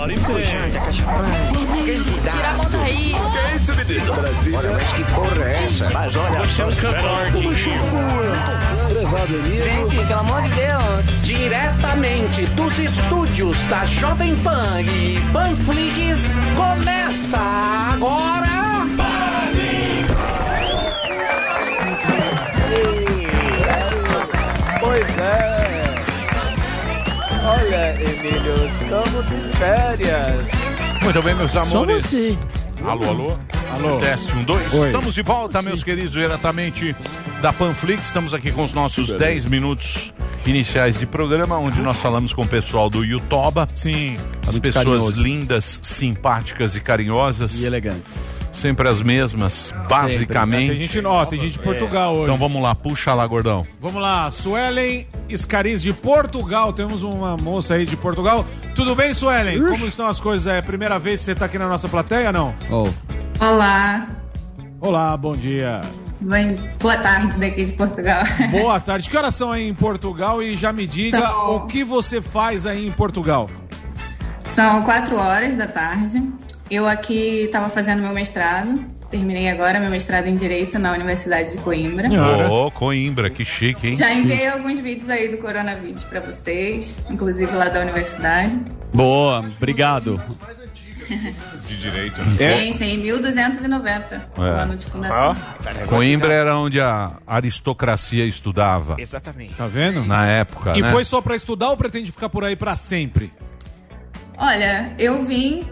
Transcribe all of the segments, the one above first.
Adoro emprego. Tira a mão daí. Que é isso, menino? Brasil. Olha, mas que porra é essa? Mas olha, você é um cantor de Gente, pelo amor de Deus. Diretamente dos estúdios da Jovem Pan e Panflix, começa agora. Pois é. Olha, Emílio, estamos em férias. Muito bem, meus amores. Alô, alô? Alô. Teste, um, dois. Oi. Estamos de volta, meus queridos, diretamente da Panflix. Estamos aqui com os nossos 10 minutos iniciais de programa, onde nós falamos com o pessoal do Yutoba. Sim. As pessoas carinhoso. lindas, simpáticas e carinhosas. E elegantes. Sempre as mesmas, basicamente. Tem gente, ó, tem gente de Portugal hoje. Então vamos lá, puxa lá, gordão. Vamos lá, Suelen Escariz de Portugal. Temos uma moça aí de Portugal. Tudo bem, Suelen? Como estão as coisas? É a primeira vez que você tá aqui na nossa plateia, não? Olá, Olá, bom dia. bem, boa tarde daqui de Portugal. Boa tarde. Que horas são aí em Portugal? E já me diga São- o que você faz aí em Portugal. São quatro horas da tarde. Eu aqui estava fazendo meu mestrado. Terminei agora meu mestrado em Direito na Universidade de Coimbra. Ô, Coimbra, que chique, hein? Já enviei alguns vídeos aí do coronavírus para vocês, inclusive lá da universidade. Boa, obrigado. De direito. Sim, sim, 1290, o É. ano de fundação. Coimbra era onde a aristocracia estudava. Exatamente. Tá vendo? Na época, E né? foi só pra estudar ou pretende ficar por aí pra sempre? Olha, eu vim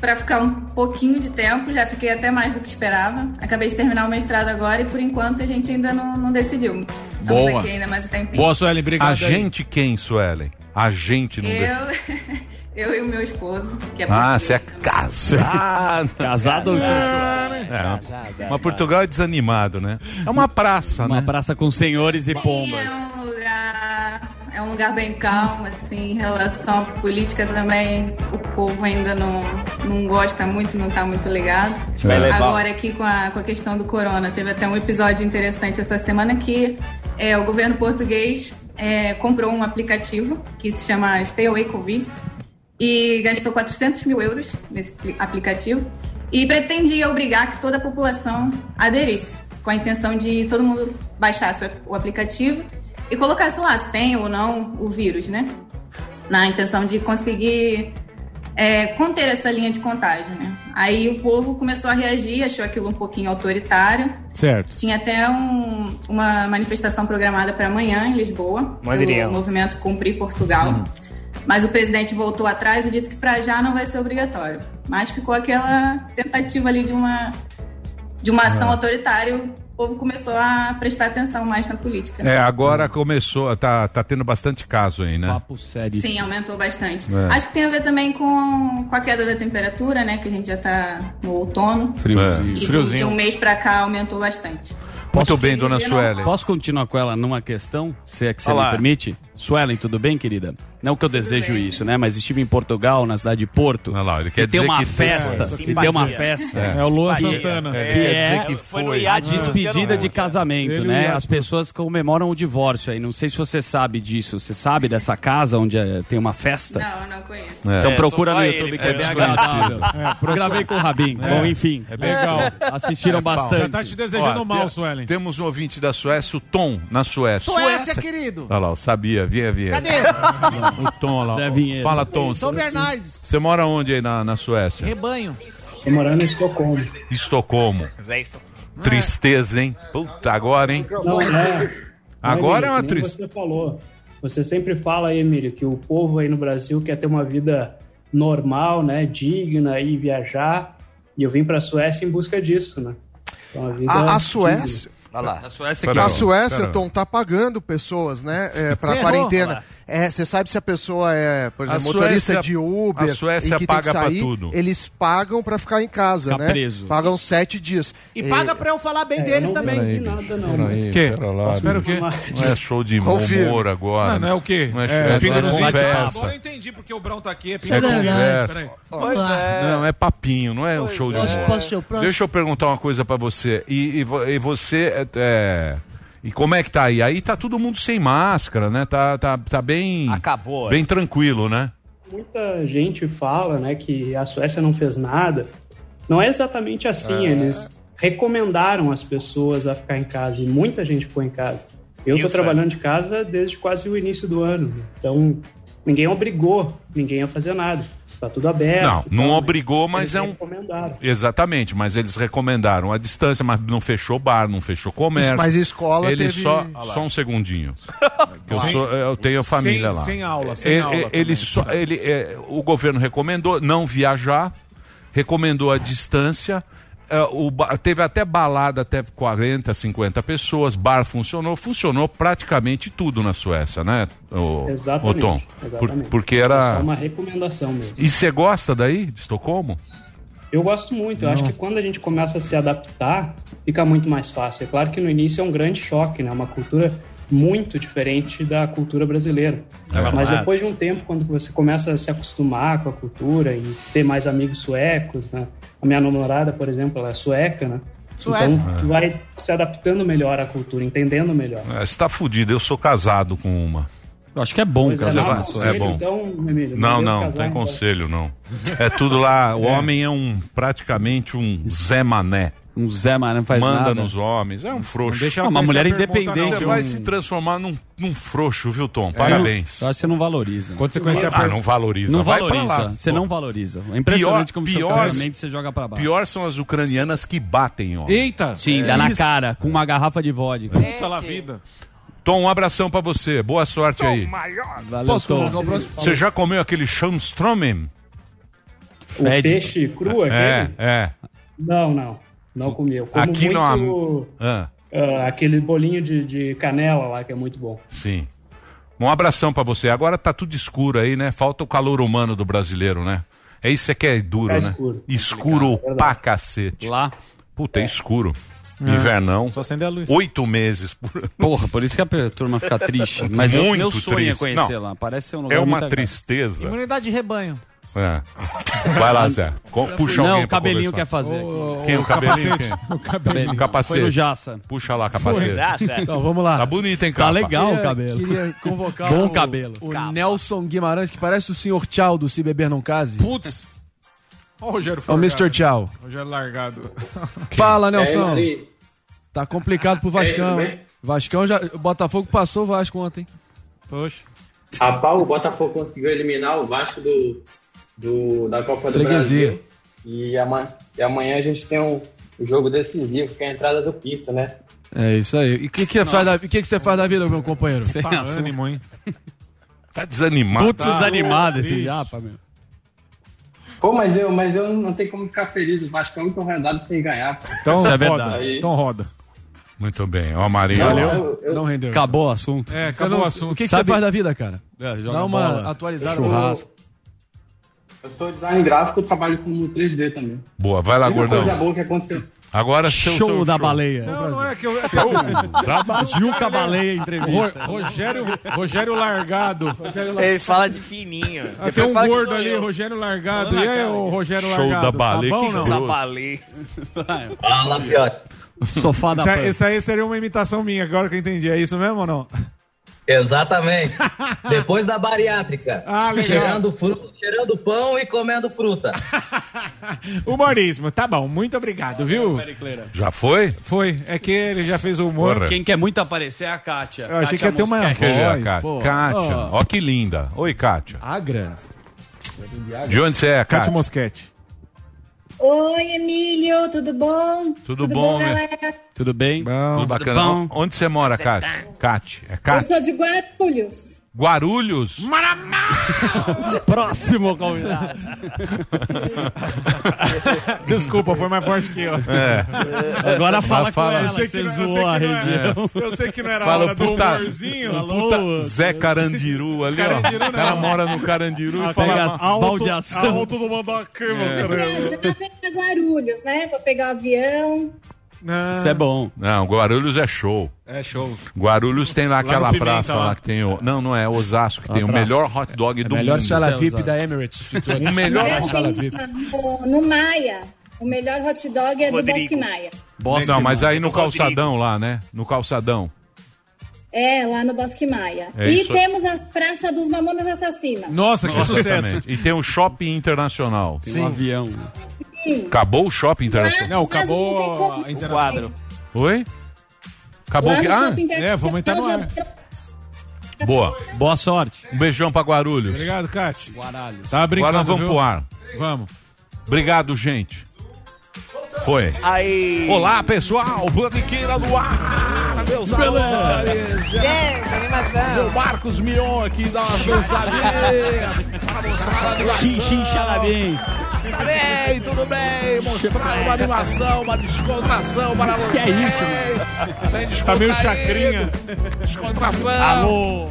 para ficar um pouquinho de tempo, já fiquei até mais do que esperava. Acabei de terminar o mestrado agora e por enquanto a gente ainda não, não decidiu. Estamos Boa. aqui ainda mais um tempinho. Boa, Suelen, obrigado. A aí. gente quem, Suelen? A gente não... Eu, eu e o meu esposo, que é Ah, você é casado. Casado ou É, mas Portugal é desanimado, né? É uma praça, Uma né? praça com senhores e pombas. É um lugar, é bem calmo, assim, em relação à política também, o povo ainda não, não gosta muito, não tá muito ligado. levar- Agora aqui com a, com a questão do corona, teve até um episódio interessante essa semana que é, o governo português é, comprou um aplicativo que se chama Stay Away Covid e gastou 400 mil euros nesse pli- aplicativo e pretendia obrigar que toda a população aderisse, com a intenção de todo mundo baixasse o aplicativo e colocasse lá se tem ou não o vírus, né? Na intenção de conseguir é, conter essa linha de contágio, né? Aí o povo começou a reagir, achou aquilo um pouquinho autoritário. Certo. Tinha até um- uma manifestação programada para amanhã em Lisboa, pelo movimento Cumprir Portugal. Mas o presidente voltou atrás e disse que para já não vai ser obrigatório. Mas ficou aquela tentativa ali de uma, de uma ação autoritária. O povo começou a prestar atenção mais na política. né? É, agora começou, tá, tá tendo bastante caso aí, né? Papo sério. Sim, aumentou bastante. É. Acho que tem a ver também com, com a queda da temperatura, né? Que a gente já tá no outono. Friozinho. E de, Friozinho. de um mês pra cá aumentou bastante. Muito bem, dona Suelen. Posso continuar com ela numa questão, se é que você Olá. me permite? Suelen, tudo bem, querida? Não que eu desejo isso, né? Mas estive em Portugal, na cidade de Porto. Olha lá, ele quer e tem dizer uma que- festa. É, e tem uma festa. É o Luan Bahia. Santana. Que quer é que foi a do despedida de casamento, Ele né? a- As pessoas comemoram o divórcio aí. Não sei se você sabe disso. Você sabe dessa casa onde eh, tem uma festa? Não, não conheço. É. Então É, procura no ele, YouTube que é é bem desconhecido. agradável. Gravei com o Rabin. Bom, enfim. É legal. Assistiram Já bastante. tá te desejando Ó, mal, tem- Suelen. Temos um ouvinte da Suécia, o Tom, na Suécia. Suécia, querido. Olha lá, eu sabia, via, via. Cadê? O Tom, lá. Zé Vinhedo. Fala, Tom. São Bernardes. Você mora onde aí na, na Suécia? Rebanho. Tô morando em Estocolmo. Estocolmo. Zé Estou. Tristeza, hein? Puta, agora, hein? Não, é. Agora é uma tristeza. Você falou. Você sempre fala aí, Emílio, que o povo aí no Brasil quer ter uma vida normal, né? Digna e viajar. E eu vim pra Suécia em busca disso, né? Então, vida A, a digna. Suécia, Olha lá. A Suécia Pera a lá, Suécia. Tom, tá pagando pessoas, né, é, pra Você quarentena. É, você sabe se a pessoa é, por A exemplo, motorista Suécia- de Uber, a Suécia e que paga que pra sair, tudo. eles pagam pra ficar em casa, Ficar né? preso. Pagam sete dias. É, E paga pra eu falar bem É, deles não também. nada, não. Peraí, Quê? pera lá. Espera o quê? Não é show de Confirma. humor agora. Não, não é o quê? Não é, É, show, é, pinga no conversa. Agora eu entendi porque o Brão tá aqui. É É pinga no conversa. É. Não, é papinho, não é um show de humor. posso ser o próximo? Deixa eu perguntar uma coisa pra você. E, e e você. é, é, e como é que tá aí? Aí tá todo mundo sem máscara, né? Tá, tá, tá bem. Acabou. Bem tranquilo, né? muita gente fala, né, que a Suécia não fez nada. Não é exatamente assim. É. Eles recomendaram as pessoas a ficar em casa e muita gente ficou em casa. Eu estou trabalhando de casa desde quase o início do ano. Então, ninguém obrigou ninguém a fazer nada. Tá tudo aberto. Não, não tal, obrigou, mas é um. Exatamente, mas eles recomendaram a distância, mas não fechou bar, não fechou comércio. Isso, mas escola Ele teve- só, Ah só um segundinho. eu, sou- eu tenho família sem- lá. sem aula, sem ele, aula ele- também, só- ele, é, o governo recomendou não viajar, recomendou a distância. É, o teve até balada até 40, 50 pessoas, bar funcionou, funcionou praticamente tudo na Suécia, né, o, Exatamente. o Tom? Por- exatamente. porque É era. só uma recomendação mesmo. E você gosta daí, de Estocolmo? Eu gosto muito. Eu acho que quando a gente começa a se adaptar, fica muito mais fácil. É claro que no início é um grande choque, né? Uma cultura muito diferente da cultura brasileira. É Mas depois de um tempo, quando você começa a se acostumar com a cultura e ter mais amigos suecos, né? A minha namorada, por exemplo, ela é sueca, né? Suécia. Então, tu vai se adaptando melhor à cultura, entendendo melhor. É, Você tá fudido, eu sou casado com uma. Eu acho que é bom Pois é, casar não, com a conselho. É bom. Então, Emílio, Não, não, casar, tem conselho, não. É tudo lá. O homem é um praticamente um Zé Mané. Um Zé Mané não faz Manda nada. nos homens, é um frouxo. deixa Não, uma mulher independente. Você um- vai se transformar num, num frouxo, viu, Tom? Você Parabéns. não- Eu acho que você não valoriza. Quando você conhecer a Ah, não valoriza. Não Vai pra valoriza. lá, Você pô. não valoriza. É impressionante como seu pior, casamento você joga pra baixo. pior são as ucranianas que batem, ó. Eita! Sim, É dá na cara, com uma garrafa de vodka. Putz, a vida. Tom, um abração pra você. Boa sorte aí. Valeu, Posso Tom. colocar o próximo? Você já comeu aquele Schaumstromen? O Fede. peixe cru, aquele? É, é. Não, não. Não comi. Eu como Aqui muito não há- Ah, ah, aquele bolinho de, de canela lá, que é muito bom. sim. Um abração pra você. Agora tá tudo escuro aí, né? Falta o calor humano do brasileiro, né? É isso que é duro, Tá né? escuro. Escuro Complicado, pra cacete. Lá. Puta, é escuro. É. Invernão. Só acender a luz. Oito meses por Porra, por isso que a turma fica triste. Mas eu, Muito meu sonho é triste. conhecer Não. lá. Parece ser um lugar É uma tristeza. Imunidade de rebanho. É. Vai lá, Zé. Co- Puxa Não, alguém o cabelinho conversar. quer fazer. aqui. Quem? O cabelinho? capacete. Quem? O cabelinho. O capacete. Foi no Jaça. Puxa lá, capacete. Então vamos lá. Tá bonito, hein, Tá capa? legal o Queria- cabelo. Queria convocar Bom o, cabelo. o Nelson Guimarães, que parece o senhor Tchau do Se Beber Não Case. Putz. Ó o Rogério É o Mr. Tchau. Rogério Largado. Fala, É, Nelson. Mari. Tá complicado pro Vascão, tudo hein? Vascão já. O Botafogo passou o Vasco ontem. Poxa. Rapaz, o Botafogo conseguiu eliminar o Vasco do, do- da Copa do Freguesia. Brasil. E amanhã, e amanhã a gente tem um, um jogo decisivo, que é a entrada do Pito, né? É isso aí. E o que, que, você faz da- o que, que você faz da vida, meu companheiro? Sem Tá ânimo, hein? Tá desanimado. Puta desanimado esse japa, meu. Pô, mas eu, mas eu não tenho como ficar feliz. O Vasco é muito rodado sem ganhar. pô. Então Isso é verdade. Então roda. Muito bem. Ó, Marinho. Não, eu- eu- Não rendeu. Acabou o assunto. É, acabou não- o assunto. O que, que Sabe- você faz da vida, cara? É, joga Dá uma bola. atualizada. Churrasco. Eu sou design gráfico e trabalho com 3D também. Boa, vai lá, única coisa gordão. boa que aconteceu. Agora Show seu da baleia. Não, não é que eu. Juca Baleia Ro- entrevista. Rogério, Rogério Largado. Ele fala de fininho. Ah, tem um Fala que gordo ali, eu. Rogério Largado. E aí, ô Rogério Show Largado? da baleia, Tá bom, que não? Da baleia. Fala, Fiote. Sofá da aí- esse aí seria uma imitação minha, agora que eu entendi. É isso mesmo ou não? Exatamente. Depois da bariátrica. Ah, legal. cheirando, fru- cheirando pão e comendo fruta. Humorismo, tá bom. Muito obrigado, viu? Já foi? Foi. É que ele já fez o humor. Porra. Quem quer muito aparecer é a Kátia. Eu achei Kátia que ia ter uma Voz, Kátia? pô. Kátia. Ó. Ó que linda. Oi, Kátia. Agra? De onde você é, Cátia Kátia? Mosquete. Oi, Emílio, tudo bom? Tudo bom, né? galera? Tudo bem? Tudo bacana. bom? Onde você mora, Kátia? Kátia. É Eu Kátia? sou de Guarulhos. Guarulhos? Próximo convidado. Desculpa, foi mais forte que eu. Agora fala com fala. ela, Eu sei que que você não- eu sei zoou a não é- região. Eu sei que não era a Fala, hora do puta- humorzinho. Puta Zé Carandiru ali, ó. Carandiru O cara não. mora no Carandiru e Ah, fala... pega mal. alto, alto do Mandoca, meu Já caramba. vem pra Guarulhos, né? Pra pegar o avião. Não, Isso é bom. Não, Guarulhos é show. É show. Guarulhos tem lá Lá aquela Pimenta, praça lá lá. que tem o... Não, não é Osasco, que tem o praça. melhor hot dog do Melhor mundo. sala Céu, VIP da Emirates. todos. O melhor... É, sala VIP. no, Maia. O melhor hot dog é do Rodrigo. Bosque Maia. Bosque, Não, mas aí no calçadão lá, né? No calçadão. É, lá no Bosque Maia. É e isso. temos a Praça dos Mamonas Assassinas. Nossa, que sucesso. Exatamente. E tem o shopping internacional. Tem um avião. Sim. Acabou o shopping internacional? Não, acabou a interação. Oi? Acabou o no Ah, é, vamos entrar no ar. Internacional boa. Boa sorte. Um beijão pra Guarulhos. Obrigado, Cate. Tá brincando, Agora vamos viu? pro ar. Vamos. Obrigado, gente. Foi. Aí. Olá, pessoal. Paniqueira no ar. Meus amores. Gente, animação. O Marcos Mion aqui dá uma dançadinha. para mostrar a Xixi, xalabim. Está bem, tudo bem. Mostrar uma animação, uma descontração para vocês. Que é isso, mano? Tá meio chacrinha. Descontração. Alô.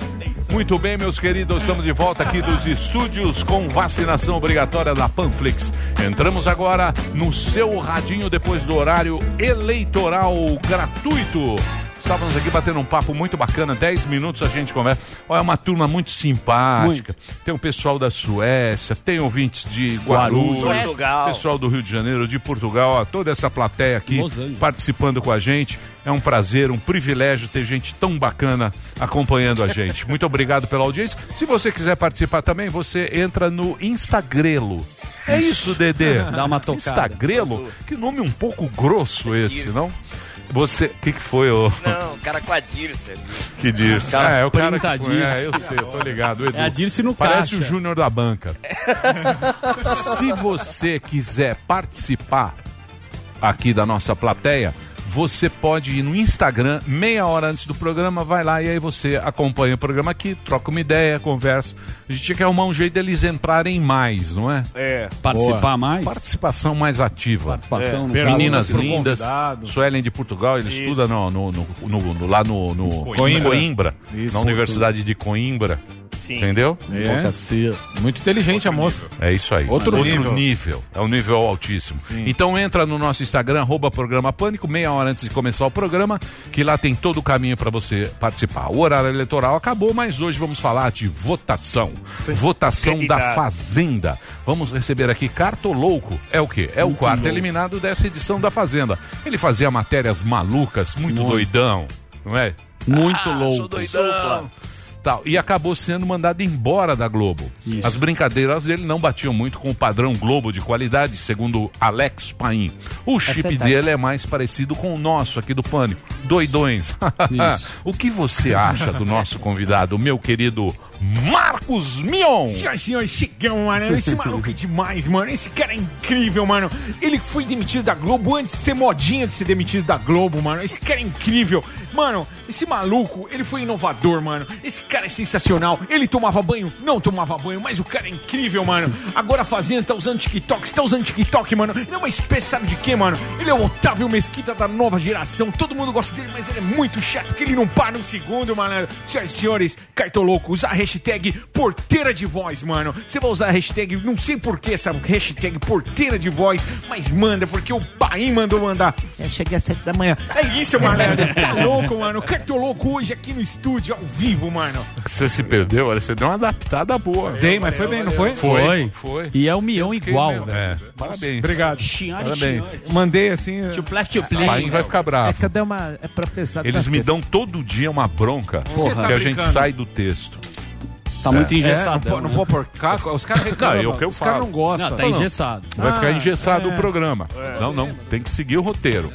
Muito bem, meus queridos, estamos de volta aqui dos estúdios com vacinação obrigatória da Panflix. Entramos agora no seu radinho depois do horário eleitoral gratuito. Estávamos aqui batendo um papo muito bacana, 10 minutos a gente conversa. Olha, é uma turma muito simpática. Tem o pessoal da Suécia, tem ouvintes de Guarulhos, Guarulhos. Portugal. pessoal do Rio de Janeiro, de Portugal, ó, toda essa plateia aqui participando com a gente. É um prazer, um privilégio ter gente tão bacana acompanhando a gente. Muito obrigado pela audiência. Se você quiser participar também, você entra no Instagrelo. É isso, Dedê. Dá uma tocada. Instagrelo? Que nome um pouco grosso esse, não? Você. O que, que foi, ô? Não, o cara com a Dirce. Que diz? Cara, é, é o cara que. Dirce. É, eu sei, eu tô ligado. Edu. É a Dirce no Parece caixa. o Júnior da banca. Se você quiser participar aqui da nossa plateia, você pode ir no Instagram, meia hora antes do programa, vai lá e aí você acompanha o programa aqui, troca uma ideia, conversa. A gente tinha que arrumar um jeito deles entrarem mais, não é? É. Participar mais? Participação mais ativa. Participação no Perguntas Meninas lindas. Suelen de Portugal, ele estuda no, no- no- no- no- lá no, no Coimbra. Coimbra, Isso. na Universidade de Coimbra. Sim. Entendeu? É. Muito inteligente a moça. É isso aí. Outro nível. É um nível altíssimo. Então entra no nosso Instagram, arroba programa Pânico, meia hora antes de começar o programa, que lá tem todo o caminho para você participar. O horário eleitoral acabou, mas hoje vamos falar de votação. Votação da. Fazenda. Vamos receber aqui Cartolouco. É o quê? É o quarto eliminado dessa edição da Fazenda. Ele fazia matérias malucas, muito doidão, não é? Muito Ah, louco. Sou doidão. Tal. E acabou sendo mandado embora da Globo. Isso. As brincadeiras dele não batiam muito com o padrão Globo de qualidade, segundo Alex Paim. O chip verdade. dele é mais parecido com o nosso aqui do Pânico. Doidões. O que você acha do nosso convidado, meu querido Marcos Mion? Senhoras e senhores, chegamos, mano. Esse maluco é demais, mano. Esse cara é incrível, mano. Ele foi demitido da Globo antes de ser modinha de ser demitido da Globo, mano. Esse cara é incrível. Mano, esse maluco, ele foi inovador, mano. Esse cara é sensacional. Ele tomava banho, não tomava banho, mas o cara é incrível, mano. Agora a Fazenda tá usando TikTok, você tá usando TikTok, mano. Ele é uma espécie, sabe de quê, mano? Ele é o Otávio Mesquita da nova geração. Todo mundo gosta dele, mas ele é muito chato, porque ele não para um segundo, mano. Senhoras e senhores, Cartoloco, usar a hashtag porteira de voz, mano. Você vai usar a hashtag, não sei por que essa hashtag porteira de voz, mas manda, porque o Bahia mandou mandar. É, cheguei às sete da manhã. É isso, mano. Tá louco, mano. Cartoloco hoje aqui no estúdio, ao vivo, mano. Você se perdeu? Olha, Você deu uma adaptada boa. Dei, mas foi bem, não foi? Foi. Foi. E é o Fiquei igual, meio- velho. É, parabéns. Obrigado. Xinhari, Parabéns. xinhari. Mandei assim. To plastic O Paim vai ficar bravo. Cadê uma. É pra pesar. Eles me dão todo dia uma bronca Porra. que a Tá gente brincando. sai do texto. Tá muito É, não, engessado. po- não pode pôr caco. Os caras reclamam. Não, é o que eu os caras falo. não gostam. Não, tá engessado. Vai ficar Ah, engessado é. o programa. Não, não, tem que seguir o roteiro.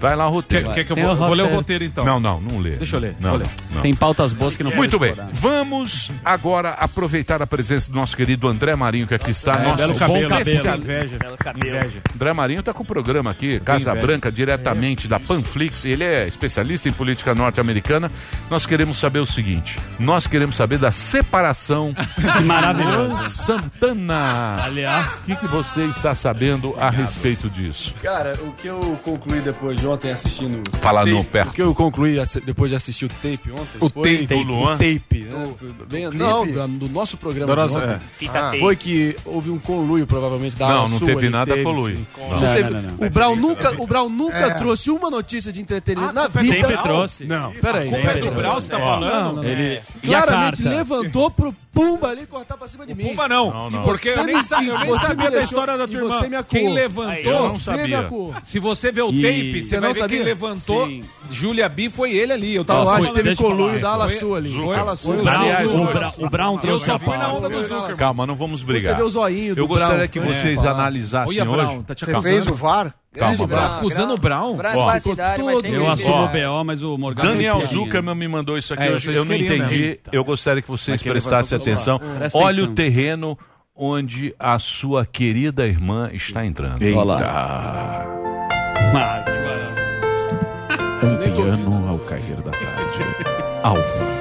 Vai lá o roteiro. Quer, quer que eu vou, vou ler o roteiro. então? Não, não, não lê. Deixa eu ler, Não, vou ler. não. Tem pautas boas que não Muito bem, vamos agora aproveitar a presença do nosso querido André Marinho, que aqui está. É, nosso belo bom cabelo. cabelo. especial- Inveja. Belo cabelo. Inveja. André Marinho está com o programa aqui, Casa inveja. Branca, diretamente da Panflix. Ele é especialista em política norte-americana. Nós queremos saber o seguinte: nós queremos saber da separação Que maravilhoso. Santana. Aliás. O que, que você está sabendo a respeito disso? Cara, o que eu concluí depois de ontem assistindo. Fala no perto. O que eu concluí depois de assistir o tape ontem. O foi- tape do Luan? O tape, né? Bem- não, do, do nosso programa. Ontem. é. Fita Ah, tape. Foi que houve um conluio, provavelmente, da Não, não sul teve nada deles. colui. Não. Não. O Brown nunca, o Brown nunca É. trouxe uma notícia de entretenimento na Ah, vida. Sempre trouxe. Não, peraí. Do peraí. Brau, você tá falando? não. Ele- claramente levantou pro Pumba ali cortar pra cima de mim. Pumba não. Não, não. Porque eu nem, me- sa- eu nem sabia da história da tua irmã. você me acuou. Quem Aí, levantou. eu não Você me sabia. acuou. Se você vê o E- tape, você Você vai não ver sabia? quem levantou. Sim. Júlia B foi ele ali. Eu Eu tava acho que teve falar. da Ala Sul ali. foi- Ala foi o o, o Brown Eu trouxe só a fui na onda do Zucker. Calma, não vamos brigar. Você vê o zoinho do Eu gostaria que né? vocês analisassem hoje. Tá Você acusando. fez o VAR? Calma, Brown. acusando o Brown? Brown Ó, mas todo- Eu assumo o BO, mas o Morgado... Daniel. Zuckerman me mandou isso aqui É, hoje. vocês Eu não entendi. mesmo. Eu gostaria que vocês Mas que ele prestassem levantou atenção. Presta Olha atenção. o terreno onde a sua querida irmã está entrando. Olha lá. Ah, que maravilha. Um piano ao cair da tarde. Alfa.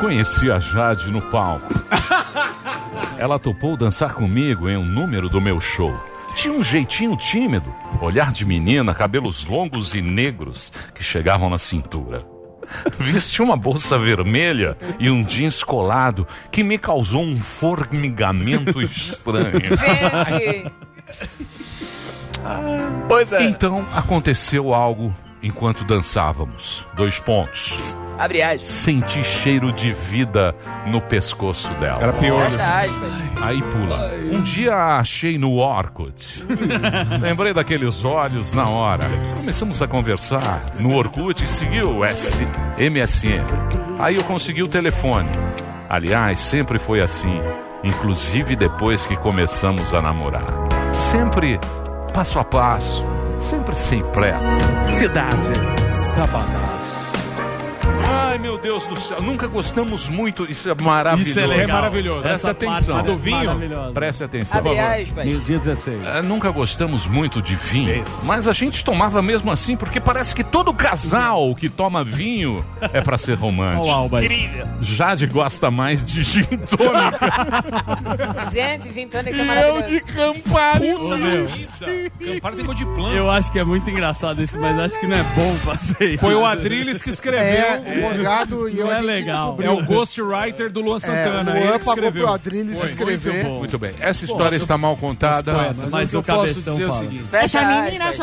Conheci a Jade no palco. Ela topou dançar comigo em um número do meu show. Tinha um jeitinho tímido, olhar de menina, cabelos longos e negros que chegavam na cintura. Vestia uma bolsa vermelha e um jeans colado que me causou um formigamento estranho. Pois é. Então aconteceu algo enquanto dançávamos. Dois pontos. Abre aspas. Senti cheiro de vida no pescoço dela. Era pior. Fecha aspas. Aí pula. Um dia a achei no Orkut. Lembrei daqueles olhos na hora. Começamos a conversar no Orkut e seguiu o S MSN. Aí eu consegui o telefone. Aliás, sempre foi assim. Inclusive depois que começamos a namorar. Sempre passo a passo. Sempre sem pressa. Cidade. Sabadaço. Meu Deus do céu. Nunca gostamos muito. Isso é maravilhoso. Isso é legal. É maravilhoso. Presta Essa atenção. parte A do vinho? Preste atenção. Abre aspas. Meio-dia 16. É, nunca gostamos muito de vinho, mas a gente tomava mesmo assim porque parece que todo casal que toma vinho é pra ser romântico. Alba. Incrível. Jade gosta mais de gin tônica. Gente, gin tônica é eu de Campari. Campari tem gosto de planta. Eu acho que é muito engraçado isso, mas acho que não é bom fazer. Foi o Adrilles que escreveu. É, o E eu Não é legal. É o ghostwriter do Luan É, Santana. o ele Luan pagou pro Adrilles escrever. bom. Muito bem, essa história está mal contada. Mas, Mas o o que eu posso cabeção dizer é o fala. seguinte. Fecha aspas.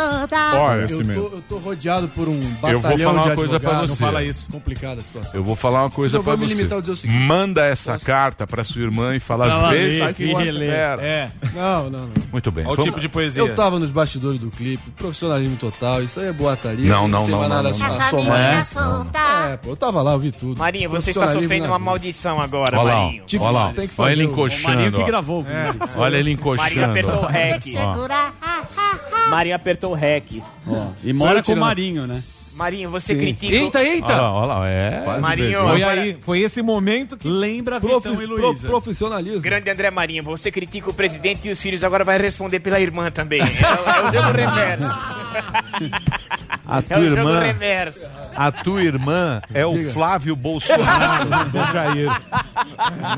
Olha, Eu esse tô, mesmo. eu tô rodeado por um Eu vou batalhão falar de uma coisa pra advogados. você. Não fala isso. Complicada a situação. Eu vou falar uma coisa Eu pra me você. limitar a dizer o seguinte. Manda essa carta pra sua irmã e fala, veja que. É, Não, não, não. Muito bem. olha o tipo de poesia. Eu tava nos bastidores do clipe, profissionalismo total, isso aí é boataria. Não, não, não, não, nada não, a não. somar. É, pô, eu tava lá, eu vi tudo. Marinho, você está sofrendo uma maldição agora, Olha lá. Marinho. Tive- olha lá. tem que Olha fazer ele o- O Marinho encoxando. que gravou vídeo. Olha ele Marinho encoxando. apertou o rec. Marinho apertou o rec. Ó, E mora com o. Marinho, né? Marinho, você critica. Eita, Olha eita! lá, olha lá, é. Marinho, Foi agora- aí, foi esse momento que. Lembra Profi- Vitão e pro- Luísa. profissionalismo. Grande André Marinho, você critica o presidente e os filhos, agora vai responder pela irmã também. É, o- é o jogo reverso. A É tua o jogo irmã, reverso. a tua irmã é o Flávio Bolsonaro do Jair.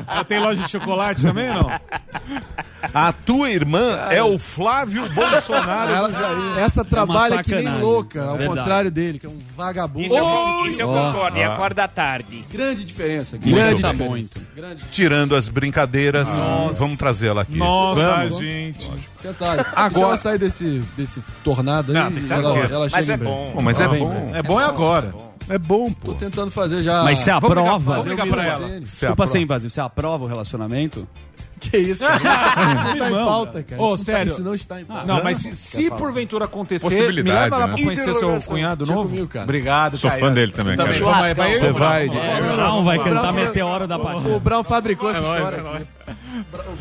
Ela tem loja de chocolate também, não? A tua irmã é o Flávio Bolsonaro do Jair. Essa trabalha que nem louca, ao Verdade. contrário dele, que é um vagabundo. Isso eu, isso eu concordo, e acorda à tarde. Grande diferença. Muito Grande tá diferença. muito. Grande Tirando as brincadeiras, vamos trazê-la aqui. Nossa, Vamos? gente. Agora- ela sair desse, desse tornado aí. Não, tem que ser ela, ela Mas é breve. Bom. Mas é bom. É bom é agora. É bom, pô. Tô tentando fazer já. Mas você Vamos ligar- aprova? vamos ligar pra ela. Você Desculpa aprova? ser invasivo. Você aprova o relacionamento? Que isso, cara? Não tá em Irmão, pauta, cara. Ô, Isso não sério. Tá, isso não está em pauta. Não, mas se, se porventura acontecer, me Possibilidade, leva lá né? pra conhecer seu cunhado Tinha novo. comigo, cara. Obrigado, Sou fã dele também, cara. Vamos, vai, vai, Você vai. É, o Brown vai cantar Meteoro da Paixão. O Brown fabricou essa história aqui.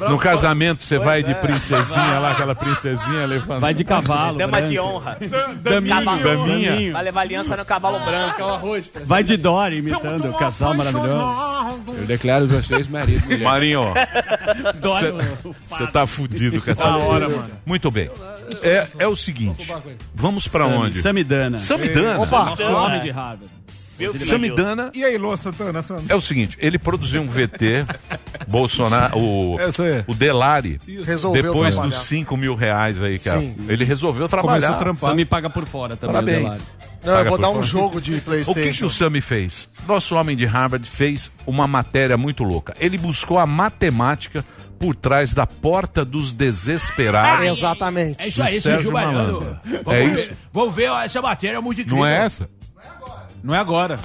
No casamento você vai de princesinha lá, aquela princesinha levando. Vai de cavalo. Dama de branco. honra. Daminha. Cavalo. Daminha. Vai levar aliança no cavalo branco. arroz. pra- Vai de Dory imitando o casal maravilhoso. Eu declaro vocês marido e mulher. Marinho, você tá fudido com essa hora, mano. Muito bem. É, é o seguinte, vamos pra onde? Samidana. Samidana. Opa! Nosso homem de Harvard. Samidana E aí, Lua Santana? É o seguinte, ele produziu um VT, Bolsonaro, o, É o Delari, Resolveu depois trabalhar. dos 5 mil reais aí que a- Sim. ele resolveu Começou trabalhar. a trampar. Paga por fora também. Parabéns. o Delari. Não, eu vou dar um fora. jogo de O que, que Playstation. o Sami fez? Nosso homem de Harvard fez uma matéria muito louca. Ele buscou a matemática por trás da porta dos desesperados. Exatamente. É isso aí, Sérgio. Malandro. Vamos É ver, isso? vamos ver essa matéria muito incrível. Não é essa? Não é agora.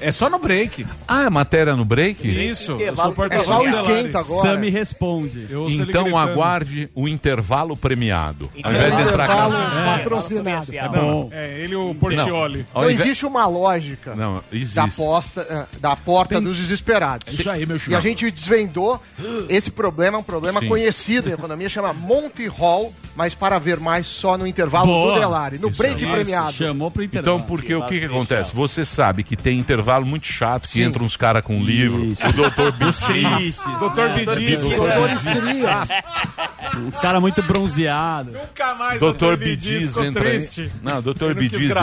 É só no break. Ah, é matéria no break? Isso. Eu sou É porta-voz só o Delari. esquenta agora. Sami responde. Eu ouço ele Então gritando. aguarde o intervalo premiado. Ao invés de entrar Intervalo cá. patrocinado. Bom, É, ele e o Portioli. Ao Não invés- existe uma lógica Não, da, existe. posta, eh, da porta dos desesperados. Isso aí, meu E a churrasco. gente desvendou esse problema, é um problema Sim. conhecido em economia, chama Monty Hall, mas para ver mais só no intervalo Boa. do Delari, no break Isso, premiado. Chamou pro intervalo. Então, porque o que, que acontece? Você sabe que tem intervalo muito chato, que entram uns caras com livro, Isso. o doutor Bistris, Doutor Bidiz. Doutor. Uns caras muito bronzeados. Nunca mais doutor ficou entra aí. Não, doutor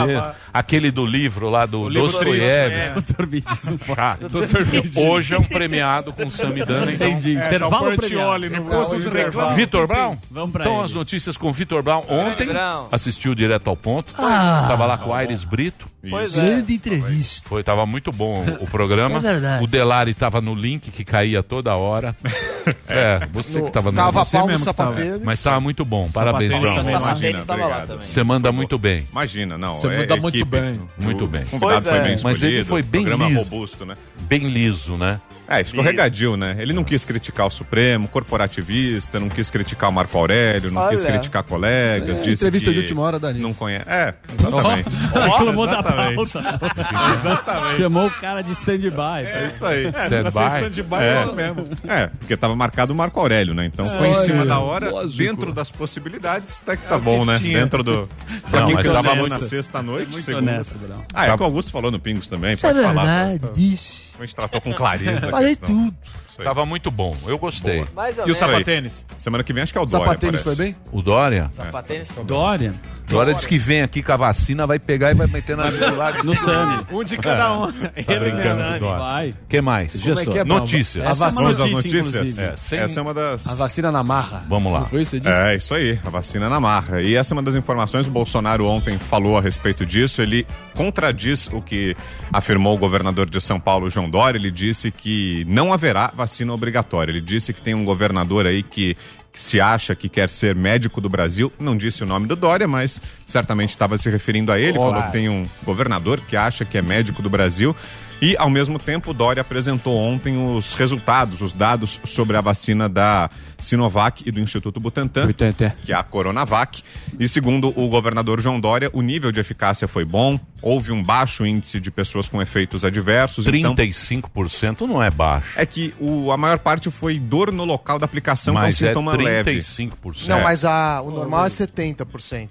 gravar. é, aquele do livro lá do Dostoiévski. Doutor Bidiz não pode. Doutor. Hoje é um premiado com Samidana, então... Entendi. É, tá o Intervalo premiado. no. Vitor Brown? Vamos pra Então ele. as notícias com Vitor Brown. Ontem assistiu direto ao ponto. Tava lá com o Aires Brito. Pois é. Grande entrevista. Foi, tava muito bom o, o programa. É verdade. O Delari tava no link que caía toda hora. É, você No- que tava no Tava Você Paulo mesmo que tava. Sapatênis. Mas tava muito bom. Parabéns, Sapatênis. Sapatênis também. Você manda muito bem. Imagina, não. Você é manda muito equipe. bem. Muito O bem. convidado Pois foi é. bem Mas ele escolhido, foi bem programa liso. robusto, né? Bem liso, né? É, escorregadio, né? Ele não quis criticar o Supremo, corporativista, não quis criticar o Marco Aurélio, não quis Olha. criticar colegas, É, disse entrevista que de última hora da. Não conhece. É, exatamente. Reclamou da pauta. exatamente. Chamou o cara de stand-by. É isso aí. É, pra ser Stand-by. stand-by É. é isso mesmo. É, porque tava marcado o Marco Aurélio, né? Então foi em cima da hora, dentro das possibilidades, até que tá bom, né? tinha. Dentro do. Pra Não, quem mas tava na muito- sexta-noite, Muito segunda. honesto. Ah, é que o Augusto falou no Pingos também. Isso é Pode falar. verdade, disse. A gente tratou com clareza. Falei questão. tudo. Tava muito bom. Eu gostei. Mais ou E o menos. sapatênis? Semana que vem acho que é o Dória, Sapatênis parece. foi bem? O Dória? Sapatênis. Dória. Dória disse que vem aqui com a vacina, vai pegar e vai meter na lá No Sami. Um de cada um. Ele brincando, Dória. Vai. que mais? Como é que é? Notícias. A vacina, Vamos às notícia, notícias? É, sem- Essa é uma das. a vacina na marra. Vamos lá. Não foi isso que você disse? É, isso aí, a vacina na marra. E essa é uma das informações, o Bolsonaro ontem falou a respeito disso, ele contradiz o que afirmou o governador de São Paulo, João Dória, ele disse que não haverá vacina obrigatória. Ele disse que tem um governador aí que que se acha que quer ser médico do Brasil, não disse o nome do Dória, mas certamente estava se referindo a ele, falou que tem um governador que acha que é médico do Brasil. E, ao mesmo tempo, o Dória apresentou ontem os resultados, os dados sobre a vacina da Sinovac e do Instituto Butantan, Butantan. que é a Coronavac. E, segundo o governador João Dória, o nível de eficácia foi bom, houve um baixo índice de pessoas com efeitos adversos. Então, 35% não é baixo. é que o, a maior parte foi dor no local da aplicação, Mas que é sintoma leve. 35%. Não, mas a, o normal é 70%.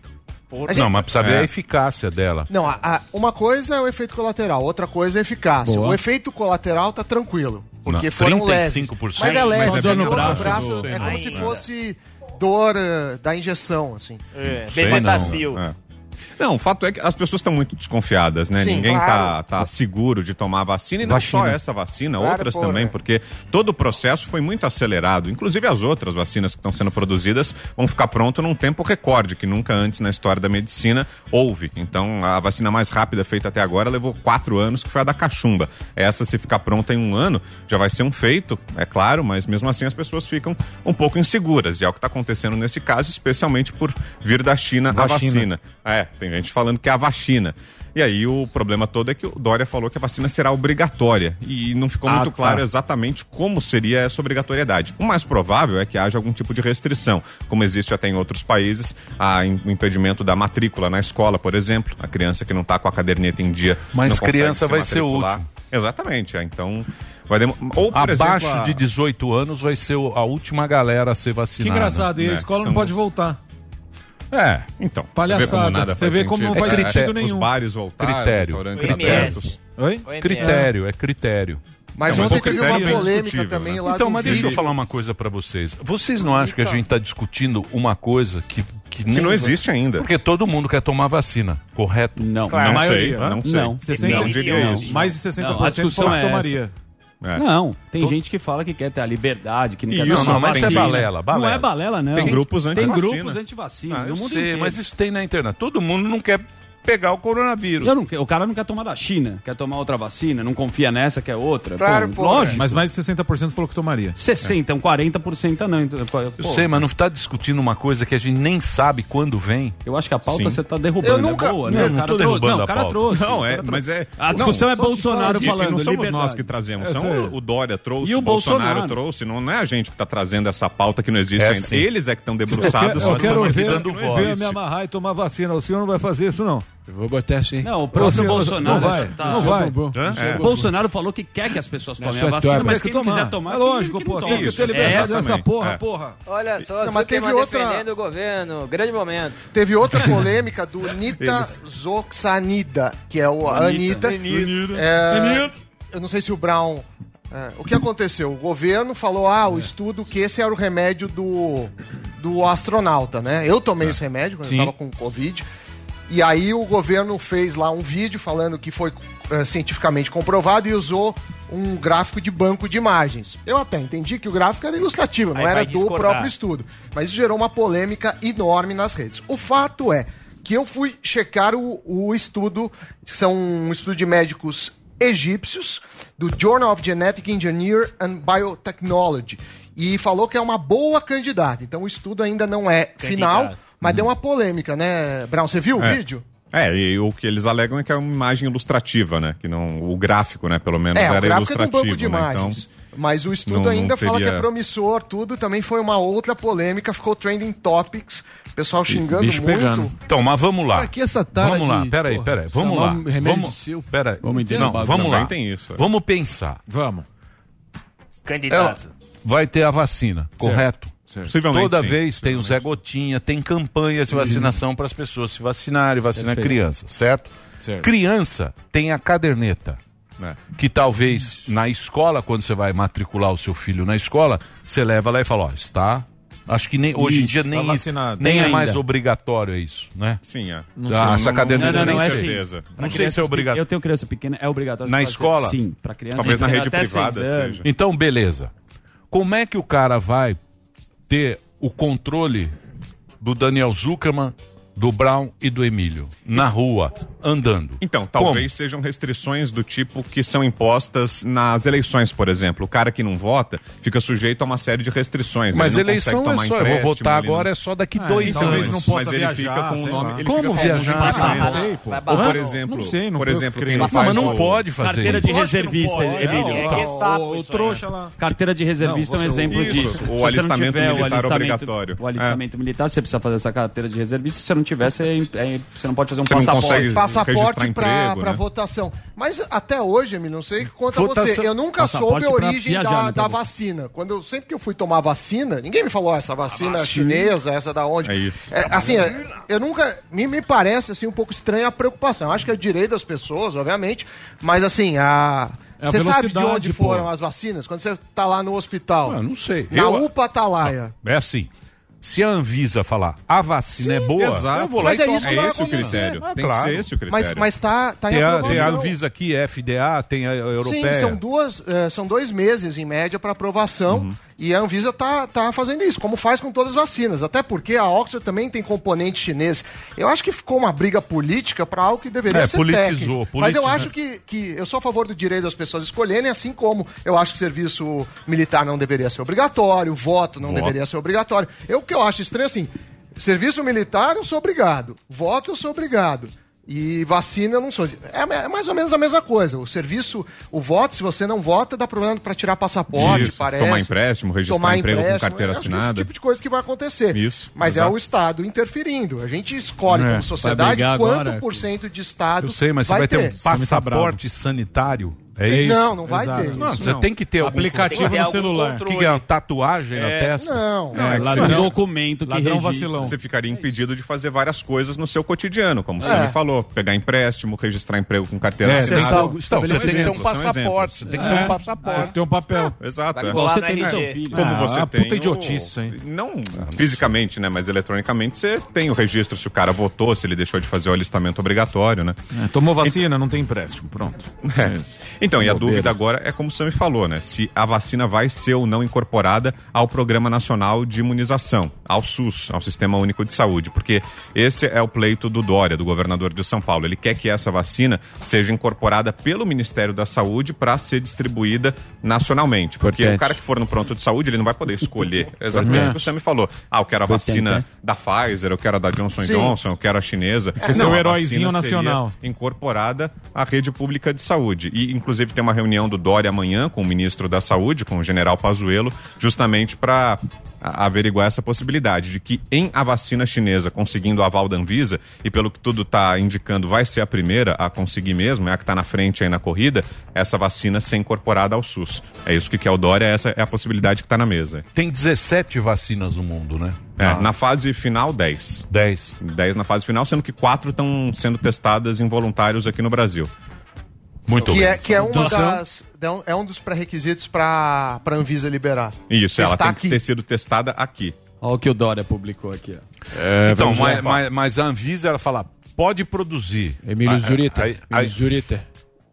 A gente- Não, mas precisa ver É. a eficácia dela. Não, a- a- uma coisa é o efeito colateral, outra coisa é a eficácia. Boa. O efeito colateral tá tranquilo, porque Não, foram 35%? leves. Mas é leve, Mas é no braço braço, do- é como Ai, se fosse dor eh, da injeção, assim. É, Sei. É. Não, o fato é que as pessoas estão muito desconfiadas, né? Sim, Ninguém claro. tá, tá seguro de tomar a vacina e não Vacina. só essa vacina, Claro, outras porra. também, porque todo o processo foi muito acelerado. Inclusive as outras vacinas que estão sendo produzidas vão ficar pronto num tempo recorde, que nunca antes na história da medicina houve. Então a vacina mais rápida feita até agora levou quatro anos, que foi a da cachumba. Essa, se ficar pronta em um ano, já vai ser um feito, é claro, mas mesmo assim as pessoas ficam um pouco inseguras. E é o que está acontecendo nesse caso, especialmente por vir da China a Vacina. vacina. É, tem gente falando que é a vacina. E aí o problema todo é que o Dória falou que a vacina será obrigatória. E não ficou Ah, muito tá. claro exatamente como seria essa obrigatoriedade. O mais provável é que haja algum tipo de restrição, como existe até em outros países, a im- o impedimento da matrícula na escola, por exemplo. A criança que não está com a caderneta em dia. Mas não criança se vai ser útil. Exatamente. é, Então, vai demo... Ou, por Abaixo exemplo, a- de 18 anos vai ser a última galera a ser Que vacinada. engraçado. E a né? escola não São- pode voltar. É. Então, Palhaçada. Você vê como, nada Você faz vê como não faz É, sentido Os nenhum. bares voltaram, Critério. restaurantes OMS. abertos. Oi? OMS. Critério, é critério. Mas Não, mas ontem o teve uma é polêmica também né? lá Então, mas deixa eu falar uma coisa pra vocês. Vocês não acham que a gente tá discutindo uma coisa que, que, Que não existe ainda. Porque todo mundo quer tomar vacina, correto? Não. Claro. Não sei, maioria. não sei. Não. 60 Não diria milhões. isso. Mais de 60% Não, a discussão é essa. tomaria. É. Não, tem Tô- gente que fala que quer ter a liberdade, que não quer Isso, tomar não, mas isso é balela, balela. Não é balela, não. Tem grupos Tem anti-vacina. grupos anti-vacina Ah, eu mundo sei, mas isso tem na internet. Todo mundo não quer pegar o coronavírus. Eu não, o cara não quer tomar da China, quer tomar outra vacina, não confia nessa que é outra. Claro, pô, pô, lógico. Mas mais de 60% falou que tomaria. 60, um 40% não. Então, pô, Eu sei, mas não está discutindo uma coisa que a gente nem sabe quando vem. Eu acho que a pauta Sim. você tá derrubando. Eu nunca- é boa, Não, né? não o cara trouxe. derrubando Não, a o cara pauta. trouxe. Não, é, mas é. A discussão não, é Bolsonaro e falando, Não somos liberdade. nós que trazemos, É, são sério. o, Dória trouxe, E o, Bolsonaro, Bolsonaro. trouxe. Não é a gente que está trazendo essa pauta que não existe É, ainda. sim. Eles é que estão debruçados. Eu quero ver, dando ver voz. me amarrar e tomar vacina. O senhor não vai fazer isso, não. Eu vou botar assim. Não, o próprio Você- Bolsonaro. não vai, tá- não vai. O Bolsonaro falou que quer que as pessoas tomem Essa a é vacina, tua, mas quem que não quiser tomar. tomar, É lógico, que pô, tem que ter liberdade Essa dessa porra, É. porra. Olha só, Não, mas teve outra- defendendo o governo. Grande momento. Teve outra polêmica do Nita Zoxanida, que é o, a Anitta. Anitta. É. Eu não sei se o Brown. é, o que aconteceu? O governo falou: ah, o estudo que esse era o remédio do, do astronauta, né? Eu tomei esse remédio quando Sim. eu tava com Covid. E aí o governo fez lá um vídeo falando que foi é, cientificamente comprovado e usou um gráfico de banco de imagens. Eu até entendi que o gráfico era ilustrativo, não Aí era do discordar. próprio estudo. Mas isso gerou uma polêmica enorme nas redes. O fato é que eu fui checar o, o estudo, que são um estudo de médicos egípcios, do Journal of Genetic Engineer and Biotechnology, e falou que é uma boa candidata. Então o estudo ainda não é final, mas deu uma polêmica, né, Brown? Você viu o É. vídeo? É, e o que eles alegam é que é uma imagem ilustrativa, né? Que não, o gráfico, né, pelo menos, É, o era gráfico é de um ilustrativo, banco de né? imagens. Então, Mas o estudo não- não ainda fala que é promissor, tudo. Também foi uma outra polêmica, ficou trending topics. O pessoal xingando Bicho muito. pegando. Então, mas vamos lá. Pra que essa tara Vamos lá, de, peraí, porra, peraí. Vamos lá. um remédio vamos, de seu? Peraí. Vamos entender Não, o vamos lá. Tem isso, é. Vamos pensar. Vamos. Candidato. Ela vai ter a vacina, correto? Possivelmente, Toda sim. vez tem o Zé Gotinha, tem campanhas de vacinação para as pessoas se vacinarem, vacinar Perfeito. criança, certo? Certo. Criança tem a caderneta. É. Que talvez na escola, quando você vai matricular o seu filho na escola, você leva lá e fala, ó, está. Acho que nem, hoje em dia tá nem, nem é mais obrigatório é isso, né? Sim, é. Não Ah, essa caderneta Não, não, nem não é certeza. assim. Não sei se é obrigatório. Eu tenho criança pequena, é obrigatório. Na escola? Sim, para criança. Talvez na rede até privada seis anos. seja. Então, beleza. Como é que o cara vai ter o controle do Daniel Zuckerman, do Brown e do Emílio na rua, andando? Então, talvez sejam restrições do tipo que são impostas nas eleições, por exemplo. O cara que não vota fica sujeito a uma série de restrições. Mas Ele não eleição consegue é só, eu vou votar ele não- agora é só daqui Ah, dois talvez anos. não possa mas ele viajar, fica com o nome. Ele Como fica com viajar? Passar, documentos. sei, pô. Ou, por não. exemplo, Não sei, não por exemplo, que quem. Não, faz mas não o- pode fazer Carteira de reservista, pode, Emílio. é, É Gestapo o, o isso aí, trouxa né? lá. Carteira de reservista Não, é um exemplo isso, disso. o não alistamento militar obrigatório. O alistamento militar, você precisa fazer essa carteira de reservista. Se você não tiver, você, é- você não pode fazer um Você não passaporte. passaporte para né? votação. Mas até hoje, Emílio, não sei quanto a Votação- você. Eu nunca soube a origem viajar, da, da vacina. Quando eu, sempre que eu fui tomar vacina, ninguém me falou "Ah, essa vacina, chinesa, essa da onde. É isso. É, assim, é, eu nunca. Me, me parece assim, um pouco estranha a preocupação. Acho que é direito das pessoas, obviamente. Mas assim, a. É a Você sabe de onde pô. foram as vacinas? Quando você tá lá no hospital. Ah, Eu não sei. Na Eu- UPA Atalaia. É assim. Se a Anvisa falar a vacina é boa, Exato. eu vou lá Mas e é tomo. isso É esse o critério. Ah, Tem claro. que ser esse o critério. Mas, mas tá, tá em Tem a, aprovação. tem a Anvisa aqui, FDA, tem a europeia. Sim, são duas, eh, são dois meses em média para aprovação Uhum. E a Anvisa tá, tá fazendo isso, como faz com todas as vacinas. Até porque a Oxford também tem componente chinês. Eu acho que ficou uma briga política para algo que deveria É, ser politizou, técnico. Mas eu acho que, que eu sou a favor do direito das pessoas escolherem, assim como eu acho que o serviço militar não deveria ser obrigatório, o voto não Voto. deveria ser obrigatório. Eu o que eu acho estranho assim, serviço militar eu sou obrigado, voto eu sou obrigado. E vacina eu não sou. É, é mais ou menos a mesma coisa. O serviço, o voto, se você não vota, dá problema para tirar passaporte, Isso, parece. tomar empréstimo, registrar emprego com carteira que assinada. Esse tipo de coisa que vai acontecer. Isso, Mas é exato. o Estado interferindo. A gente escolhe É, como vai sociedade quanto agora. por cento de Estado. Eu sei, mas você vai ter um ter. passaporte sanitário? É isso? Não, não vai Exato. ter. Não, isso você não. tem que ter Aplicativo ter no celular. O que, que é? Tatuagem na É. testa? Não. Não, é ladrão. você- Um documento que Ladrão registra. vacilão. Você ficaria impedido de fazer várias coisas no seu cotidiano, como você É. me falou. Pegar empréstimo, registrar emprego com carteira É, assinada. algo- Então, você tem que ter um passaporte. Você tem que ter É. um passaporte. Tem que ter um papel. Exato. É. Igual Colar você tem. Como Ah, você puta tem. o- idiotice isso, hein? Não fisicamente, né? Mas eletronicamente você tem o registro se o cara votou, se ele deixou de fazer o alistamento obrigatório, né? É, tomou vacina, não tem empréstimo. Pronto. É. Então, e a dúvida agora é como o Sami falou, né? Se a vacina vai ser ou não incorporada ao Programa Nacional de Imunização, ao SUS, ao Sistema Único de Saúde, porque esse é o pleito do Dória, do governador de São Paulo. Ele quer que essa vacina seja incorporada pelo Ministério da Saúde para ser distribuída nacionalmente. Porque Importante. o cara que for no pronto de saúde, ele não vai poder escolher exatamente o que o Sami falou. Ah, eu quero a vacina da Pfizer, eu quero a da Johnson Sim. Johnson, eu quero a chinesa. Quer ser o heróizinho nacional. incorporada à rede pública de saúde. E, inclusive, tem uma reunião do Dória amanhã com o ministro da Saúde, com o general Pazuello, justamente para averiguar essa possibilidade de que em a vacina chinesa conseguindo o aval da Anvisa, e pelo que tudo está indicando vai ser a primeira a conseguir mesmo, é a que está na frente aí na corrida, essa vacina ser incorporada ao SUS. É isso que quer o Dória, essa é a possibilidade que está na mesa. Tem 17 vacinas no mundo, né? É, Ah. na fase final, 10. 10. 10 na fase final, sendo que quatro estão sendo testadas em voluntários aqui no Brasil. Muito que é, que é, Então, uma das, é um- é um dos pré-requisitos para a Anvisa liberar. Isso, ela Testar tem que ter sido testada aqui. Olha o que o Dória publicou aqui. Ó. então, vamos mas, lá. mas- mas a Anvisa, ela fala, pode produzir. Emílio Ah, Zurita, aí- Emílio aí- Zurita.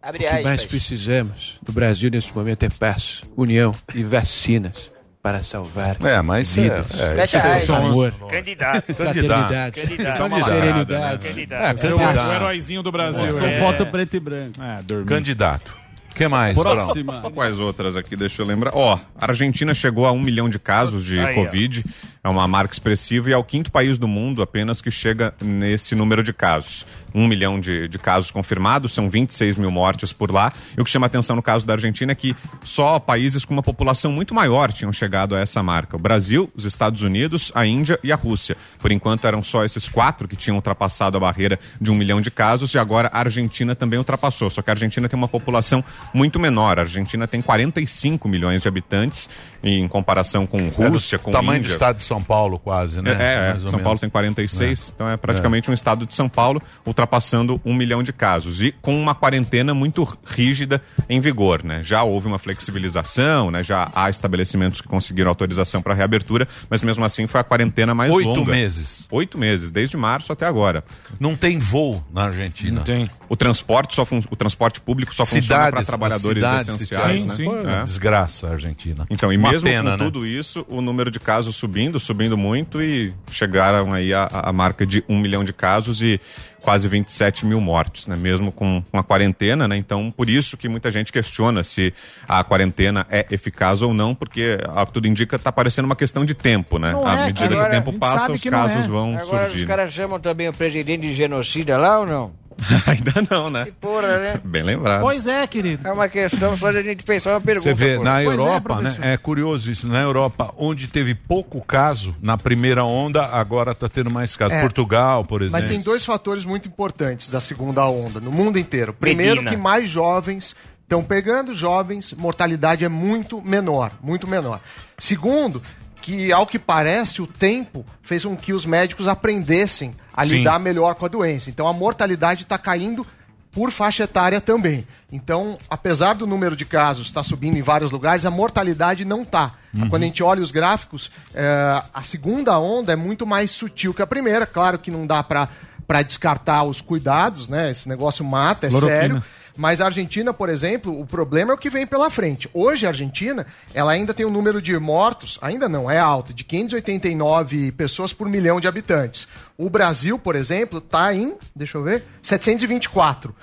O que mais precisamos no Brasil nesse momento é paz, união e vacinas para salvar É, mas é- vidas. é, Fecha aspas. amor, Candidato. fraternidade, Candidato. serenidade. Candidato. É, candidato. o heróizinho do Brasil. É. foto preto e branco. É. Candidato. Que mais? Próxima. Quais outras aqui? Deixa eu lembrar. Ó, a Argentina chegou a um milhão de casos de Aí, ó. Covid. É uma marca expressiva e é o quinto país do mundo apenas que chega nesse número de casos. Um milhão de, de casos confirmados, são 26 mil mortes por lá. E o que chama atenção no caso da Argentina é que só países com uma população muito maior tinham chegado a essa marca. O Brasil, os Estados Unidos, a Índia e a Rússia. Por enquanto eram só esses quatro que tinham ultrapassado a barreira de um milhão de casos e agora a Argentina também ultrapassou. Só que a Argentina tem uma população muito menor. A Argentina tem 45 milhões de habitantes em comparação com Rússia, É do com tamanho do Índia. estado de São Paulo, quase, né? É, é, Mais ou São menos. Paulo tem 46, então é praticamente um estado de São Paulo, ultrapassando um milhão de casos. E com uma quarentena muito rígida em vigor, né? Já houve uma flexibilização, né? Já há estabelecimentos que conseguiram autorização para reabertura, mas mesmo assim foi a quarentena mais Oito longa. meses. Oito meses, desde março até agora. Não tem voo na Argentina. Não tem. O transporte, só fun- o transporte público só funciona para trabalhadores cidades, essenciais, cidades. né? Foi uma É. Desgraça a Argentina. Então, e Uma mesmo pena, com né? tudo isso, o número de casos subindo, subindo muito e chegaram aí a, a marca de um milhão de casos e quase 27 mil mortes, né? Mesmo com, com a quarentena, né? Então, por isso que muita gente questiona se a quarentena é eficaz ou não, porque ao que tudo indica está parecendo uma questão de tempo, né? Não à é, medida cara. que o tempo passa, os casos é. vão Agora surgir. os caras chamam também o presidente de genocida lá ou não? Ainda não, né? Porra, né? Bem lembrado. Pois é, querido. É uma questão só de a gente pensar uma pergunta. Você vê, pô. na Pois é, Europa, né? professor. É curioso isso. Na Europa, onde teve pouco caso, na primeira onda, agora está tendo mais casos. É. Portugal, por exemplo. Mas tem dois fatores muito importantes da segunda onda, no mundo inteiro. Primeiro, Medina. que mais jovens estão pegando jovens, mortalidade é muito menor, muito menor. Segundo, que ao que parece, o tempo fez com que os médicos aprendessem a Sim. lidar melhor com a doença. Então a mortalidade está caindo por faixa etária também. Então, apesar do número de casos estar subindo em vários lugares, a mortalidade não está. Quando a gente olha os gráficos, é, a segunda onda é muito mais sutil que a primeira. Claro que não dá para para descartar os cuidados, né? Esse negócio mata, é Cloroquina. sério. Mas a Argentina, por exemplo, o problema é o que vem pela frente. Hoje a Argentina, ela ainda tem um número de mortos, ainda não, é alto, de 589 pessoas por milhão de habitantes. O Brasil, por exemplo, está em, deixa eu ver, 724.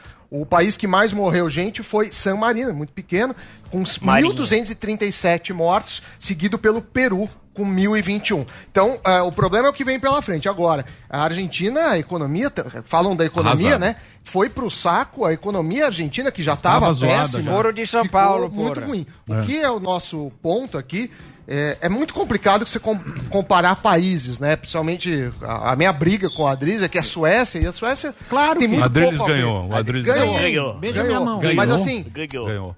O país que mais morreu gente foi San Marino, muito pequeno, com Marinho. 1.237 mortos, seguido pelo Peru, com 1.021. Então, ah, o problema é o que vem pela frente. Agora, a Argentina, a economia, falam da economia, Arrasado. né? Foi pro saco a economia argentina, que já Tava estava péssima. Foro de São Paulo, muito porra. ruim. O que é o nosso ponto aqui? É, é muito complicado você com- comparar países, né? Principalmente a, a minha briga com a Adriles é que a Suécia e a Suécia Claro tem que- muito O Adriles pouco a ver. ganhou, o Adriles ganhou. ganhou. Beija minha mão. Mas Ganhou? assim, Ganhou. Ganhou.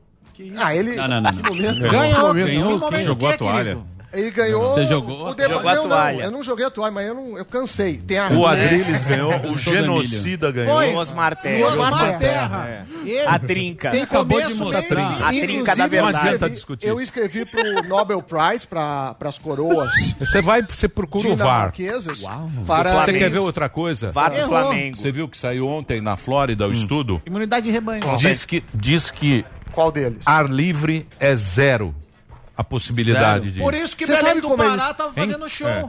ah, ele Não, não, não. Ganhou. Ganhou, Que momento jogou que é, a toalha. querido? Ele ganhou. Você jogou? o deba- Jogou a não, não, toalha. eu não joguei a toalha, mas eu, não, eu cansei. Tem a O É. Adriles ganhou, o do genocida ganhou. Foi. Osmar O Terra. Osmar Terra. Ele A trinca. Tem Acabou de começo, mostrar. meio e fim. A trinca da verdade. adianta escrevi, discutir. eu escrevi pro Nobel Prize para as coroas Você vai, você procura o VAR. dinamarquesas para Você quer ver outra coisa? Pro Errou. Flamengo. Você viu que saiu ontem na Flórida o estudo? Imunidade de rebanho. Diz que, diz que Qual deles? Ar livre é zero a possibilidade Zero. de. Por isso que Você Belém sabe do como Pará eles- tava Hein? fazendo show. É.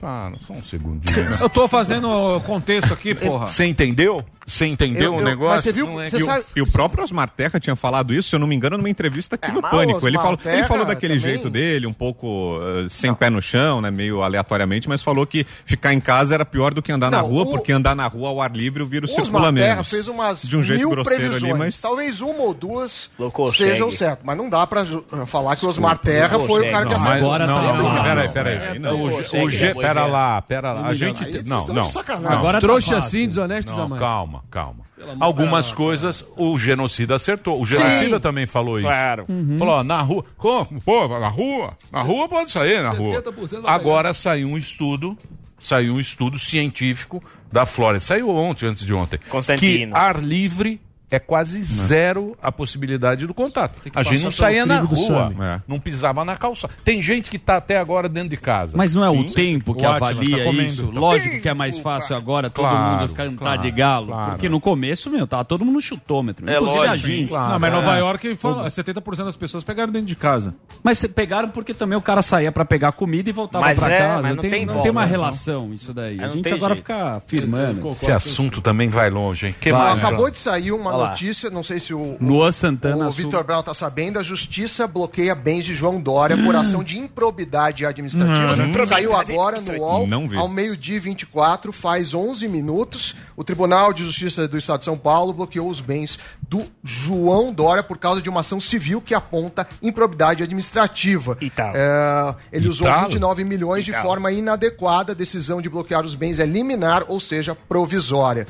Para, só um segundinho. Eu tô fazendo o contexto aqui, porra. Você entendeu? Você entendeu o negócio? Não é e, que- o, e o próprio Osmar Terra tinha falado isso, se eu não me engano, numa entrevista aqui no mas Pânico. Ele falou, ele Terra falou daquele também- jeito dele, um pouco eh, sem pé no chão, né? Meio aleatoriamente, mas falou que ficar em casa era pior do que andar na Não, rua, o- porque andar na rua ao ar livre o vírus O circula Osmar Terra menos. fez umas de um jeito mil grosseiro previsões. ali, mas. Talvez uma ou duas consegue. sejam certas. Mas não dá pra ju- falar que o Osmar Terra foi o cara que Não, mas- acertou. não, não, não, peraí, peraí. É, Não, não o, G, não pera lá, pera lá. A gente. Não, não. de sacanagem. Agora Trouxa assim, desonesto Não, jamais. calma, calma. Algumas coisas o genocida acertou. O genocida Sim. também falou isso. Claro. Uhum. Falou, ó, na rua. Como? Pô, na rua? Na rua pode sair, na rua. 70% vai Agora saiu um estudo, saiu um estudo científico da Flórida. Saiu ontem, antes de ontem. Constantino. Que ar livre é quase zero a possibilidade do contato. A gente não saía na rua. É. não pisava na calçada. Tem gente que tá até agora dentro de casa. Mas não é o Sim. tempo que O avalia tá isso? Lógico que é mais fácil agora todo Claro, mundo cantar claro, de galo. claro. Porque no começo, meu, tava todo mundo no chutômetro. É inclusive a lógico, gente. Não, mas Nova É. York fala, 70% das pessoas pegaram dentro de casa. Mas pegaram porque também o cara saía pra pegar comida e voltava Mas pra é, casa. mas não tem não volta, tem uma então. relação isso daí. A não gente tem agora jeito. fica firmando. Esse assunto também vai longe, hein? Que Ó, mais, acabou de sair uma lá. notícia, não sei se o, Luan Santana o Vitor Brown tá sabendo, a justiça bloqueia bens de João Dória por ação de improbidade administrativa. Hum. Saiu agora no UOL, ao meio-dia e 24, faz 11 minutos. O Tribunal de Justiça do Estado de São Paulo bloqueou os bens do João Dória por causa de uma ação civil que aponta improbidade administrativa. É, ele usou Italo? 29 milhões de forma inadequada. A decisão de bloquear os bens é liminar, ou seja, provisória.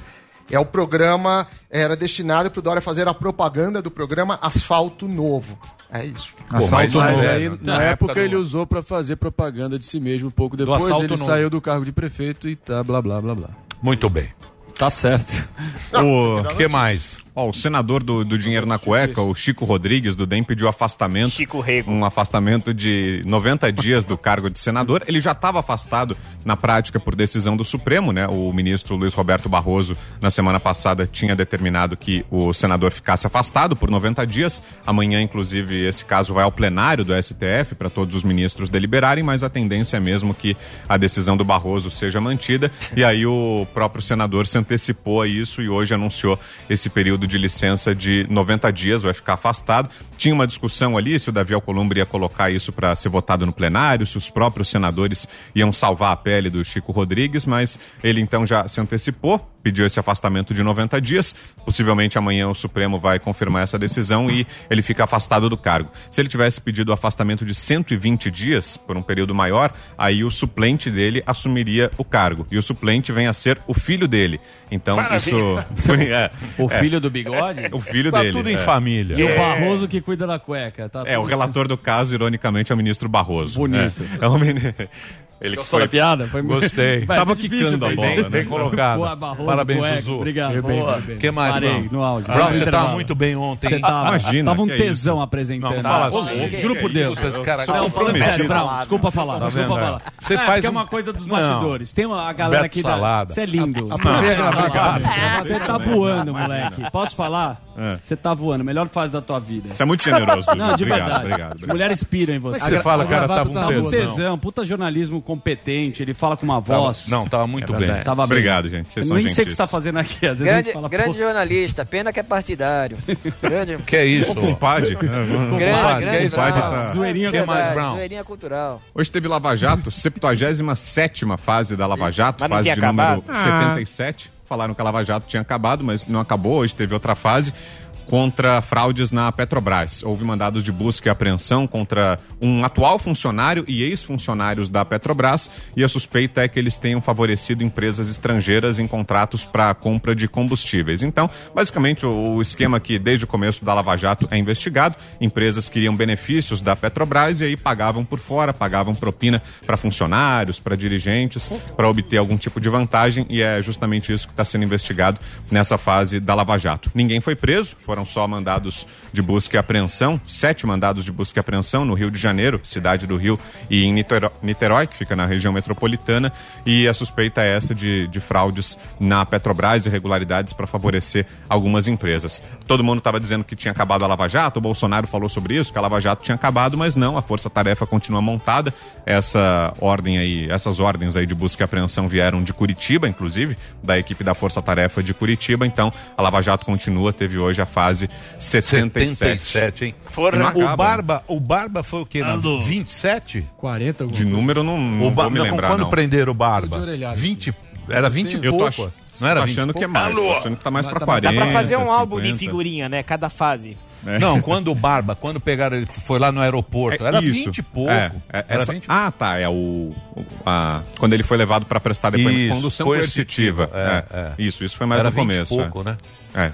É o programa, era destinado para o Dória fazer a propaganda do programa Asfalto Novo. É isso. Mas Assalto aí, novo. na Na época, época ele do- usou pra fazer propaganda de si mesmo. Um pouco depois ele novo. saiu do cargo de prefeito e tá blá blá blá blá. Muito bem. Tá certo. O que mais? Ó, o senador do, do Dinheiro na Cueca, o Chico Rodrigues, do DEM, pediu afastamento. Chico Rego. Um afastamento de 90 dias do cargo de senador. Ele já estava afastado na prática por decisão do Supremo, né? O ministro Luiz Roberto Barroso, na semana passada, tinha determinado que o senador ficasse afastado por 90 dias. Amanhã, inclusive, esse caso vai ao plenário do STF para todos os ministros deliberarem, mas a tendência é mesmo que a decisão do Barroso seja mantida. E aí o próprio senador se antecipou a isso e hoje anunciou esse período de licença de 90 dias, vai ficar afastado. Tinha uma discussão ali se o Davi Alcolumbre ia colocar isso para ser votado no plenário, se os próprios senadores iam salvar a pele do Chico Rodrigues, mas ele então já se antecipou, pediu esse afastamento de 90 dias. Possivelmente amanhã o Supremo vai confirmar essa decisão e ele fica afastado do cargo. Se ele tivesse pedido o afastamento de 120 dias, por um período maior, aí o suplente dele assumiria o cargo. E o suplente vem a ser o filho dele. Então isso. É, O é. filho do bigode? O filho Tá dele. tudo em é. família. E o É. Barroso que cuida da cueca. Tá É, o relator do caso, ironicamente, é o ministro Barroso. Bonito. É, é o mini- Ele que Gostou foi... da piada? Foi muito- Gostei. Vai, Tava é difícil, quicando a bem- bola, Bem, né? bem colocado. Boa, Barroso, Parabéns, cueca. Zuzu. Obrigado. Boa. que mais, Parei, Brown? no áudio. Brown, você tava muito bem ontem. Você hein? tava, Imagina, tava um é tesão isso. apresentando. Não, fala Ô, assim, Juro por é Deus. cara- Não, falando sério. Brown, desculpa falar, Tá desculpa falar. é? Você é, faz que é um- uma coisa dos bastidores. Tem uma a galera aqui da... Salada. Você é lindo. Você tá voando, moleque. Posso falar? É. Você tá voando. Melhor fase da tua vida. Você é muito generoso. Não, de obrigado, verdade. obrigado, As mulheres piram em você. Você fala, cara, um tá Tava um tesão. tesão, puta jornalismo competente, ele fala com uma Tava- voz. Não, tava muito É bem. Tava bem. Obrigado, gente. Vocês nem sei o que você tá fazendo aqui. Às vezes a Grande, gente fala, grande jornalista, pena que é partidário. grande, Que é isso? Compadre. grande, grande? Compadre tá- Zoeirinha que mais, Verdade, Brown? Zoeirinha cultural. Hoje teve Lava Jato, 77ª fase da Lava Jato, Mas fase de número acabado? 77. Falaram que a Lava Jato tinha acabado, mas não acabou. Hoje teve outra fase contra fraudes na Petrobras. Houve mandados de busca e apreensão contra um atual funcionário e ex-funcionários da Petrobras e a suspeita é que eles tenham favorecido empresas estrangeiras em contratos para compra de combustíveis. Então, basicamente, o, esquema que desde o começo da Lava Jato é investigado, empresas queriam benefícios da Petrobras e aí pagavam por fora, pagavam propina para funcionários, para dirigentes, para obter algum tipo de vantagem e é justamente isso que está sendo investigado nessa fase da Lava Jato. Ninguém foi preso, foram foram só mandados de busca e apreensão, sete mandados de busca e apreensão no Rio de Janeiro, cidade do Rio, e em Niterói, que fica na região metropolitana, e a suspeita é essa de, de fraudes na Petrobras, irregularidades para favorecer algumas empresas. Todo mundo estava dizendo que tinha acabado a Lava Jato, o Bolsonaro falou sobre isso, que a Lava Jato tinha acabado, mas não, a Força Tarefa continua montada. Essa ordem aí, essas ordens aí de busca e apreensão vieram de Curitiba, inclusive, da equipe da Força Tarefa de Curitiba, então a Lava Jato continua, teve hoje a fase 77. 77, hein? Não o, acaba, Barba, o Barba foi o quê? Na 27? 40 De número não, não O Ba- vou me não, lembrar, quando não. prenderam o Barba? Tô de orelhada. 20, era 20 e Eu tô pouco. ach- Não era tô 20 achando que é pouco? mais, tô achando que tá mais pra Dá 40, pra fazer um álbum de 50. figurinha, né? Cada fase. É. Não, quando o Barba, quando pegaram ele, foi lá no aeroporto, era isso. 20 e pouco. É, é, era essa- 20 Ah, tá. É o. a- quando ele foi levado para prestar depoimento. Isso, condução coercitiva, coercitiva. é, É, Isso, isso foi mais Era no 20 e começo. pouco, é. né?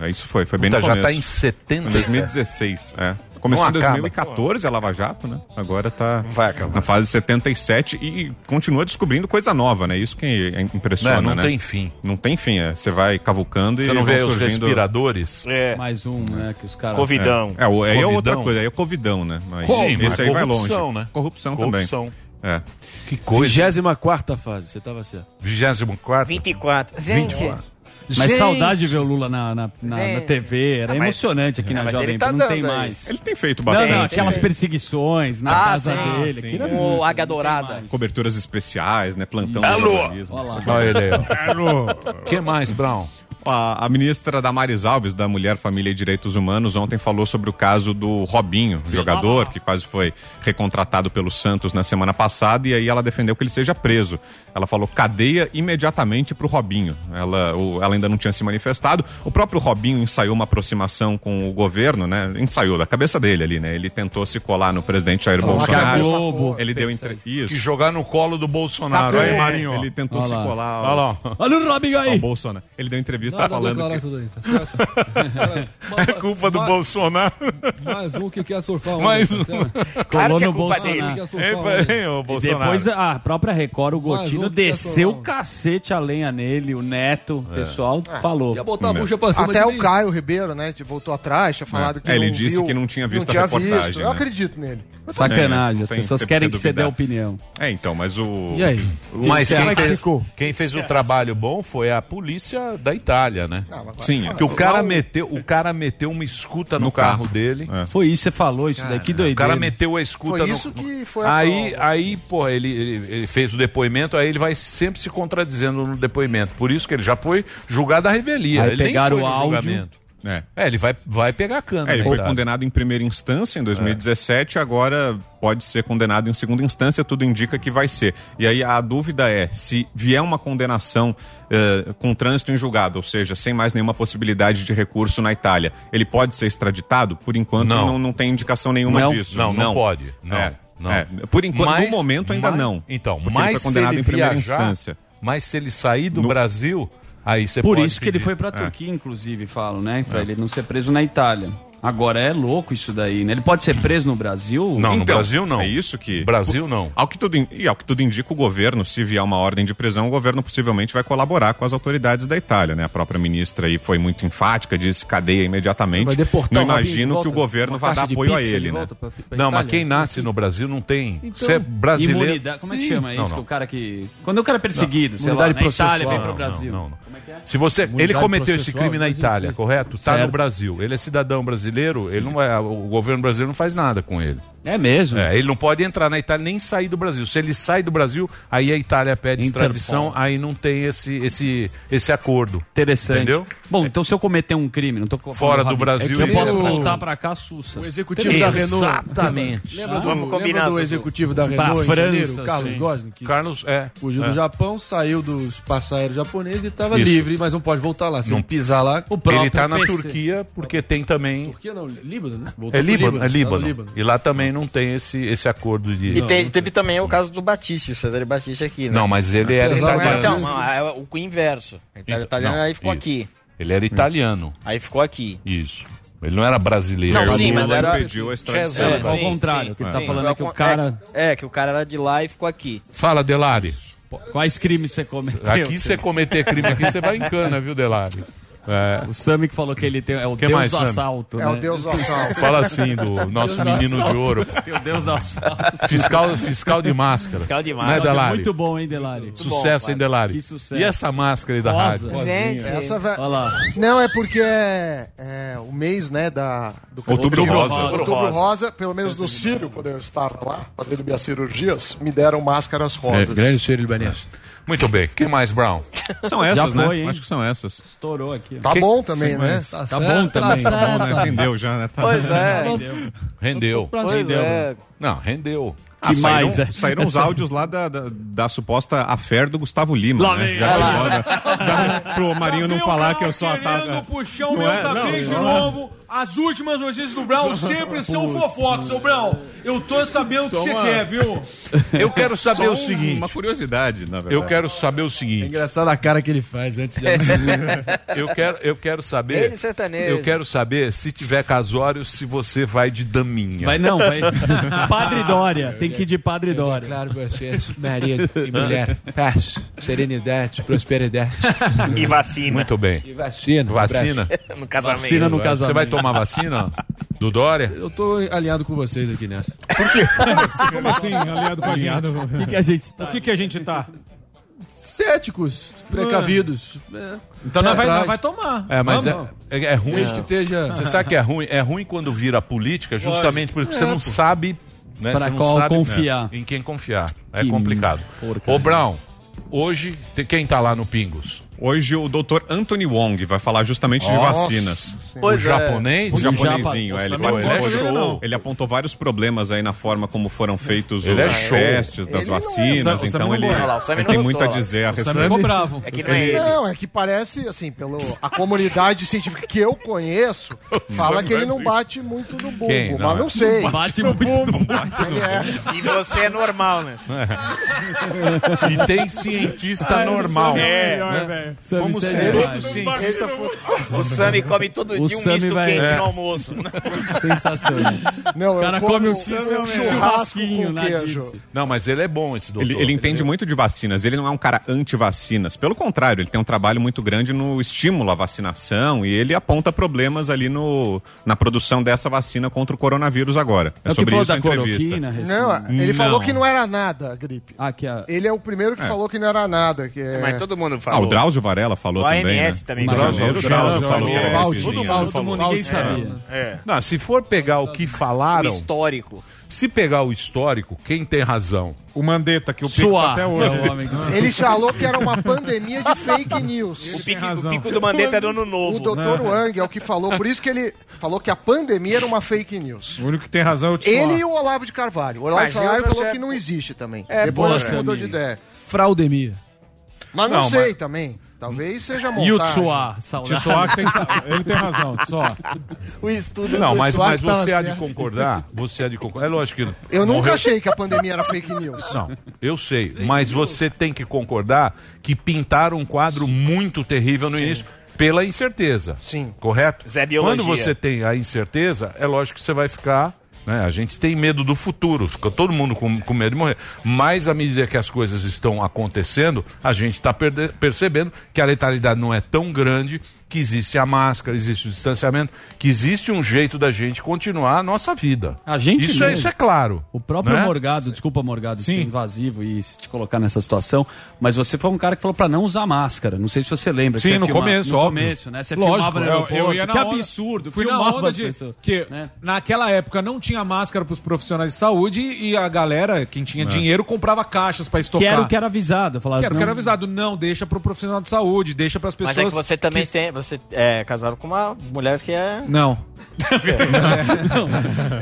É, isso foi. Foi bem Puta, no já começo. tá em 70. Em 2016, é. Começou Não em acaba. 2014 a Lava Jato, né? Agora tá Vai acabar. na fase 77 e continua descobrindo coisa nova, né? Isso que é- impressiona, Não, não né? tem fim. Não tem fim, é. Você vai cavucando e Você não vê os surgindo... respiradores? É. Mais um, né? Que os caras. É, é, o- aí é outra Covidão. coisa, aí é covidão, né? Mas Sim, esse mas aí vai longe. corrupção, né? Corrupção, Corrupção. também. É. Que coisa. 24 fase, você tava certo. 24. 24. Gente, 24. Mas Gente. saudade de ver o Lula na, na, na- na Gente. TV. Era Ah, mas- emocionante aqui Ah, na mas Jovem Pan. tá não tem aí. mais. Ele tem feito Não, bastante. não, aquelas né? perseguições na Ah, casa sim, dele. sim. aquilo muito- o Águia Dourada. Coberturas especiais, né? Plantão de Alô. jornalismo. Olha lá. Olha ele aí, ó. que mais, Brown? A, a ministra Damares Alves, da Mulher, Família e Direitos Humanos, ontem falou sobre o caso do Robinho, jogador que quase foi recontratado pelo Santos na semana passada, e aí ela defendeu que ele seja preso. Ela falou cadeia imediatamente pro Robinho. Ela, o- ela ainda não tinha se manifestado. O próprio Robinho ensaiou uma aproximação com o governo, né? Ensaiou da cabeça dele ali, né? Ele tentou se colar no presidente Jair Falou Bolsonaro. Globo Ele deu fez entre... Que jogar no colo do Bolsonaro. Aí, Marinho. ó. Ele tentou Olha se lá. colar. Olha lá. Olha o Robin ao aí. Bolsonaro. Ele deu entrevista Nada a falando declarar que... isso daí, tá certo? É culpa do mais, Bolsonaro. Mais um que quer surfar. Mais onda, um. tá? Claro Colou que é no culpa Bolsonaro. dele. Quer surfar Ei, ô E Bolsonaro. depois a própria Record, o Gotino, um desceu o cacete a lenha nele, o Neto, o pessoal falou. Quer botar a bucha pra cima Até o? Caio Ribeiro, né, voltou atrás, tinha falado que É, ele não disse viu, que não tinha visto a tinha reportagem, visto. Eu né? acredito nele. Sacanagem, as Sem pessoas querem que você dê opinião. É, então, mas o... E aí? Mas é quem fez o trabalho bom foi a polícia da Itália, né? Não, mas Sim, Que o cara meteu, o cara meteu uma escuta no, No carro, carro. dele. É. Foi isso, você falou isso daí, que O doideira. cara meteu a escuta Foi no- isso no... que foi a Aí, prova. aí, pô, ele, ele, ele fez o depoimento, aí ele vai sempre se contradizendo no depoimento. Por isso que ele já foi julgado à revelia. Aí ele nem pegaram foi o áudio. julgamento. É. É, ele vai, vai pegar cana. É, ele na foi condenado em primeira instância em 2017, agora pode ser condenado em segunda instância, tudo indica que vai ser. E aí a dúvida é, se vier uma condenação eh, com trânsito em julgado, ou seja, sem mais nenhuma possibilidade de recurso na Itália, ele pode ser extraditado? Por enquanto Não. não, não, tem indicação nenhuma Não? disso. Não, não pode. Não, É, não. é. Por enquanto, Mas- no momento ainda mas- não. Então, mas ele foi condenado se ele em primeira viajar, instância. Mas se ele sair do No- Brasil, aí você Por isso que ele pedir. foi pra É. Turquia, inclusive, falam, né? Pra ele não ser preso na Itália. Agora é louco isso daí, né? Ele pode ser preso no Brasil? Não, no Então, Brasil não. É isso que. Brasil não. Ao que, tudo, in- e ao que tudo indica, o governo, se vier uma ordem de prisão, o governo possivelmente vai colaborar com as autoridades da Itália, né? A própria ministra aí foi muito enfática, disse cadeia imediatamente. Vai deportar Não imagino que o governo vai dar apoio a ele, né? pra- pra Não, mas quem nasce no Brasil não tem. Então, Você é brasileiro. Imunidade, como é que Sim. chama isso? Não, Que não. o cara que. Quando o cara é perseguido, sei lá, na Itália vem pro Não, Brasil. não, não. Se você, ele Imunidade cometeu esse crime na entendi Itália, correto? Tá no. Brasil. Ele é cidadão brasileiro, ele não vai, o governo brasileiro não faz nada com ele. É mesmo? É, ele não pode entrar na Itália nem sair do Brasil. Se ele sai do Brasil, aí a Itália pede Interpol. extradição, aí não tem esse, esse, esse acordo. Interessante. Entendeu? Bom, então se eu cometer um crime, não tô Fora do Brasil, eu ele- posso o- voltar pra cá, sussa. O executivo da Renault. Exatamente. Lembra do, Vamos combinar, lembra do executivo da Renault França, janeiro, Carlos sim. Gosling, que Carlos, é. fugiu é. do Japão, saiu dos passageros japoneses e estava Isso. livre, mas não pode voltar lá. Se Não. pisar lá... O próprio Ele tá na PC. Turquia porque tem também. Turquia não, Líbano, né? Voltou É pro Líbano, é tá no Líbano. E lá também não tem esse, esse acordo de. E te- teve também o caso do Batiste, o Cesare Batiste aqui, né? Não, mas ele era Apesar- italiano. Então, não, é o inverso. Então, o italiano Não, aí ficou isso. aqui. Ele era italiano. Aí ficou aqui. Isso. Ele não era brasileiro. Não, sim, mas era- impediu a extradição. É, Ao sim, contrário, sim, o que ele sim. tá falando Foi é que o cara. É, é, que o cara era de lá e ficou aqui. Fala, Delari. Quais crimes você cometeu? Aqui você cometer crime aqui, você vai em cana, viu, Delari? É. O Sami que falou que ele tem, é o Que deus mais, do Sami? assalto. É né? o Deus do assalto. Fala assim do nosso Deus do menino de assalto. ouro. Tem o deus do asfalto. Fiscal, fiscal de máscaras. Fiscal de Né, máscaras. Delari? Muito bom, hein, Delari? Sucesso, hein, Delari? Que sucesso. E essa máscara aí da Rosa. rádio? Gente, Essa ve- Olha lá. Não, é porque é, é o mês, né, da... Do Outubro Rosa. Outubro Rosa. pelo menos no Sírio, quando eu estava lá, fazendo minhas cirurgias, me deram máscaras É, rosas. grande Ciro Libanês. Muito bem. Quem mais, Brown? São essas, Já foi, né? hein? Acho que são essas. Estourou aqui. ó. Tá bom também, né? Tá, bom também. Tá bom, né? Entendeu já, né? Tá. Pois é. Rendeu. Pois é. Não, rendeu. Ah, Que saíram, mais, é? saíram os áudios lá da, da, da suposta affair do Gustavo Lima. Lá né? vem chegou, né? Já pro Marinho não falar que eu sou a taça. puxar o Não meu é? Não, tapete de não. novo. As últimas notícias do Brown sempre são fofocas, ô Brown. Eu tô sabendo o que você uma- quer, viu? Eu quero saber Só o seguinte. Uma curiosidade, na verdade. Eu quero saber o É seguinte. engraçado a cara que ele faz antes de Eu quero, eu quero saber. Ele sertanejo. Eu quero saber se tiver casório, se você vai de daminha. Vai não, vai. Padre Dória. Tem que ir de Padre Eu Dória. declaro vocês, marido e mulher, paz, serenidade, prosperidade E vacina. Muito bem. e vacina. Vacina? No casamento. Vacina no casamento. Você vai tomar vacina? Do Dória? Eu tô alinhado com vocês aqui nessa. Como assim, aliado com a gente? O que, que a gente tá? O que, que a gente tá? Céticos, precavidos. É. Então nós vai, nós vai tomar. É, mas é, Vamos. é, é ruim. Desde que esteja. Você sabe que é ruim? É ruim quando vira política, justamente porque você não sabe né, não qual sabe, confiar. né, em quem confiar. É Que complicado. porcaria. Ô, Brown, hoje, quem tá lá no Pingos? Hoje o Dr. Anthony Wong vai falar justamente de Nossa. vacinas. Pois o é. japonês? O japonesinho, é, ele, não participou de- não. ele apontou vários problemas aí na forma como foram feitos Ele é os show. testes das Ele não é- vacinas, o Sam- o Sam então não ele, lá, o ele não tem muito a dizer a Sam respeito. ficou bravo. É que não é ele. Não, é que parece, assim, pelo a comunidade científica que eu conheço, fala que ele não bate muito no bumbo, Quem? Não, mas é. não sei. Bate muito no Ele é. E você é normal, né? E tem cientista normal. É. né? Sami, Como você se é todo demais. cientista fosse... O Sami come todo O dia um misto vai- quente é. no almoço. Sensacional. Não, O cara como come um churrasco churrasquinho disso. Não, mas ele é bom, esse doutor. Ele, ele entende muito de vacinas, ele não é um cara anti-vacinas. Pelo contrário, ele tem um trabalho muito grande no estímulo à vacinação e ele aponta problemas ali no, na produção dessa vacina contra o coronavírus agora. É, É sobre isso a entrevista. Não, ele Não. falou que não era nada a gripe. Ah, que a... Ele é o primeiro que falou que não era nada. Que é... Mas todo mundo Ah, falou. o Drauzio Varela falou O também, né? AMS também Em falou. janeiro, o Drauzio Drauzio falou. É, Valde, esse todo. Valde Todo mundo, ninguém sabia. É. Não, se for pegar o que O falaram, histórico. se pegar o histórico, quem tem razão? O Mandetta, que o pico Suar. até hoje. O Ele falou que era uma pandemia de fake news. O pico, o pico do Mandetta é do ano O novo. Dr. Wang é o que falou, por isso que ele falou que a pandemia era uma fake news. O único que tem razão é o Tsuá. Ele e o Olavo de Carvalho. O Olavo Mas de Carvalho falou que não existe também. É, Depois boa, mudou de ideia. Fraudemia. Mas não, Não, sei mas- também. Talvez seja E o montagem. Tsuá, saudade. Tsuá que tem, ele tem razão, Tsuá. O estudo Não, mas, mas você há de certo. concordar? Você há de concordar? É lógico que. Eu nunca morreu- achei que a pandemia era fake news. Não, eu sei, mas você tem que concordar que pintaram um quadro muito terrível no início pela incerteza. Sim. Correto? Zé Biologia. Quando você tem a incerteza, é lógico que você vai ficar. Né? A gente tem medo do futuro, fica todo mundo com, com medo de morrer. Mas à medida que as coisas estão acontecendo, a gente está percebendo que a letalidade não é tão grande, que existe a máscara, existe o distanciamento, que existe um jeito da gente continuar a nossa vida. A gente isso, é, isso é claro. O próprio né? Morgado, desculpa Morgado Sim. ser invasivo e se te colocar nessa situação, mas você foi um cara que falou pra não usar máscara. Não sei se você lembra. Sim, Você no filma- começo, no óbvio. começo, né? Você Lógico, filmava no eu- aeroporto. eu ia na que onda- absurdo. Fui na onda as de pessoas, que né? naquela época não tinha máscara pros profissionais de saúde e a galera, quem tinha dinheiro, comprava caixas pra estocar. Que era o que era avisado. Falava, Que era o que avisado. Não, deixa pro profissional de saúde, deixa pras Mas pessoas... é que você também tem. Você é casado com uma mulher que é. Não.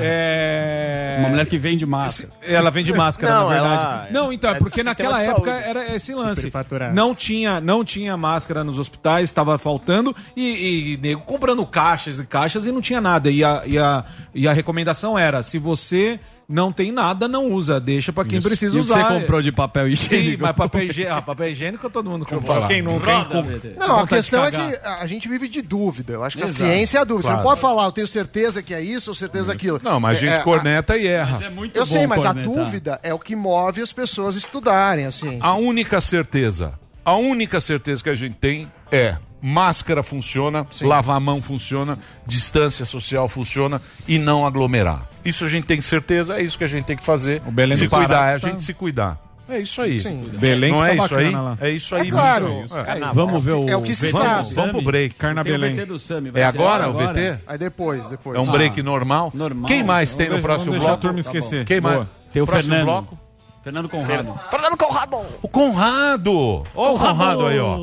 É... Uma mulher que vende máscara. Ela vende máscara, Não, na verdade. ela- não, então, é é porque naquela época saúde. era esse lance. Não tinha, não tinha máscara nos hospitais, estava faltando e, e nego comprando caixas e caixas e não tinha nada. E a, e a, e a recomendação era: se você não tem nada, não usa, deixa pra quem Isso. precisa E usar. você comprou de papel Sim, higiênico? mas papel higiênico, ah, papel higiênico todo mundo compra. falar. Quem não Roda, tem, BT. Não, a questão é que a gente vive de dúvida. Eu acho que Exato. a ciência é a dúvida. Você Claro. não pode falar, eu tenho certeza que é isso ou certeza aquilo. Não, mas a gente É, é, corneta e erra. Mas é muito Eu bom sei, mas a cornetar. dúvida é o que move as pessoas a estudarem a ciência. A única certeza, a única certeza que a gente tem é máscara funciona, lavar a mão funciona, distância social funciona e não aglomerar. Isso a gente tem certeza, é isso que a gente tem que fazer. Belém se Pará cuidar, é a tá- gente se cuidar. É isso aí. Sim. Belém não que é tá isso aí? lá. É isso É aí. claro. bicho. É. Vamos ver o- É o que se vamos, sabe. Vamos pro break. Carna o Belém. VT do Sami, vai É ser agora o agora? VT? Aí depois, depois. É um Ah. break normal? Normal. Quem mais tem no Vamos próximo deixar a bloco? turma esquecer. Quem mais? Tem o próximo Fernando. bloco? Fernando Conrado. Fernando Conrado. O Conrado. Ó o Conrado. Conrado aí, ó.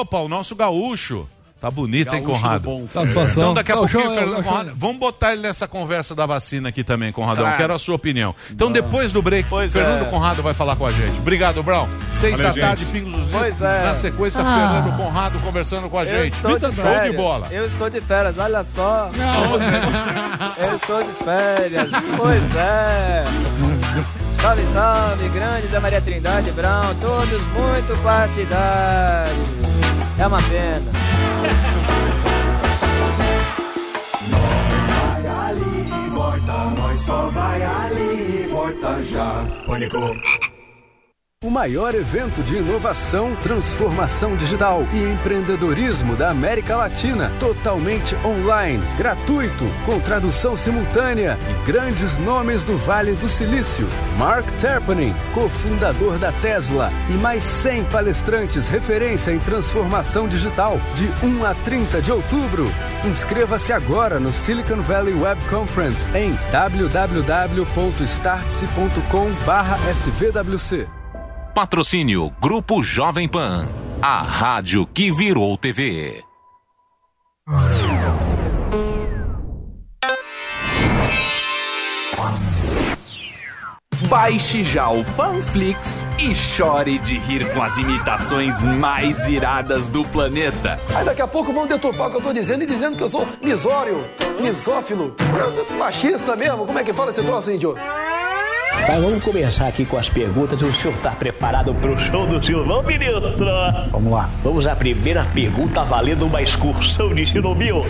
Opa, o nosso gaúcho. Tá bonito, hein, Gaúcho Conrado? do bom. Satisfação. Então daqui a Gauchão, pouquinho, Fernando. Conrado. Vamos botar ele nessa conversa da vacina aqui também, Conradão. Claro. Quero a sua opinião. Então depois do break, Pois Fernando é. Conrado vai falar com a gente. Obrigado, Brown. Seis Valeu, da tarde, gente. Pingos dos Is. Pois é. Na sequência, Ah. Fernando Conrado conversando com a Eu gente. estou de Show de férias. bola. Eu estou de férias, olha só. Eu estou de férias. Pois é. Salve, salve, grande da Maria Trindade Brown, todos muito partidários. É uma pena. Vai ali e volta, nós só vai ali e volta já. Pânico. O maior evento de inovação, transformação digital e empreendedorismo da América Latina, totalmente online, gratuito, com tradução simultânea e grandes nomes do Vale do Silício. Mark Terpening, cofundador da Tesla, e mais 100 palestrantes referência em transformação digital, de 1 a 30 de outubro. Inscreva-se agora no Silicon Valley Web Conference em www.startse.com/svwc. Patrocínio Grupo Jovem Pan. A rádio que virou TV. Baixe já o Panflix e chore de rir com as imitações mais iradas do planeta. Aí daqui a pouco vão deturpar o que eu tô dizendo e dizendo que eu sou misório, misófilo, machista mesmo. Como é que fala esse troço, índio? Mas vamos começar aqui com as perguntas. O senhor está preparado para o show do Silvão, ministro? Vamos lá. Vamos à primeira pergunta valendo uma excursão de Chernobyl.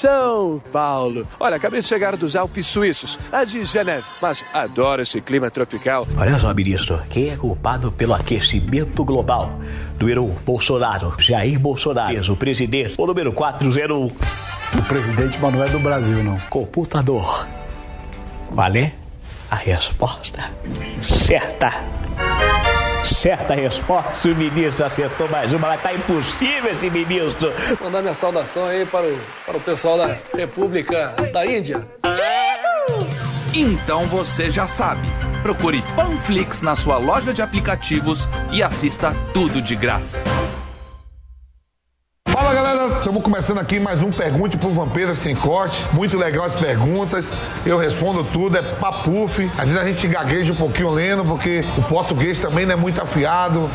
São Paulo. Olha, acabei de chegar dos Alpes Suíços, lá de Geneve, mas adoro esse clima tropical. Olha só, ministro, quem é culpado pelo aquecimento global? Número 1, Bolsonaro. Jair Bolsonaro, o presidente. O número 401. O presidente, mas não é do Brasil, não. Computador. Qual é a resposta? Certa. Certa resposta, o ministro acertou mais uma, mas tá impossível esse ministro. Mandar minha saudação aí para o, para o pessoal da República da Índia. Então você já sabe. Procure Panflix na sua loja de aplicativos e assista tudo de graça. Estamos começando aqui mais um Pergunte pro Vampeta Sem Corte. Muito legal as perguntas, eu respondo tudo, é papuf. Às vezes a gente gagueja um pouquinho lendo, porque o português também não é muito afiado,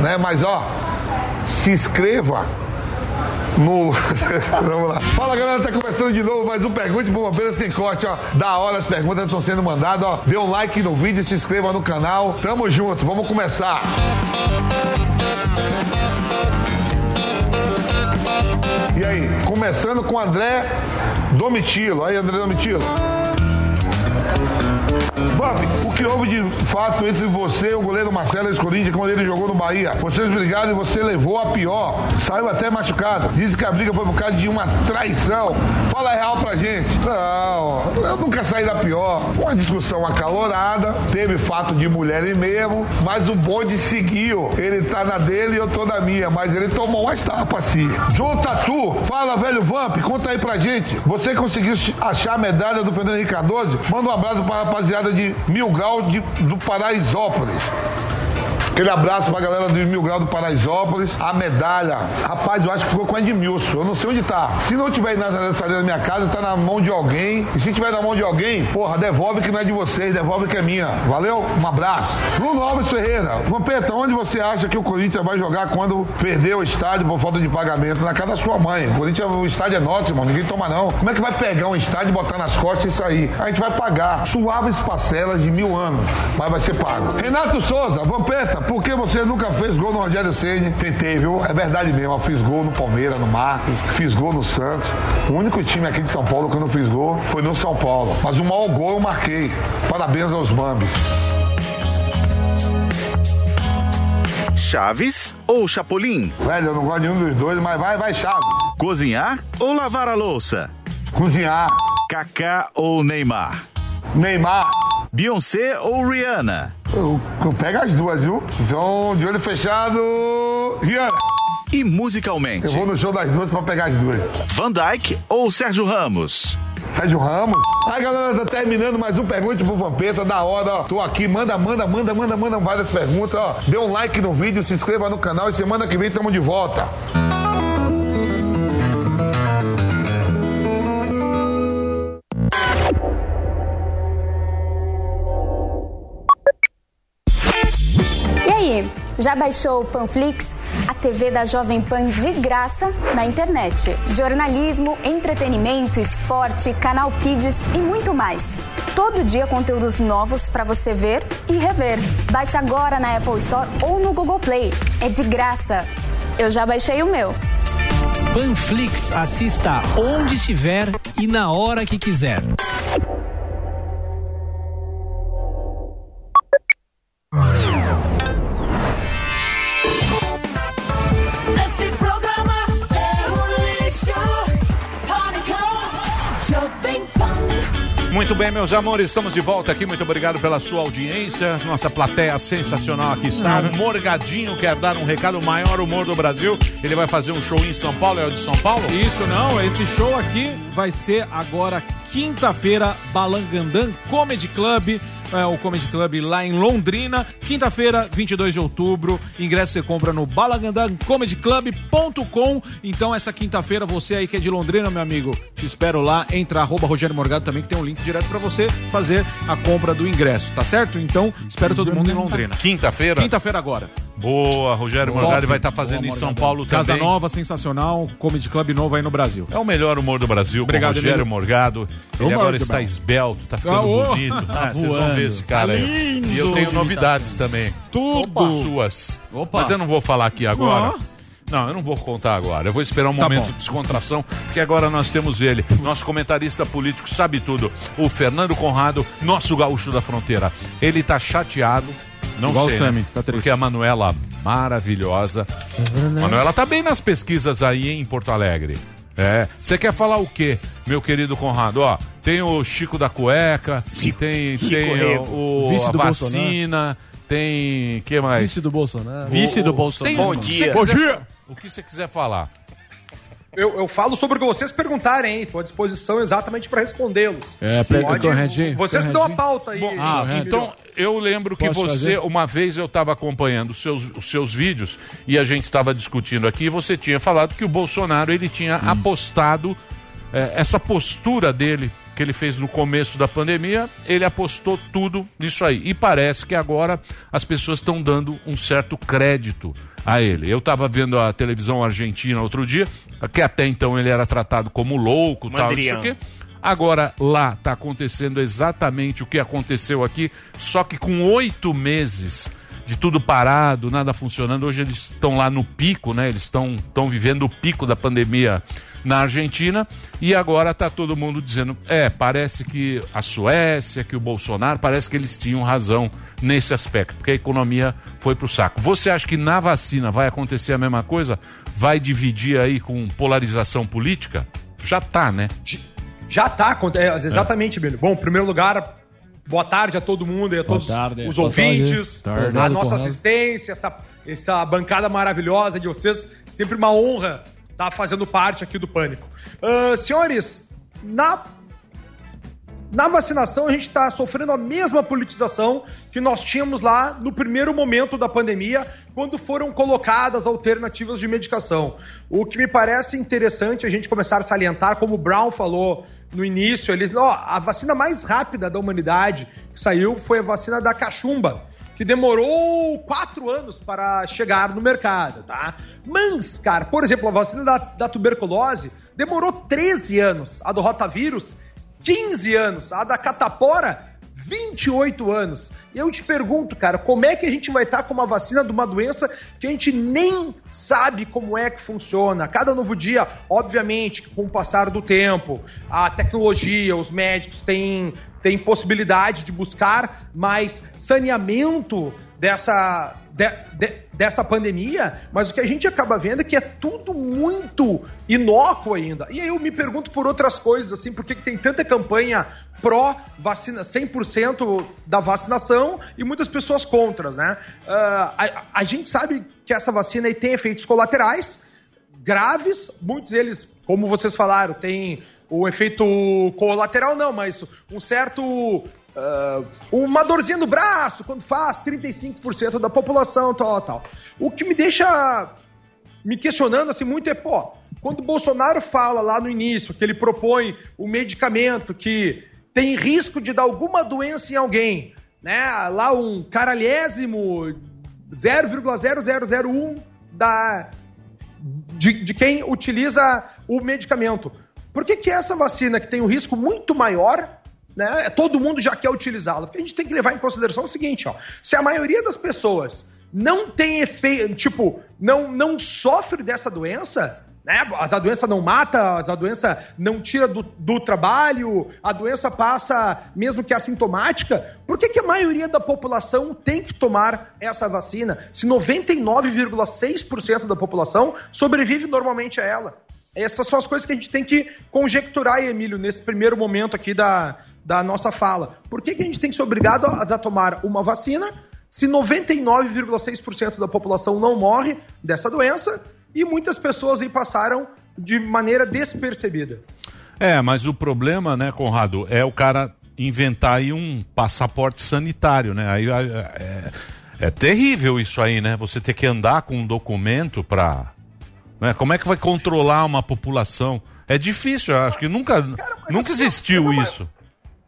né? Mas ó, se inscreva no. Vamos lá. Fala galera, tá começando de novo mais um Pergunte pro Vampeta Sem Corte, ó. Da hora as perguntas estão sendo mandadas, ó. Dê um like no vídeo, se inscreva no canal. Tamo junto, vamos começar. E aí, começando com André Domitilo. Aí, André Domitilo. Bob, o que houve de fato entre você e o goleiro Marcelo Escorinha quando ele jogou no Bahia? Vocês brigaram e você levou a pior. Saiu até machucado. Dizem que a briga foi por causa de uma traição. Fala real pra gente. Não, eu nunca saí da pior. Uma discussão acalorada, teve fato de mulher e mesmo, mas o bonde seguiu. Ele tá na dele e eu tô na minha, mas ele tomou umas tapas assim. João Tatu, fala velho Vamp, conta aí pra gente. Você conseguiu achar a medalha do Fernando Henrique Cardoso? Manda um abraço pra rapaziada de Mil Grau de, do Paraisópolis. Aquele abraço pra galera do Mil Grau do Paraisópolis. A medalha, rapaz, eu acho que ficou com a Edmilson. Eu não sei onde tá. Se não tiver na da minha casa, tá na mão de alguém. E se tiver na mão de alguém, porra, devolve que não é de vocês, devolve que é minha. Valeu? Um abraço. Bruno Alves Ferreira. Vampeta, onde você acha que o Corinthians vai jogar quando perder o estádio por falta de pagamento? Na casa da sua mãe. O Corinthians, o estádio é nosso, irmão. Ninguém toma não. Como é que vai pegar um estádio, botar nas costas e sair? A gente vai pagar suaves parcelas de mil anos, mas vai ser pago. Renato Souza, Vampeta, pergunta, por que você nunca fez gol no Rogério Ceni? Tentei, viu? É verdade mesmo, eu fiz gol no Palmeiras, no Marcos, fiz gol no Santos. O único time aqui de São Paulo que eu não fiz gol foi no São Paulo. Mas o maior gol eu marquei. Parabéns aos Bambis. Chaves ou Chapolin? Velho, eu não gosto de nenhum dos dois, mas vai, vai, Chaves. Cozinhar ou lavar a louça? Cozinhar. Kaká ou Neymar? Neymar. Beyoncé ou Rihanna? Eu, eu pego as duas, viu? Então, de olho fechado, Rihanna. E musicalmente? Eu vou no show das duas pra pegar as duas. Van Dyke ou Sérgio Ramos? Sérgio Ramos. Aí, galera, tá terminando mais um Pergunte pro Vampeta, da hora, ó. Tô aqui, manda, manda, manda, manda, manda várias perguntas, ó. Dê um like no vídeo, se inscreva no canal e semana que vem tamo de volta. Já baixou o Panflix, a TV da Jovem Pan de graça na internet? Jornalismo, entretenimento, esporte, canal Kids e muito mais. Todo dia conteúdos novos para você ver e rever. Baixe agora na Apple Store ou no Google Play. É de graça. Eu já baixei o meu. Panflix, assista onde estiver e na hora que quiser. Muito bem, meus amores, estamos de volta aqui. Muito obrigado pela sua audiência. Nossa plateia sensacional aqui está. O Morgadinho quer dar um recado o maior humor do Brasil. Ele vai fazer um show em São Paulo. É o de São Paulo? Isso não, esse show aqui vai ser agora quinta-feira, Balangandã Comedy Club. É, o Comedy Club lá em Londrina, quinta-feira, 22 de outubro. Ingresso você compra no balangandãcomedyclub.com. Então, essa quinta-feira, você aí que é de Londrina, meu amigo, te espero lá. Entra arroba Rogério Morgado também, que tem um link direto pra você fazer a compra do ingresso, tá certo? Então, espero todo mundo em Londrina. Quinta-feira? Quinta-feira agora. Boa, Rogério Boa. Morgado vai estar Boa, fazendo em São. Paulo Casa também. Nova, sensacional. Comedy Club novo aí no Brasil. É o melhor humor do Brasil, Obrigado, Rogério Emílio. Morgado. Ele agora está esbelto, tá ficando Ah, ô! bonito. Tá Ah, vocês vão ver esse cara Tá aí. E eu tenho novidades também. Tudo. Suas. Opa. Mas eu não vou falar aqui agora. Ah. Não, eu não vou contar agora. Eu vou esperar um Tá momento bom. de descontração, porque agora nós temos ele, nosso comentarista político, sabe tudo. O Fernando Conrado, nosso gaúcho da fronteira. Ele tá chateado. Não Igual sei, o Sami, né? tá triste. Porque a Manuela, maravilhosa. Manuela tá bem nas pesquisas aí hein, em Porto Alegre. É. Você quer falar o quê, meu querido Conrado? Ó, tem o Chico da Cueca, tem, tem Rego. o, Vice a do vacina, tem. que mais? Vice do Bolsonaro. Vice do O- Bolsonaro. tem- Bom o que dia. Bom dia. O que você quiser falar. Eu, eu falo sobre o que vocês perguntarem, hein? Estou à disposição exatamente para respondê-los. É, pega Pode- corredinho, Vocês que dão a pauta aí. Ah, Emílio. então eu lembro que Posso você, fazer? uma vez eu estava acompanhando os seus, os seus vídeos e a gente estava discutindo aqui e você tinha falado que o Bolsonaro ele tinha Hum. apostado eh, essa postura dele que ele fez no começo da pandemia, ele apostou tudo nisso aí. E parece que agora as pessoas estão dando um certo crédito a ele. Eu estava vendo a televisão argentina outro dia, que até então ele era tratado como louco, tal, isso Mandrião. aqui. Agora lá está acontecendo exatamente o que aconteceu aqui, só que com oito meses de tudo parado, nada funcionando. Hoje eles estão lá no pico, né? Eles estão estão vivendo o pico da pandemia na Argentina e agora está todo mundo dizendo, é, parece que a Suécia, que o Bolsonaro, parece que eles tinham razão nesse aspecto, porque a economia foi pro saco. Você acha que na vacina vai acontecer a mesma coisa? Vai dividir aí com polarização política? Já tá, né? Já tá, é, exatamente, Emílio. Bom, em primeiro lugar, boa tarde a todo mundo e a Boa todos tarde. os Boa ouvintes, tarde. a nossa assistência, essa, essa bancada maravilhosa de vocês. Sempre uma honra estar fazendo parte aqui do Pânico. Ah, senhores, na na vacinação, a gente está sofrendo a mesma politização que nós tínhamos lá no primeiro momento da pandemia, quando foram colocadas alternativas de medicação. O que me parece interessante a gente começar a salientar, como o Brown falou no início, ele, ó, a vacina mais rápida da humanidade que saiu foi a vacina da cachumba, que demorou quatro anos para chegar no mercado, tá? Mas, cara, por exemplo, a vacina da, da tuberculose demorou 13 anos, a do rotavírus 15 anos, a da catapora 28 anos. E eu te pergunto, cara, como é que a gente vai estar com uma vacina de uma doença que a gente nem sabe como é que funciona? Cada novo dia, obviamente, com o passar do tempo, a tecnologia, os médicos têm, têm possibilidade de buscar mais saneamento dessa, de- de- dessa pandemia, mas o que a gente acaba vendo é que é tudo muito inócuo ainda. E aí eu me pergunto por outras coisas, assim, por que, que tem tanta campanha pró-vacina, 100% da vacinação e muitas pessoas contra, né? Ah, a, a gente sabe que essa vacina tem efeitos colaterais graves, muitos deles, como vocês falaram, tem o efeito colateral, não, mas um certo. Ah, uma dorzinha no braço, quando faz 35% da população, tal, tal. O que me deixa me questionando assim muito é, pô, quando o Bolsonaro fala lá no início que ele propõe o medicamento que tem risco de dar alguma doença em alguém, né? Lá um caralhésimo 0,0001 da de, de quem utiliza o medicamento. Por que, que essa vacina que tem um risco muito maior, né? Todo mundo já quer utilizá-la? Porque a gente tem que levar em consideração o seguinte, ó. Se a maioria das pessoas não tem efeito, tipo, não, não sofre dessa doença, né? A doença não mata, a doença não tira do, do trabalho, a doença passa mesmo que assintomática. Por que, que a maioria da população tem que tomar essa vacina? Se 99,6% da população sobrevive normalmente a ela. Essas são as coisas que a gente tem que conjecturar, Emílio, nesse primeiro momento aqui da, da nossa fala. Por que, que a gente tem que ser obrigado a, a tomar uma vacina se 99,6% da população não morre dessa doença e muitas pessoas aí passaram de maneira despercebida? É, mas o problema, né, Conrado, é o cara inventar aí um passaporte sanitário, né? Aí é, é terrível isso aí, né? Você ter que andar com um documento para, né? Como é que vai controlar uma população? É difícil, acho que nunca, nunca assim, existiu isso.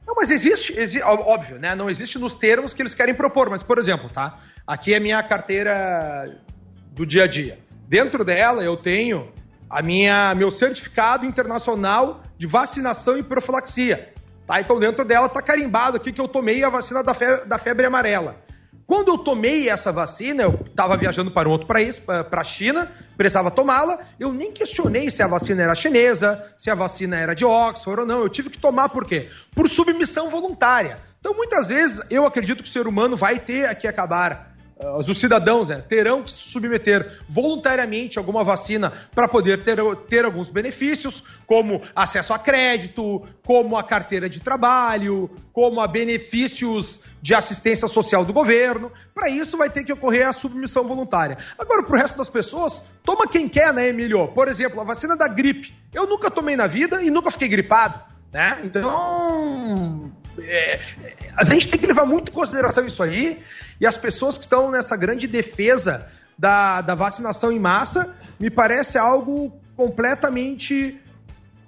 Não, mas existe, exi- ó- óbvio, né? Não existe nos termos que eles querem propor, mas, por exemplo, tá? Aqui é minha carteira do dia a dia. Dentro dela eu tenho a minha meu certificado internacional de vacinação e profilaxia. Tá? Então dentro dela tá carimbado aqui que eu tomei a vacina da febre, da febre amarela. Quando eu tomei essa vacina, eu estava viajando para um outro país, para a China, precisava tomá-la, eu nem questionei se a vacina era chinesa, se a vacina era de Oxford ou não. Eu tive que tomar por quê? Por submissão voluntária. Então, muitas vezes, eu acredito que o ser humano vai ter que acabar os cidadãos né, terão que se submeter voluntariamente a alguma vacina para poder ter, ter alguns benefícios, como acesso a crédito, como a carteira de trabalho, como a benefícios de assistência social do governo. Para isso vai ter que ocorrer a submissão voluntária. Agora, para o resto das pessoas, toma quem quer, né, Emílio? Por exemplo, a vacina da gripe. Eu nunca tomei na vida e nunca fiquei gripado. Né? Então, é, a gente tem que levar muito em consideração isso aí. E as pessoas que estão nessa grande defesa da, da vacinação em massa, me parece algo completamente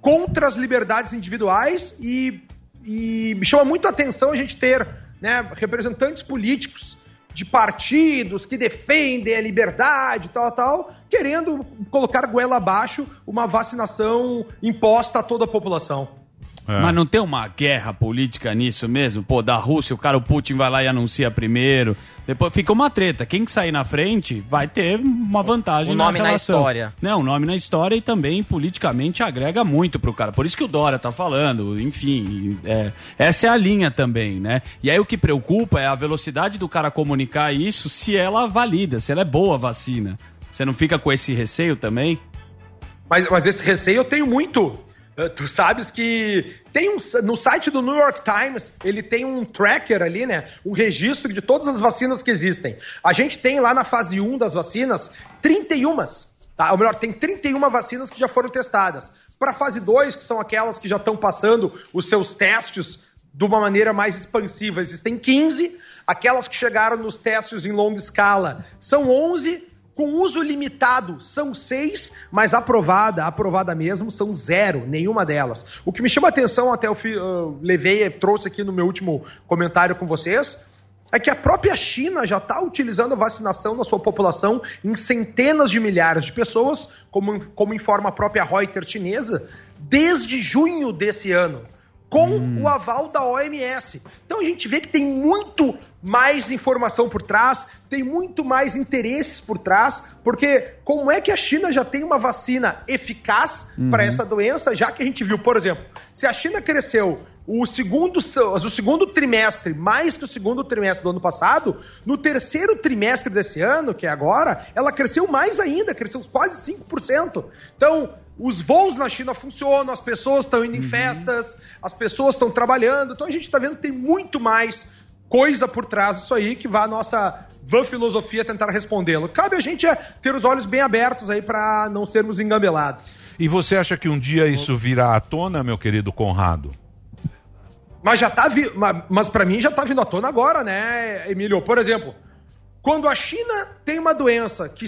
contra as liberdades individuais e, e me chama muito a atenção a gente ter né, representantes políticos de partidos que defendem a liberdade, tal, tal, querendo colocar goela abaixo uma vacinação imposta a toda a população. Mas não tem uma guerra política nisso mesmo? Pô, da Rússia, o cara, o Putin vai lá e anuncia primeiro. Depois fica uma treta. Quem que sair na frente vai ter uma vantagem O nome na na história. Não, o nome na história e também politicamente agrega muito pro cara. Por isso que o Dória tá falando, enfim. é, essa é a linha também, né? E aí o que preocupa é a velocidade do cara comunicar isso se ela valida, se ela é boa a vacina. Você não fica com esse receio também? Mas, mas esse receio eu tenho muito. Eh, Tu sabes que tem um, no site do New York Times, ele tem um tracker ali, né? Um registro de todas as vacinas que existem. A gente tem lá na fase 1 das vacinas 31, tá? Ou melhor, tem 31 vacinas que já foram testadas. Para fase 2, que são aquelas que já estão passando os seus testes de uma maneira mais expansiva, existem 15. Aquelas que chegaram nos testes em longa escala são 11. Com uso limitado são seis, mas aprovada, aprovada mesmo, são zero, nenhuma delas. O que me chama a atenção, até eu levei, trouxe aqui no meu último comentário com vocês, é que a própria China já está utilizando a vacinação na sua população em centenas de milhares de pessoas, como, como informa a própria Reuters chinesa, desde junho desse ano. com o aval da OMS. Então a gente vê que tem muito mais informação por trás, tem muito mais interesses por trás, porque como é que a China já tem uma vacina eficaz Uhum. para essa doença, já que a gente viu, por exemplo, se a China cresceu o segundo, o segundo trimestre mais que o segundo trimestre do ano passado, no terceiro trimestre desse ano, que é agora, ela cresceu mais ainda, cresceu quase 5%. Então, os voos na China funcionam, as pessoas estão indo em festas, as pessoas estão trabalhando, então a gente está vendo que tem muito mais coisa por trás disso aí que vai a nossa van filosofia tentar respondê-lo. Cabe a gente é ter os olhos bem abertos aí para não sermos engambelados. E você acha que um dia isso virá à tona, meu querido Conrado? Mas já tá vi... ma- mas para mim já tá vindo à tona agora, né, Emílio? Por exemplo, quando a China tem uma doença que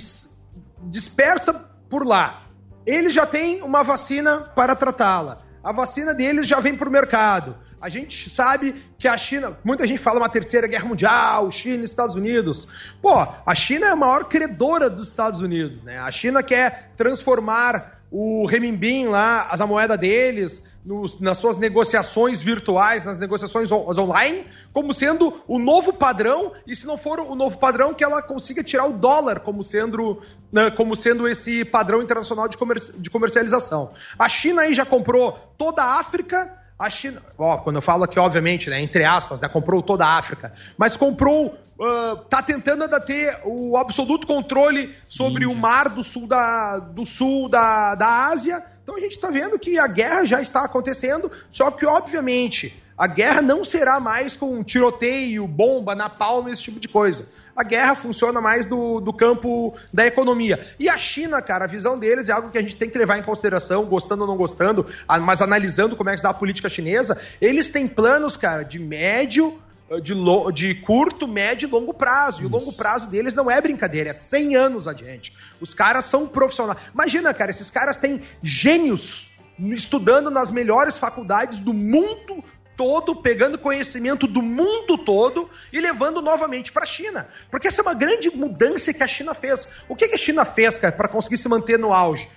dispersa por lá, eles já têm uma vacina para tratá-la. A vacina deles já vem para o mercado. A gente sabe que a China, muita gente fala uma terceira guerra mundial, China e Estados Unidos. Pô, a China é a maior credora dos Estados Unidos, né? A China quer transformar o renminbi lá, as a moeda deles, nos- nas suas negociações virtuais, nas negociações on- online, como sendo o novo padrão, e se não for o novo padrão, que ela consiga tirar o dólar como sendo, né, como sendo esse padrão internacional de, comer- de comercialização. A China aí já comprou toda a África, a China, ó, quando eu falo aqui, obviamente, né, entre aspas, né, comprou toda a África, mas comprou, ah, tá tentando ainda ter o absoluto controle sobre o mar do sul da, do sul da, da Ásia. Então a gente está vendo que a guerra já está acontecendo, só que, obviamente, a guerra não será mais com tiroteio, bomba, napalm, esse tipo de coisa. A guerra funciona mais do, do campo da economia. E a China, cara, a visão deles é algo que a gente tem que levar em consideração, gostando ou não gostando, mas analisando como é que está a política chinesa. Eles têm planos, cara, de médio, eh, de, lo- de curto, médio e longo prazo. E o longo prazo deles não é brincadeira, é 100 anos adiante. Os caras são profissionais. Imagina, cara, esses caras têm gênios estudando nas melhores faculdades do mundo todo, pegando conhecimento do mundo todo e levando novamente para a China. Porque essa é uma grande mudança que a China fez. O que, que a China fez, cara, para conseguir se manter no auge?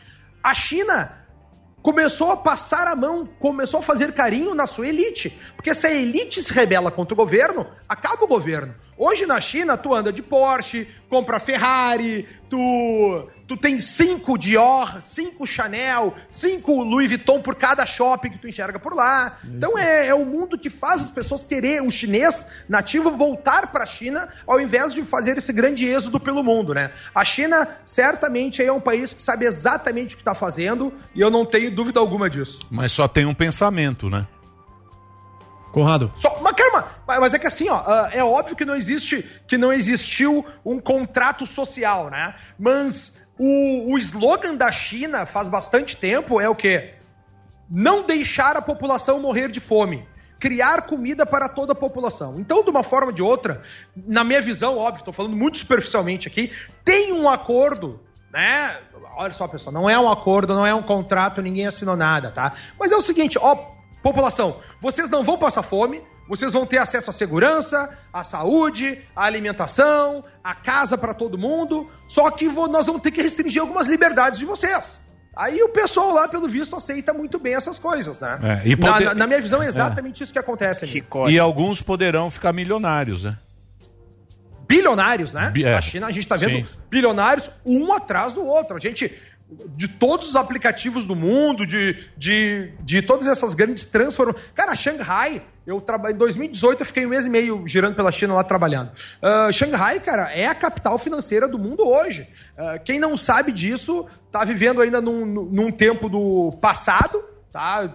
A China começou a passar a mão, começou a fazer carinho na sua elite. Porque se a elite se rebela contra o governo, acaba o governo. Hoje na China, tu anda de Porsche, compra Ferrari, tu, tu tem cinco Dior, cinco Chanel, cinco Louis Vuitton por cada shopping que tu enxerga por lá. Então é, é o mundo que faz as pessoas querer, o chinês nativo, voltar para a China ao invés de fazer esse grande êxodo pelo mundo, né? A China certamente é um país que sabe exatamente o que está fazendo e eu não tenho dúvida alguma disso. Mas só tem um pensamento, né? Conrado. Só, mas, calma, mas é que assim, ó, ah, é óbvio que não existe, que não existiu um contrato social, né? Mas o, o slogan da China faz bastante tempo é o quê? Não deixar a população morrer de fome. Criar comida para toda a população. Então, de uma forma ou de outra, na minha visão, óbvio, estou falando muito superficialmente aqui, tem um acordo, né? Olha só, pessoal, não é um acordo, não é um contrato, ninguém assinou nada, tá? Mas é o seguinte, ó, população, vocês não vão passar fome, vocês vão ter acesso à segurança, à saúde, à alimentação, à casa para todo mundo, só que nós vamos ter que restringir algumas liberdades de vocês. Aí o pessoal lá, pelo visto, aceita muito bem essas coisas, né? É, e na, poder- na- na minha visão, é exatamente isso que acontece ali. E alguns poderão ficar milionários, né? bilionários, né? É. A China, a gente tá vendo Sim. bilionários um atrás do outro. A gente, de todos os aplicativos do mundo, de, de, de todas essas grandes transformações. Cara, Shanghai, eu trabalhei em 2018, eu fiquei um mês e meio girando pela China lá trabalhando. Ah, Shanghai, cara, é a capital financeira do mundo hoje. Ah, quem não sabe disso, tá vivendo ainda num, num tempo do passado, tá?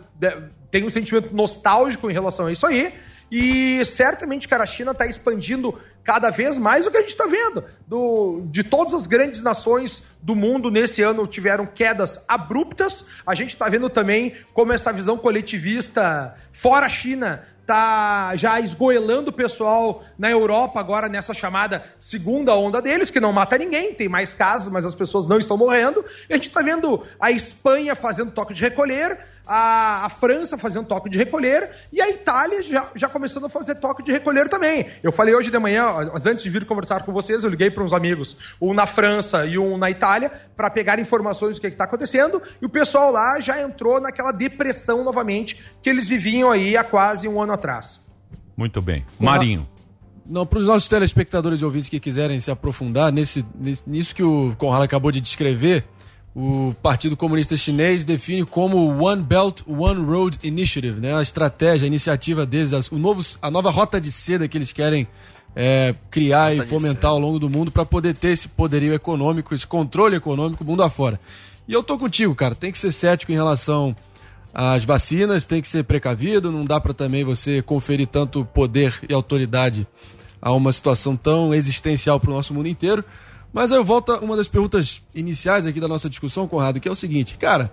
Tem um sentimento nostálgico em relação a isso aí. E certamente, cara, a China está expandindo cada vez mais o que a gente está vendo. Do, de todas as grandes nações do mundo nesse ano tiveram quedas abruptas. A gente está vendo também como essa visão coletivista fora a China tá já esgoelando o pessoal na Europa agora nessa chamada segunda onda deles, que não mata ninguém, tem mais casos, mas as pessoas não estão morrendo. E a gente está vendo a Espanha fazendo toque de recolher, a, a França fazendo toque de recolher e a Itália já, já começando a fazer toque de recolher também. Eu falei hoje de manhã, mas antes de vir conversar com vocês, eu liguei para uns amigos, um na França e um na Itália, para pegar informações do que está acontecendo, e o pessoal lá já entrou naquela depressão novamente que eles viviam aí há quase um ano atrás. Muito bem. Marinho. Não, para os nossos telespectadores e ouvintes que quiserem se aprofundar nesse, nesse- nisso que o Conrado acabou de descrever, o Partido Comunista Chinês define como One Belt, One Road Initiative, né? A estratégia, a iniciativa deles, as- o novo, a nova rota de seda que eles querem é, criar e fomentar ao longo do mundo para poder ter esse poderio econômico, esse controle econômico mundo afora. E eu tô contigo, cara. Tem que ser cético em relação às vacinas, tem que ser precavido, não dá para também você conferir tanto poder e autoridade a uma situação tão existencial para o nosso mundo inteiro. Mas aí eu volto a uma das perguntas iniciais aqui da nossa discussão, Conrado, que é o seguinte, cara,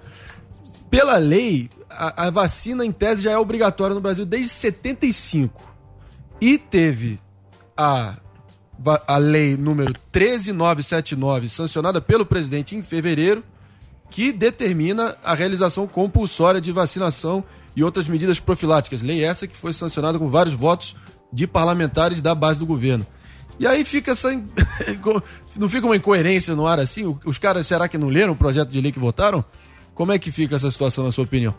pela lei, a, a vacina em tese já é obrigatória no Brasil desde 75. E teve a, a lei número 13979, sancionada pelo presidente em fevereiro, que determina a realização compulsória de vacinação e outras medidas profiláticas. Lei essa que foi sancionada com vários votos de parlamentares da base do governo. E aí fica essa. não fica uma incoerência no ar assim? Os caras, será que não leram o projeto de lei que votaram? Como é que fica essa situação, na sua opinião?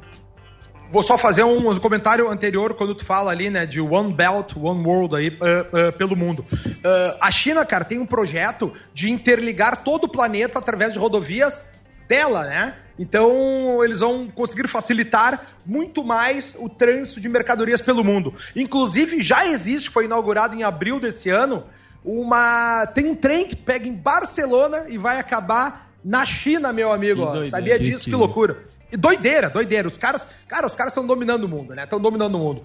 Vou só fazer um comentário anterior quando tu fala ali, né, de One Belt, One World aí uh, uh, pelo mundo. Uh, a China, cara, tem um projeto de interligar todo o planeta através de rodovias dela, né? Então eles vão conseguir facilitar muito mais o trânsito de mercadorias pelo mundo. Inclusive já existe, foi inaugurado em abril desse ano, uma tem um trem que pega em Barcelona e vai acabar na China, meu amigo. Doideira. Sabia Que disso? Que, que- loucura. E doideira, doideira. Os caras, cara, os caras estão dominando o mundo, né? Estão dominando o mundo.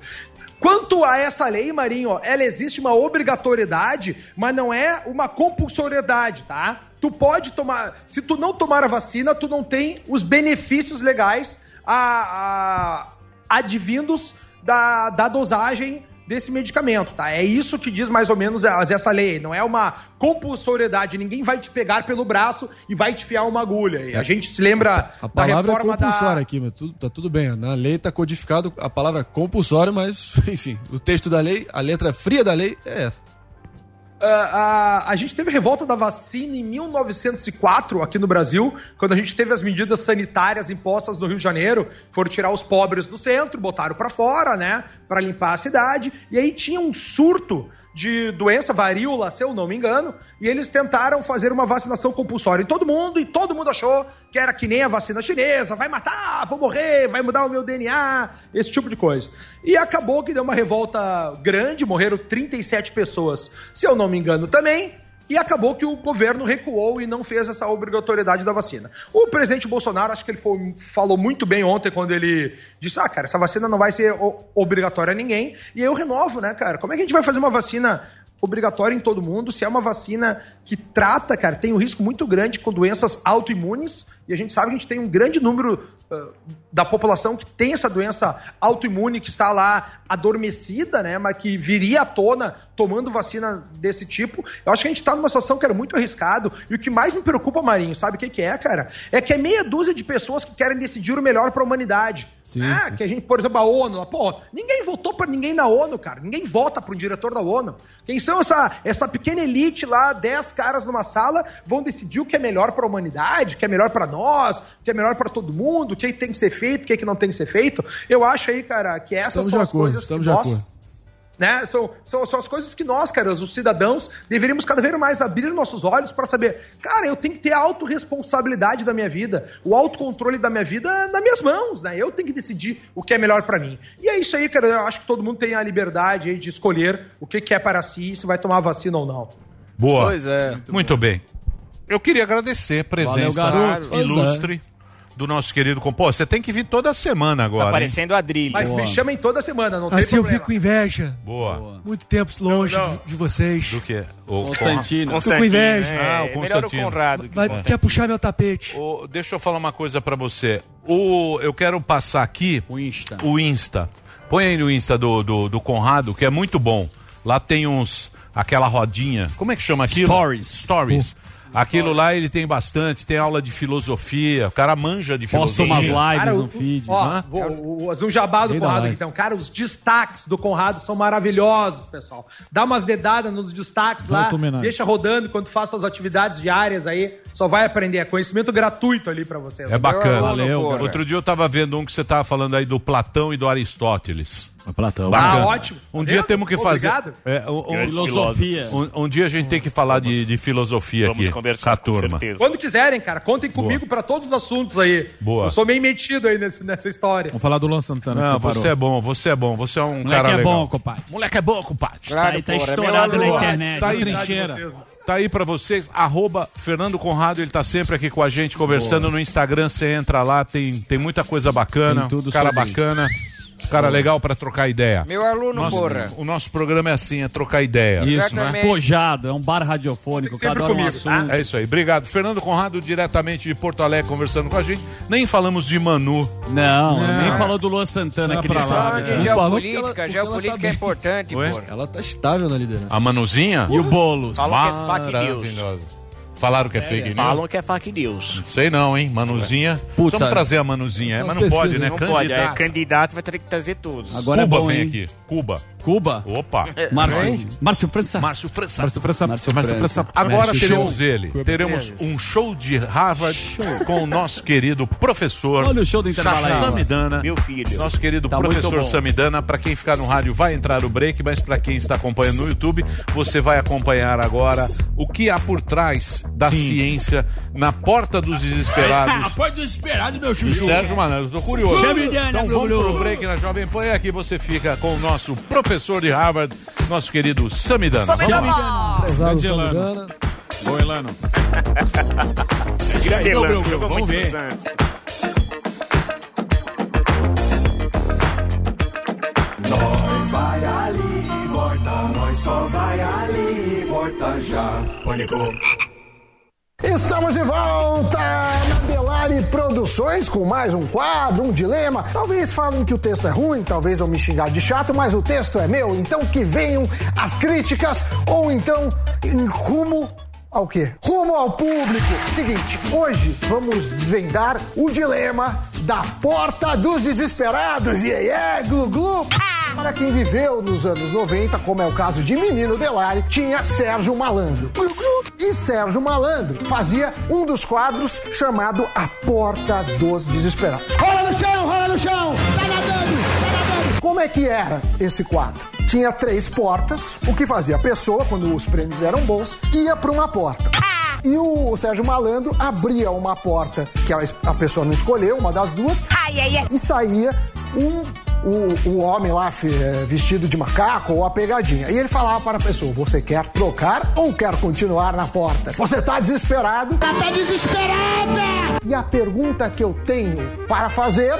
Quanto a essa lei, Marinho, ela existe uma obrigatoriedade, mas não é uma compulsoriedade, tá? Tu pode tomar. Se tu não tomar a vacina, tu não tem os benefícios legais a, a- advindos da, da dosagem desse medicamento, tá? É isso que diz mais ou menos as- essa lei. Não é uma compulsoriedade. Ninguém vai te pegar pelo braço e vai te fiar uma agulha. E a gente se lembra A da palavra é reforma compulsória da. aqui, mas tudo, tá tudo bem. Na lei tá codificado a palavra compulsória, mas, enfim, o texto da lei, a letra fria da lei é essa. Ah, a, a gente teve revolta da vacina em 1904 aqui no Brasil, quando a gente teve as medidas sanitárias impostas no Rio de Janeiro, foram tirar os pobres do centro, botaram pra fora, né, Pra limpar a cidade, e aí tinha um surto de doença varíola, se eu não me engano, e eles tentaram fazer uma vacinação compulsória em todo mundo, e todo mundo achou que era que nem a vacina chinesa, vai matar, vou morrer, vai mudar o meu DNA, esse tipo de coisa. E acabou que deu uma revolta grande, morreram 37 pessoas, se eu não me engano também, e acabou que o governo recuou e não fez essa obrigatoriedade da vacina. O presidente Bolsonaro, acho que ele foi- falou muito bem ontem quando ele disse: ah, cara, essa vacina não vai ser obrigatória a ninguém. E eu renovo, né, cara? Como é que a gente vai fazer uma vacina obrigatória em todo mundo se é uma vacina que trata, cara, tem um risco muito grande com doenças autoimunes? E a gente sabe que a gente tem um grande número ah, da população que tem essa doença autoimune que está lá adormecida, né, mas que viria à tona tomando vacina desse tipo. Eu acho que a gente está numa situação que era muito arriscado. E o que mais me preocupa, Marinho, sabe o que, que é, cara? É que é meia dúzia de pessoas que querem decidir o melhor para a humanidade. ah, que a gente, por exemplo, a ONU, pô, ninguém votou para ninguém na ONU, cara. Ninguém vota para um diretor da ONU. Quem são essa, essa pequena elite lá, 10 caras numa sala, vão decidir o que é melhor para a humanidade, o que é melhor para nós, o que é melhor para todo mundo, o que tem que ser feito, o que, é que não tem que ser feito. Eu acho aí, cara, que essas Estamos são de as acordo, coisas que nós né? São, são, são as coisas que nós, cara, os cidadãos, deveríamos cada vez mais abrir nossos olhos para saber, cara, eu tenho que ter a autorresponsabilidade da minha vida, o autocontrole da minha vida nas minhas mãos, né? Eu tenho que decidir o que é melhor para mim. E é isso aí, cara, eu acho que todo mundo tem a liberdade aí de escolher o que que é para si, se vai tomar vacina ou não. Boa. Pois é. Muito, bem. Eu queria agradecer a presença Valeu, garoto. ilustre do nosso querido compo. Pô, você tem que vir toda semana agora. Tá parecendo a Adrilho. Mas me chamem toda semana, não tem Assim eu fico com inveja. Boa. Muito tempo longe de- de vocês. Do que? O Constantino. Conra- Fico com inveja. Ah, o É, melhor o Constantino. Conrado que Vai, Constantino. quer puxar meu tapete. Deixa eu falar uma coisa pra você. O, eu quero passar aqui o Insta. O Insta. Põe aí no Insta do, do, do Conrado, que é muito bom. Lá tem uns. aquela rodinha. Como é que chama aquilo? Stories. Stories. Aquilo lá ele tem bastante, tem aula de filosofia, o cara manja de Posta filosofia. umas lives Cara, no o- feed. Ó, vou, o, um jabá do Rei Conrado aqui, então. Cara, os destaques do Conrado são maravilhosos, pessoal. Dá umas dedadas nos destaques lá, deixa rodando enquanto faz suas atividades diárias aí. Só vai aprender. É conhecimento gratuito ali pra vocês. É bacana. Valeu. Outro dia eu tava vendo um que você tava falando aí do Platão e do Aristóteles. Platão. Bacana. Ah, ótimo. Um Tá dia vendo? temos que fazer. É, um, um- Filosofia. um- um dia a gente tem que falar de, de filosofia Vamos aqui. conversar, com a com turma. certeza. Quando quiserem, cara, contem comigo pra todos os assuntos aí. Boa. Eu sou meio metido aí nesse- nessa história. Vamos falar do Luan Santana que Não, você parou. você é bom, você é bom, você é um Moleque cara é legal. bom, compadre. Moleque é bom, compadre. Tá aí, tá estourado na internet. Tá aí, trincheira. Tá aí pra vocês, arroba Fernando Conrado, ele tá sempre aqui com a gente, conversando no Instagram, você entra lá, tem, tem muita coisa bacana, Tem tudo cara bacana, cara legal pra trocar ideia. Meu aluno, Nosso- porra. o nosso programa é assim, é trocar ideia. Isso, Exatamente. despojado, é um bar radiofônico, Sempre cada um comigo, assunto. É isso aí, obrigado. Fernando Conrado, diretamente de Porto Alegre, conversando com a gente. Nem falamos de Manu. Não, Não. nem falou do Luan Santana Vai que ele sabe. De né? Falou geopolítica, ela- porque geopolítica ela tá é importante, Oi? porra. Ela tá estável na liderança. A Manuzinha? E o Boulos? Falam que é fake news. Falaram que é, fake news? Falam que é fake news. Sei não, hein? Manuzinha. Putz, Vamos sabe? trazer a Manuzinha, é, mas as não pode, né? Não pode, é Candidato. candidato vai ter que trazer todos. Agora Cuba é bom, vem hein? aqui. Cuba. Cuba? Opa. Márcio, Márcio França. Márcio França. Márcio França. Márcio Márcio França. França. Agora teremos show. ele. Teremos um show de Harvard com o nosso querido professor Olha o show do intervalo aí. Samidana. Meu filho. Nosso querido Tá professor. Samidana. Para quem ficar no rádio vai entrar o break, mas para quem está acompanhando no YouTube, você vai acompanhar agora o que há por trás da ciência na porta dos desesperados. Pode desesperado, meu E chuchu. Sérgio Malandro, eu tô curioso. Samidana, então vamos pro break na Jovem Pan e aqui você fica com o nosso professor de Harvard, nosso querido Samidana. Grande Elano. Samidana. Boa, Elano. Grande Elano, vamos ver. Nós vai ali, volta, nós só vai ali, volta já. Pânico. Estamos de volta na Belari Produções com mais um quadro, um dilema. Talvez falem que o texto é ruim, talvez vão me xingar de chato, mas o texto é meu, então que venham as críticas ou então em rumo ao quê? Rumo ao público. Seguinte, hoje vamos desvendar o dilema da porta dos desesperados. Yeah, yeah, glu, glu. Para quem viveu nos anos 90, como é o caso de Menino Delari, tinha Sérgio Malandro. E Sérgio Malandro fazia um dos quadros chamado A Porta dos Desesperados. Rola no chão, rola no chão! Sai nadando, sai nadando! Como é que era esse quadro? Tinha três portas, o que fazia a pessoa, quando os prêmios eram bons, ia para uma porta. E o Sérgio Malandro abria uma porta que a a pessoa não escolheu, uma das duas, e saía um, o, o homem lá eh, vestido de macaco ou a pegadinha. E ele falava para a pessoa: Você quer trocar ou quer continuar na porta? Você tá desesperado? Ela tá desesperada! E a pergunta que eu tenho para fazer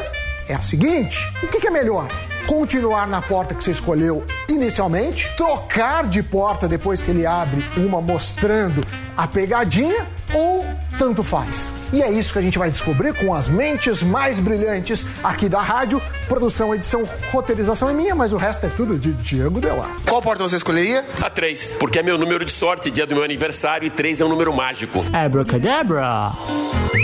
é a seguinte: o que, que é melhor? Continuar na porta que você escolheu inicialmente, trocar de porta depois que ele abre uma mostrando a pegadinha ou tanto faz? E é isso que a gente vai descobrir com as mentes mais brilhantes aqui da rádio. Produção, edição, roteirização é minha, mas o resto é tudo de Diego Delar. Qual porta você escolheria? A 3, porque é meu número de sorte, dia do meu aniversário, e 3 é um número mágico. Abracadabra.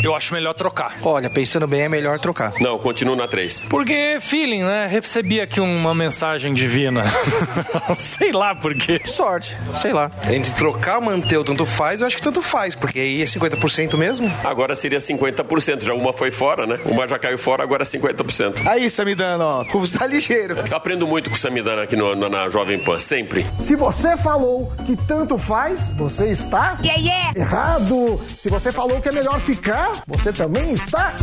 Eu acho melhor trocar. Olha, pensando bem, é melhor trocar. Não, continuo na 3. Porque feeling, né? Recebi aqui uma mensagem divina. sei lá por quê. Sorte, sei lá. Entre trocar manter o tanto faz, eu acho que tanto faz, porque aí é 50% mesmo. Agora seria 50%, já uma foi fora, né? Uma já caiu fora, agora é 50%. Aí, Samidana, ó, o tá ligeiro. Eu aprendo muito com o Samidana aqui no, na, na Jovem Pan, sempre. Se você falou que tanto faz, você está errado. Se você falou que é melhor ficar, você também está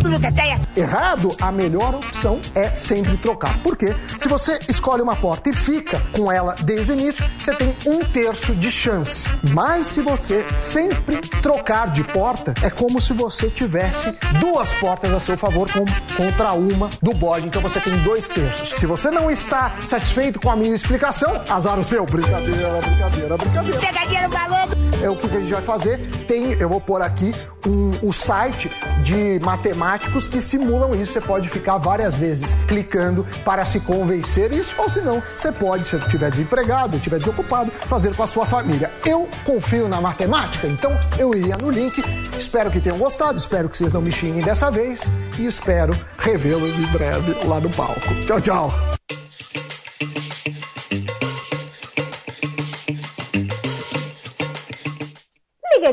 errado. A melhor opção é sempre trocar. Por quê? Se você escolhe uma porta e fica com ela desde o início, você tem um terço de chance. Mas se você sempre trocar de porta, é como se você tivesse duas portas a seu favor contra uma do bode. Então você tem dois terços. Se você não está satisfeito com a minha explicação, azar o seu. Brincadeira, brincadeira, brincadeira. Pegadinha no balão. É o que a gente vai fazer. Tem, eu vou pôr aqui um, o site de matemáticos que simulam isso. Você pode ficar várias vezes clicando para se convencer isso, ou se não, você pode, se estiver desempregado, estiver desocupado, fazer com a sua família. Eu confio na matemática, então eu iria no link. Espero que tenham gostado, espero que vocês não me xinguem dessa vez e espero revê-los em breve lá no palco. Tchau, tchau.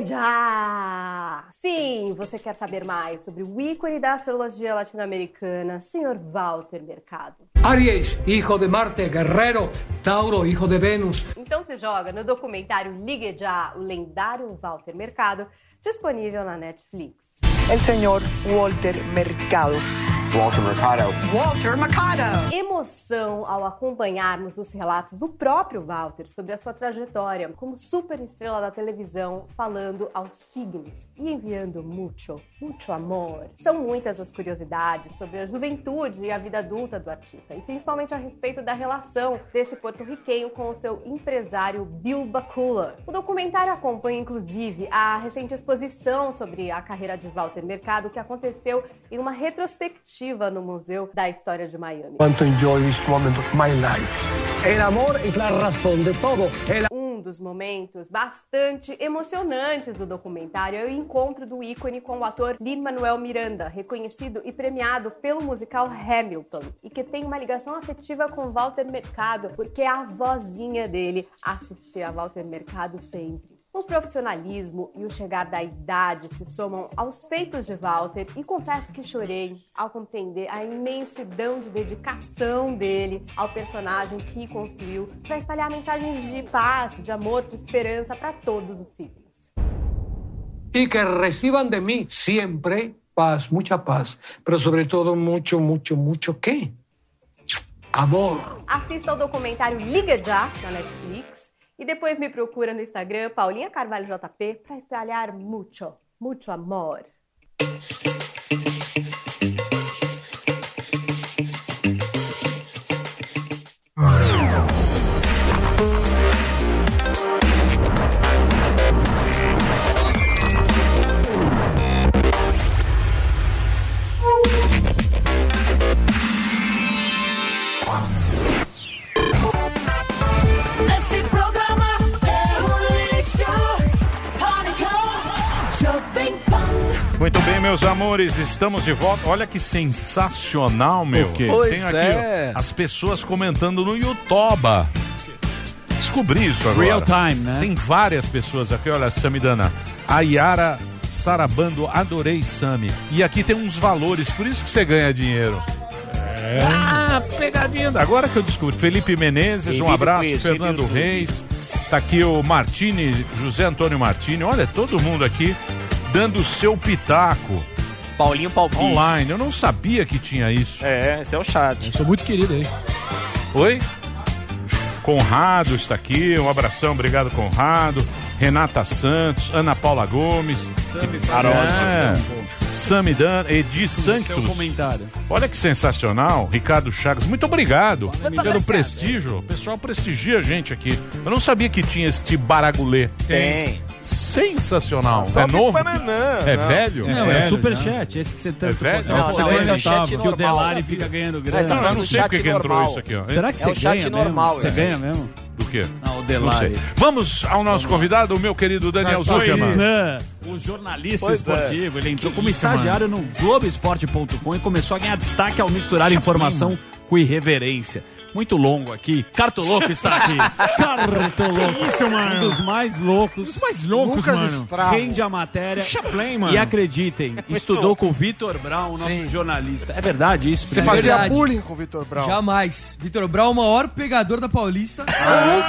Já! Sim, você quer saber mais sobre o ícone da astrologia latino-americana, Sr. Walter Mercado. Aries, hijo de Marte, guerrero. Tauro, hijo de Venus. Então se joga no documentário Ligue Já, o lendário Walter Mercado, disponível na Netflix. El señor Walter Mercado. Walter Mercado. Walter Mercado. Emoção ao acompanharmos os relatos do próprio Walter sobre a sua trajetória como super estrela da televisão, falando aos signos e enviando muito, muito amor. São muitas as curiosidades sobre a juventude e a vida adulta do artista, e principalmente a respeito da relação desse porto-riquenho com o seu empresário Bill Bakula. O documentário acompanha, inclusive, a recente exposição sobre a carreira de Walter Mercado que aconteceu em uma retrospectiva no Museu da História de Miami. Cuánto enjoy this moment of my life. El amor es la razón de todo. El Um dos momentos bastante emocionantes do documentário é o encontro do ícone com o ator Lin-Manuel Miranda, reconhecido e premiado pelo musical Hamilton, e que tem uma ligação afetiva com Walter Mercado, porque a vozinha dele assistia a Walter Mercado sempre. O profissionalismo e o chegar da idade se somam aos feitos de Walter e confesso que chorei ao compreender a imensidão de dedicação dele ao personagem que construiu para espalhar mensagens de paz, de amor, de esperança para todos os signos. Y que reciban de mí siempre paz, mucha paz. Pero sobre todo mucho, mucho, mucho qué? Amor. Assista ao documentário Liga Já na Netflix e depois me procura no Instagram Paulinha Carvalho JP para espalhar muito, muito amor. Muito bem, meus amores, estamos de volta. Olha que sensacional, meu. O quê? Pois Tem aqui é. ó, as pessoas comentando no YouTube. Descobri isso agora. Real time, né? Tem várias pessoas aqui, olha, Samidana. A Yara Sarabando, adorei Sami. E aqui tem uns valores, por isso que você ganha dinheiro. É. Ah, pegadinha. Agora que eu descobri. Felipe Menezes, um Vive abraço. Fernando Reis. Tá aqui o Martini, José Antônio Martini. Olha, todo mundo aqui dando o seu pitaco. Paulinho Palpite. Online. Eu não sabia que tinha isso. É, esse é o chat. Eu sou muito querido aí. Oi? Conrado está aqui, um abração, obrigado Conrado. Renata Santos, Ana Paula Gomes, Arosa. é, Sami Dan, Edi Seu Santos. comentário. Olha que sensacional, Ricardo Chagas, muito obrigado pelo prestígio. O pessoal prestigia a gente aqui. Eu não sabia que tinha este baragulê. Tem. Sensacional. Só é novo? bananã, é não. velho? Não, é, o superchat, esse que você tanto velho? conta. Não, Você não, esse é o chat Que o. Delari fica ganhando grana. Não, eu não sei porque que entrou isso aqui, ó. Será que É você ganha normal, mesmo? Você é. ganha mesmo? Do quê? Não, o Não Delari. sei. Vamos ao nosso convidado, o meu querido Daniel Zuckerman. É. O jornalista Pois é. esportivo, ele entrou Que como isso, estagiário no Globoesporte.com e começou a ganhar destaque ao misturar informação com irreverência. Muito longo aqui. Cartoloco está aqui. Cartoloco. Que isso, mano? Um dos mais loucos. Os mais loucos, Lucas mano. Estravo. Rende a matéria. Chaplin, mano. E acreditem, estudou com o Vitor Brown, o nosso jornalista. É verdade isso? Você Fernando? fazia Verdade. bullying com o Vitor Brown. Jamais. Vitor Brown, o maior pegador da Paulista.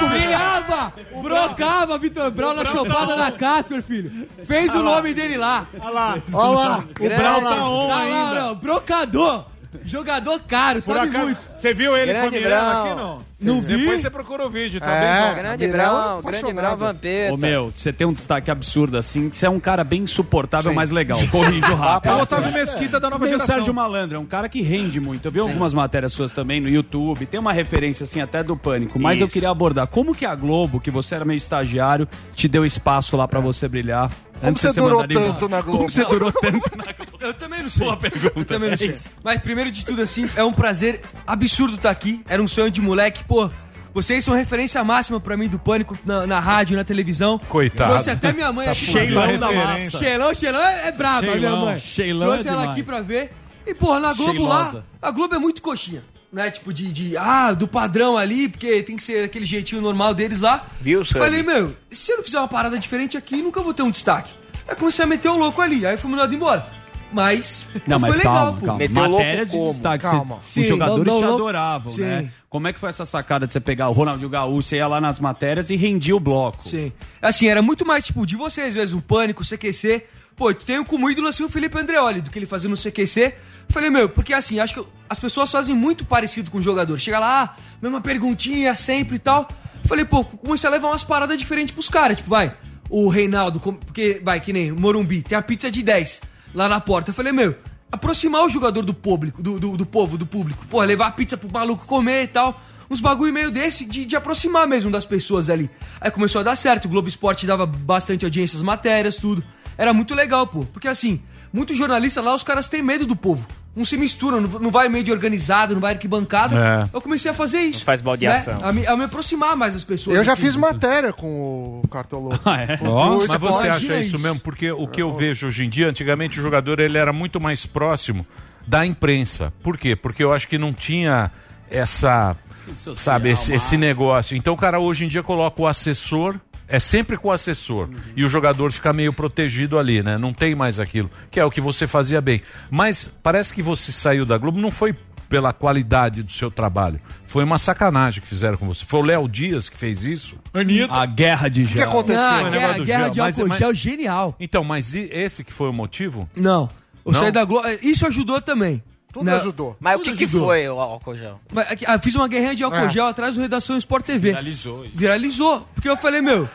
Brilhava! Brocava Vitor Brown na chopada da Casper, filho. Fez o nome dele lá. Olha lá. Olha lá. O Brau tá on Tá lá, ainda. brocador. Jogador caro, Por sabe acaso, muito. Você viu ele com a Grande Mirella Brau. aqui, não? Não vi. Depois você procura o vídeo, tá É, bem bom. Grande Brau, grande Brau Vampeta. Ô meu, você tem um destaque absurdo assim, que você é um cara bem insuportável, mas legal. Corrijo rápido. É o Otávio Mesquita da nova Meio geração. Sérgio Malandro, é um cara que rende muito. Eu vi algumas matérias suas também no YouTube, tem uma referência assim até do Pânico, mas eu Isso. queria abordar como que a Globo, que você era meio estagiário, te deu espaço lá pra você brilhar. Como você durou tanto na Globo? Como você durou tanto na Eu também não sei. Boa pergunta. Eu também não É sei. Mas primeiro de tudo, assim, é um prazer absurdo estar aqui. Era um sonho de moleque, pô. Vocês são referência máxima pra mim do Pânico na, na rádio, na televisão. Coitado. Trouxe até minha mãe Tá aqui. Ver. da massa. Sheilão, Sheilão é, é brava, a minha mãe. Sheilão Trouxe é ela demais. aqui pra ver. E, porra, na Globo Sheilosa. lá, a Globo é muito coxinha. Né? Tipo, de, de, ah, do padrão ali, porque tem que ser aquele jeitinho normal deles lá. Viu, Sammy? Falei, meu, se eu não fizer uma parada diferente aqui, nunca vou ter um destaque. Aí comecei a meter o louco ali, aí fui mandado embora. Mas, Não, foi mas legal, calma, pô. calma. Louco Matérias de como? destaque. Calma. Você, os Sim, jogadores não, te adoravam, sim. né? Como é que foi essa sacada de você pegar o Ronaldinho Gaúcho, você ia lá nas matérias e rendia o bloco? Sim. Assim, era muito mais, tipo, de vocês, às vezes, o Pânico, o CQC. Pô, tenho como ídolo, assim, o Felipe Andreoli, do que ele fazia no CQC. Falei, meu, porque assim, acho que as pessoas fazem muito parecido com o jogador. Chega lá, ah, mesma perguntinha sempre e tal. Falei, pô, comecei a levar umas paradas diferentes pros caras. Tipo, vai, o Reinaldo, porque, vai, que nem Morumbi, tem a pizza de 10 lá na porta. Eu falei, meu, aproximar o jogador do público, do, do, do povo, do público. Pô, levar a pizza pro maluco comer e tal. Uns bagulho meio desse de, de aproximar mesmo das pessoas ali. Aí começou a dar certo, o Globo Esporte dava bastante audiência às matérias, tudo. Era muito legal, pô. Porque assim, muitos jornalistas lá, os caras têm medo do povo. Não se misturam, não, vai meio de organizado, não vai arquibancado. É. Eu comecei a fazer isso. Não faz baldeação. né? A, me, a me aproximar mais das pessoas. Eu já assim. fiz matéria com o Cartolô. Ah, é? O Mas você acha isso, isso. mesmo? Porque o que eu vejo hoje em dia, antigamente o jogador ele era muito mais próximo da imprensa. Por quê? Porque eu acho que não tinha essa, social, sabe, esse, esse negócio. Então o cara hoje em dia coloca o assessor, é sempre com o assessor. E o jogador fica meio protegido ali, né? Não tem mais aquilo, que é o que você fazia bem. Mas parece que você saiu da Globo, não foi pela qualidade do seu trabalho. Foi uma sacanagem que fizeram com você. Foi o Léo Dias que fez isso. Anitta. A guerra de O que gel. aconteceu? Não, o a guerra, do guerra gel. de Mas- álcool mas- gel genial. Então, mas esse que foi o motivo? Não. Eu Não? saí da Globo. Isso ajudou também. Tudo Né? ajudou. Mas o Tudo que, que ajudou. foi o álcool gel? Mas, aqui, ah, fiz uma guerrinha de álcool É. gel atrás do Redação Sport TV. Viralizou isso. Viralizou. Porque eu falei, meu,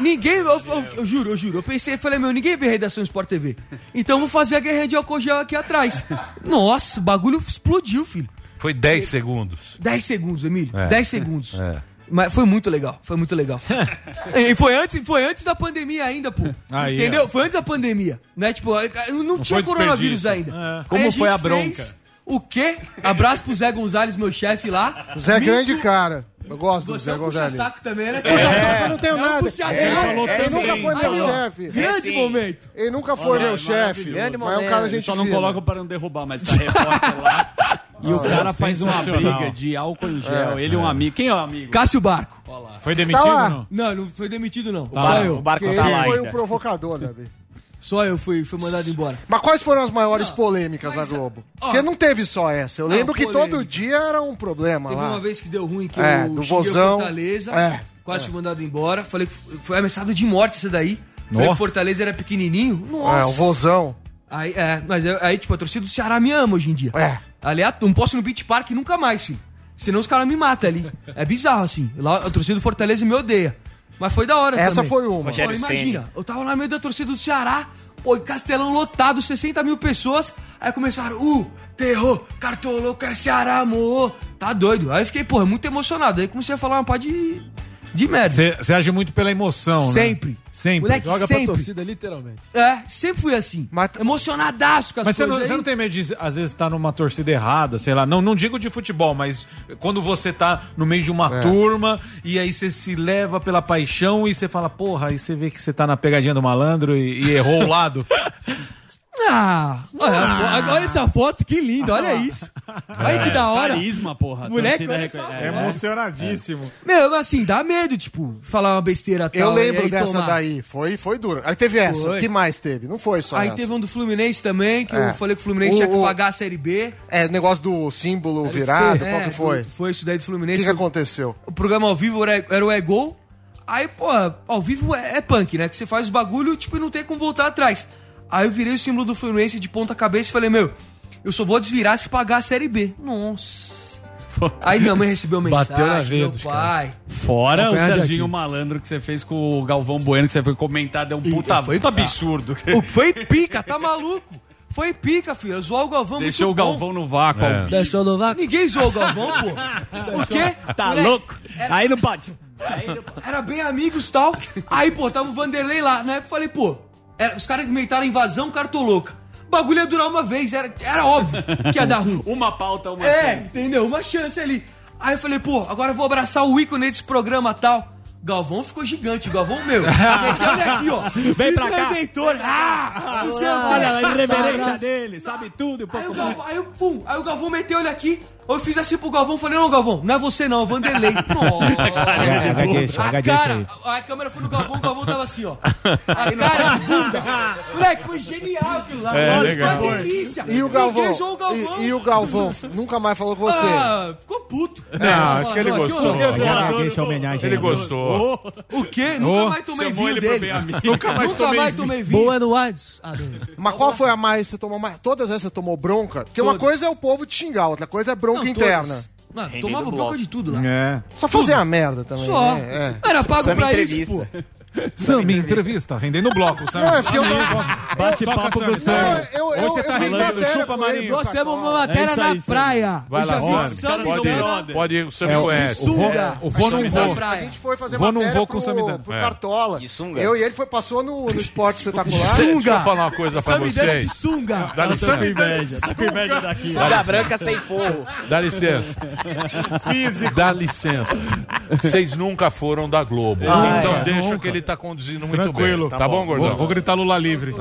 ninguém. Eu, eu- eu juro, eu juro. Eu pensei, falei, meu, ninguém vê Redação Sport TV. Então eu vou fazer a guerrinha de álcool gel aqui atrás. Nossa, o bagulho explodiu, filho. Foi 10 segundos. 10 segundos, Emílio. É. 10 segundos. É. Mas foi muito legal, foi muito legal. e foi antes, foi antes da pandemia ainda, pô. Aí, Entendeu? ó. Foi antes da pandemia. Né? Tipo, não, não tinha coronavírus ainda. É. Como foi a bronca? O quê? Abraço pro Zé Gonzalez, meu chefe lá. O Zé é Me- grande cara. Eu gosto do Você Zé é um Gonzalez. puxa-saco também, né? Puxa saco, eu não tenho É nada. puxa-saco. Ele, falou ele também. nunca foi meu ó, chefe. Grande sim. momento. Ele nunca foi meu chefe. Grande Mas é um momento. cara gente Só não fina. coloca para não derrubar, mas tá repórter lá. E o cara faz uma sensacional. briga de álcool em gel. Ele e um amigo. Quem é o amigo? Cássio Barco. Foi demitido Tá lá. ou não? Não, não foi demitido, não. Tá Só lá, eu. O barco Porque tá ele lá foi ainda. o provocador, né, Bê? Só eu fui, fui mandado embora. Mas quais foram as maiores Não, polêmicas da Globo? ó, Porque não teve só essa. Eu não, lembro que polêmica. todo dia era um problema Teve lá. uma vez que deu ruim que É, eu do Vozão. Fortaleza. É, Quase fui mandado embora. Falei que foi ameaçado de morte isso daí. Falei que o Fortaleza era pequenininho. Nossa. É, o vozão. Aí, é, mas aí, tipo, a torcida do Ceará me ama hoje em dia. É. Aliás, não posso ir no Beach Park nunca mais, filho. Senão os caras me matam ali. É bizarro, assim. Lá, a torcida do Fortaleza me odeia. Mas foi da hora Essa também. foi uma. Pô, Rogério imagina, Ceni. eu tava lá no meio da torcida do Ceará, pô, e Castelão lotado, 60 mil pessoas. Aí começaram, uh, terror, cartoloco é Ceará, amor. Tá doido. Aí eu fiquei, porra, muito emocionado. Aí comecei a falar uma pá de, de merda. Você age muito pela emoção, né? Sempre. Sempre. Moleque, Joga sempre. pra torcida, literalmente. É, sempre fui assim. Mas- Emocionadaço com as Mas você coisas. não, você não tem medo de, às vezes, estar numa torcida errada, sei lá. Não, não digo de futebol, mas quando você tá no meio de uma É. turma e aí você se leva pela paixão e você fala, porra, aí você vê que você tá na pegadinha do malandro e, e errou o lado. Ah, olha, a fo- olha essa foto, que linda, olha isso. Olha que da hora. Carisma, porra. Moleque, olha é, É emocionadíssimo. Meu, assim, dá medo, tipo, falar uma besteira tal. Eu e lembro aí dessa tomar. daí. Foi, foi duro. Aí teve essa. Foi. O que mais teve? Não foi só Aí essa. teve um do Fluminense também, que É. eu falei que o Fluminense O- tinha que o- pagar a Série B. É, negócio do símbolo virado. É, Qual que foi? Foi isso daí do O Fluminense. que, que que eu- aconteceu? o programa ao vivo era, era o É Gol. Aí, pô, ao vivo é, é punk, né? Que você faz os bagulho, tipo, e não tem como voltar atrás. Aí eu virei o símbolo do Fluminense de ponta cabeça e falei, meu, eu só vou desvirar se pagar a Série B. Nossa. Aí minha mãe recebeu mensagem. Bateu na meu Vedos, pai. Fora o Serginho. Malandro que você fez com o Galvão Bueno, que você foi comentar, deu um puta, foi- puta absurdo. O- Foi pica, tá maluco? Foi pica, filho. Zoar o Galvão Deixou o muito bom. Galvão no vácuo. É. Deixou no vácuo? Ninguém zoou o Galvão, pô. Por quê? Tá Moleque, louco? Aí não pode. Era bem amigos e tal. Aí, pô, tava o Vanderlei lá. Na época eu falei, pô, era- os caras inventaram invasão cartoloca. O bagulho ia durar uma vez, era, era óbvio que ia dar ruim. Uma pauta, uma É, chance. entendeu? Uma chance ali. Aí eu falei, pô, agora eu vou abraçar o ícone desse programa tal. Galvão ficou gigante, Galvão meu. Meteu ele aqui, ó. Vem pra Cristo cá. Redentor. Ah! Não sei o quê. Olha a irreverência dele, sabe tudo, um Aí o. Galvão, aí, o, pum, aí o Galvão meteu ele aqui. Eu fiz assim pro Galvão, falei, não, Galvão, não é você não, é o Vanderlei. Nossa. Agagueixa, a cara, a câmera foi no Galvão, o Galvão tava assim, ó. A cara de bunda. Moleque, foi genial aquilo lá. É, Lógico, legal. foi uma delícia. E o Galvão? O Galvão. E, e o Galvão nunca mais falou com você. Ah, ficou puto. Não, acho que ele Não, gostou. que homenagem. Ele gostou. O quê? Nunca mais tomei vinho dele. Nunca mais tomei vinho. Boa no não. Mas qual foi a mais que você tomou mais? Todas essas você tomou bronca? Porque uma coisa é o povo te xingar, outra coisa é bronca Não, interna. todas. Mano, tomava bloco. bronca de tudo lá. É. Só fazer a merda também. Só. né? É. Era pago pra entrevista. isso, pô. Sami, entrevista, rendendo bloco, sabe? Não, é porque eu Bate-papo Não, Sam. eu, eu, Hoje você tá matéria chupa, Marinho. Nós temos uma Cartola. matéria É na praia. Vai lá, Pode ir. Pode ir, o Sam É, conhece. o vô- Sunga. o vô não vou. praia. A gente foi fazer Vou, não matéria vou com o pro, Samidana. pro É. Cartola. De sunga? Eu e ele foi, passou no, no esporte espetacular. Deixa eu falar uma coisa pra vocês. de sunga. Dá licença. inveja, tá com inveja daqui. Sunga branca sem forro. Dá licença. Dá licença. Vocês nunca foram da Globo. Ah, então é, deixa que ele tá conduzindo muito Tranquilo. bem. Tá, bom, gordão? Vou, vou gritar Lula livre.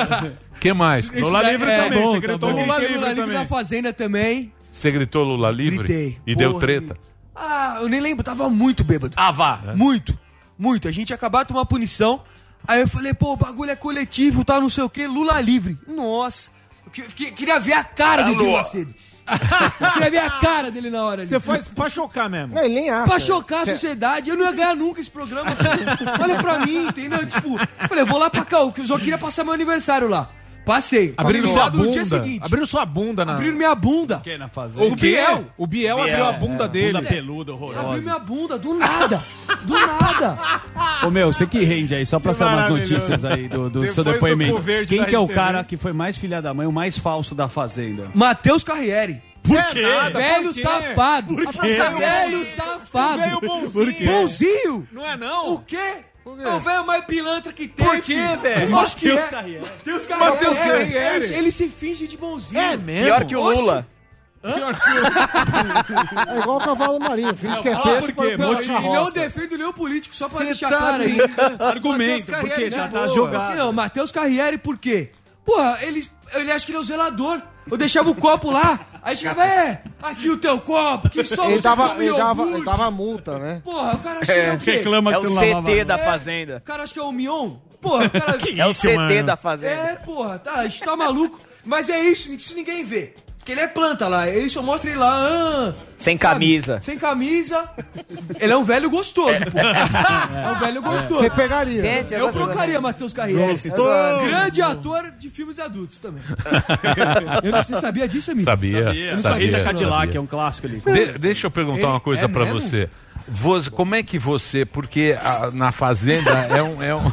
que mais? Lula livre é, também. bom, Você tá gritou bom. Lula Lula livre livre também. na fazenda também. Você gritou Lula livre? Gritei. E deu Porra, treta? Ah, eu nem lembro, tava muito bêbado. Ah, vá. Muito, muito. A gente ia acabar de tomar punição. Aí eu falei, pô, o bagulho é coletivo, tá, não sei o quê, Lula livre. Nossa. Eu que- que- queria ver a cara do Edir Alô. Macedo. Queria ver a cara dele na hora. Você faz pra chocar mesmo. Não, ele nem acha. Pra chocar a Cê- sociedade, eu não ia ganhar nunca esse programa. Olha pra mim, entendeu? Tipo, eu falei, eu vou lá pra cá, eu só queria passar meu aniversário lá. Passei. Abrindo Fui sua no dia bunda. seguinte. Abrindo sua bunda na. Abriram minha bunda. Que na fazenda? O Biel. O Biel abriu a bunda dele. Bunda peluda, Abriu horrorosa. minha bunda, do nada. Do nada. Ô meu, você que rende aí, só pra saber umas notícias aí do, do seu do depoimento. verde Quem que é o cara que foi mais filha da mãe, o mais falso da Fazenda? Matheus Carriere. Por quê? Velho Por quê? safado. Por quê? Velho safado. Velho bonzinho. Por quê? Bonzinho. Não é não? O quê? É o velho mais pilantra que tem. Por quê, velho? Acho que é. Matheus Carriere. Matheus Matheus Carriere. Carriere. Ele, ele se finge de bonzinho. É mesmo? Pior que o Oxe. Lula. É igual o cavalo marinho. Finge que é peixe por para o e não defendo nenhum político, só pra Cê deixar tá claro aí. Argumento, Matheus porque Carriere já é tá boa. jogado. Não, Matheus Carriere, por quê? Porra, ele, ele acha que ele é o zelador. Eu deixava o copo lá, aí chegava, é, aqui o teu copo, que só Ele você dava, come ele, dava, ele dava multa, né? Porra, o cara acha que é o quê? Reclama É que o você não lavava. CT da É. Fazenda. O cara acha que é o Mion? Porra, o cara... É o CT mano? da Fazenda. É, porra, tá, a gente tá maluco. Mas é isso, isso ninguém vê. Porque ele é planta lá, ele só mostra ele lá, ah, Sem sabe? camisa. Sem camisa. Ele é um velho gostoso, pô. É um velho gostoso. Você pegaria. Gente, Eu trocaria Matheus Carriere. Gostoso. Grande ator de filmes adultos também. Eu não sei, sabia disso, amigo? Sabia. Sabia. Sabia. Rita sabia. Cadillac é um clássico ali. De- deixa eu perguntar uma coisa é pra mesmo? você. Você- Como é que você, porque a- na Fazenda é um, é um-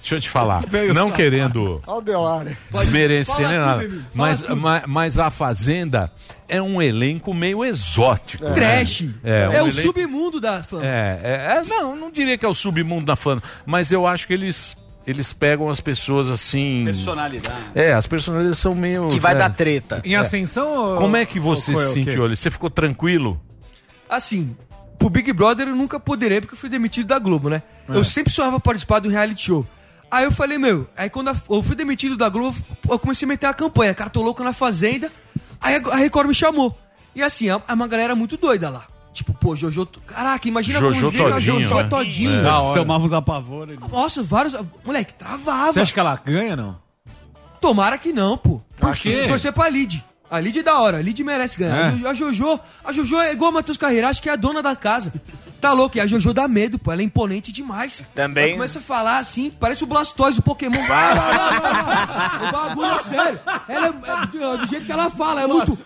Deixa eu te falar, Veio não querendo desmerecer nem tudo, nada, mas, tudo. ma- mas a Fazenda é um elenco meio exótico. né? Trash. É, É, um o elenco- submundo da fama. É, é, é, não, não diria que é o submundo da fã, mas eu acho que eles eles pegam as pessoas assim. Personalidade. É, as personalidades são meio. Que vai é. dar treta. Em ascensão ou... Como é que você ou se sentiu ali? Você ficou tranquilo? Assim, pro Big Brother eu nunca poderei porque eu fui demitido da Globo, né? Eu sempre sonhava participar do reality show. Aí eu falei, meu, aí quando eu fui demitido da Globo, eu comecei a meter a campanha, cara, tô louco na Fazenda. Aí a Record me chamou. E assim, é uma galera muito doida lá. Tipo, pô, Jojo. Caraca, imagina Jojo com a Todinho, Jojo né? Todinho. É. Tomava uns apavoros. Nossa, vários. Moleque, travava. Você acha que ela ganha, não? Tomara que não, pô. Por quê? Torcer pra Lid. A Lid é da hora, a Lid merece ganhar. É. A Jojo, a Jojo é igual a Matheus Carreira, acho que é a dona da casa. Tá louco, e a Jojo dá medo, pô. Ela é imponente demais. Também. Ela começa a falar assim, parece o Blastoise do Pokémon. Vai, vai, vai, vai, vai. O bagulho é sério. Ela é, é do jeito que ela fala, é muito.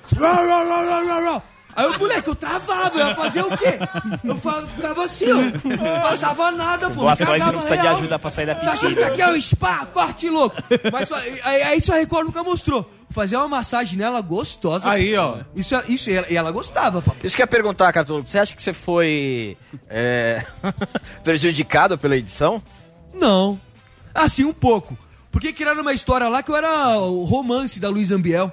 Aí o moleque, eu travava, eu ia fazer o quê? Eu ficava assim, ó. Não passava nada, pô. Blastoise cagava não precisa de real. ajuda pra sair da Tá achando que piscina. aqui é o spa, corte louco. Mas só- aí, aí isso a Record nunca mostrou. Fazer uma massagem nela gostosa. Aí, ó. Isso, isso e ela, e ela gostava, pô. Isso que eu ia perguntar, Cartolo. Você acha que você foi é, prejudicado pela edição? Não. Assim, um pouco. Porque criaram uma história lá que eu era o romance da Luiz Ambiel.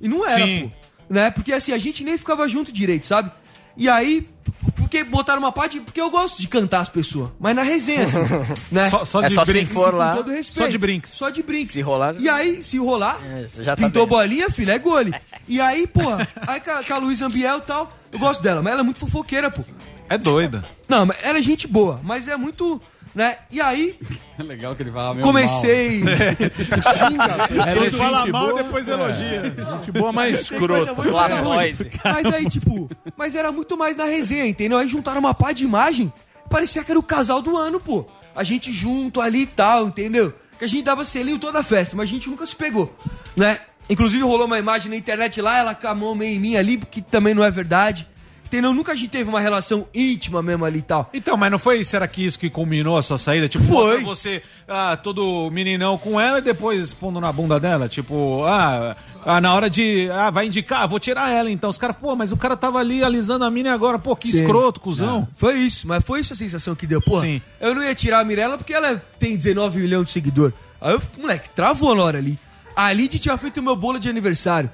E não era, Sim. pô. Né? Porque assim, a gente nem ficava junto direito, sabe? E aí, porque botaram uma parte. Porque eu gosto de cantar as pessoas. Mas na resenha, assim. né? Só- só É de só brinks. for lá. Com todo respeito. Só de brinks. Só de brinks. Se rolar. E aí, se rolar, você já tá pintou bem. bolinha, filho, é gole. E aí, porra, aí com a, com a Luiz Ambiel e tal, eu gosto dela, mas ela é muito fofoqueira, pô. É doida. Não, mas ela é gente boa, mas é muito. Né? E aí, É legal que ele fala meio comecei. mal. Ela Ele é fala mal, boa, depois é. elogia. Gente boa, mas escrota. ruim. Mas aí, tipo, mas era muito mais na resenha, entendeu? Aí juntaram uma pá de imagem, parecia que era o casal do ano, pô. A gente junto ali e tal, entendeu? Que a gente dava selinho toda a festa, mas a gente nunca se pegou, né? Inclusive rolou uma imagem na internet lá, ela com a mão meio em mim ali, que também não é verdade. Entendeu? Nunca a gente teve uma relação íntima mesmo ali e tal. Então, mas não foi, será que isso que culminou a sua saída? Tipo, Foi. você ah, todo meninão com ela e depois pondo na bunda dela? Tipo, ah, ah, na hora de, ah, vai indicar, vou tirar ela então. Os caras, pô, mas o cara tava ali alisando a mina e agora, pô, que Sim. escroto, cuzão. É. Foi isso, mas foi isso a sensação que deu. Pô, Sim. eu não ia tirar a Mirella porque ela tem 19 milhões de seguidor. Aí eu, moleque, travou na hora ali. A Lid tinha feito o meu bolo de aniversário.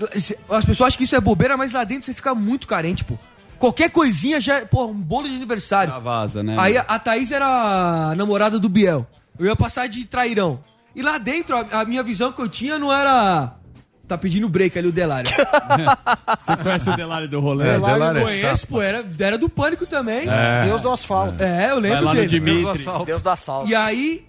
Lá- As pessoas acham que isso é bobeira, mas lá dentro você fica muito carente, pô. Qualquer coisinha já é, pô, um bolo de aniversário. Já vaza, né? Aí a, a Thaís era a namorada do Biel. Eu ia passar de trairão. E lá dentro, a, a minha visão que eu tinha não era. Tá pedindo break ali o Delário. Você conhece o Delário do rolê? É, Delário eu conheço, pô, era, era do pânico também. É. Deus do asfalto. É, eu Vai lembro lá no dele. Dimitri. Deus do assalto. E aí.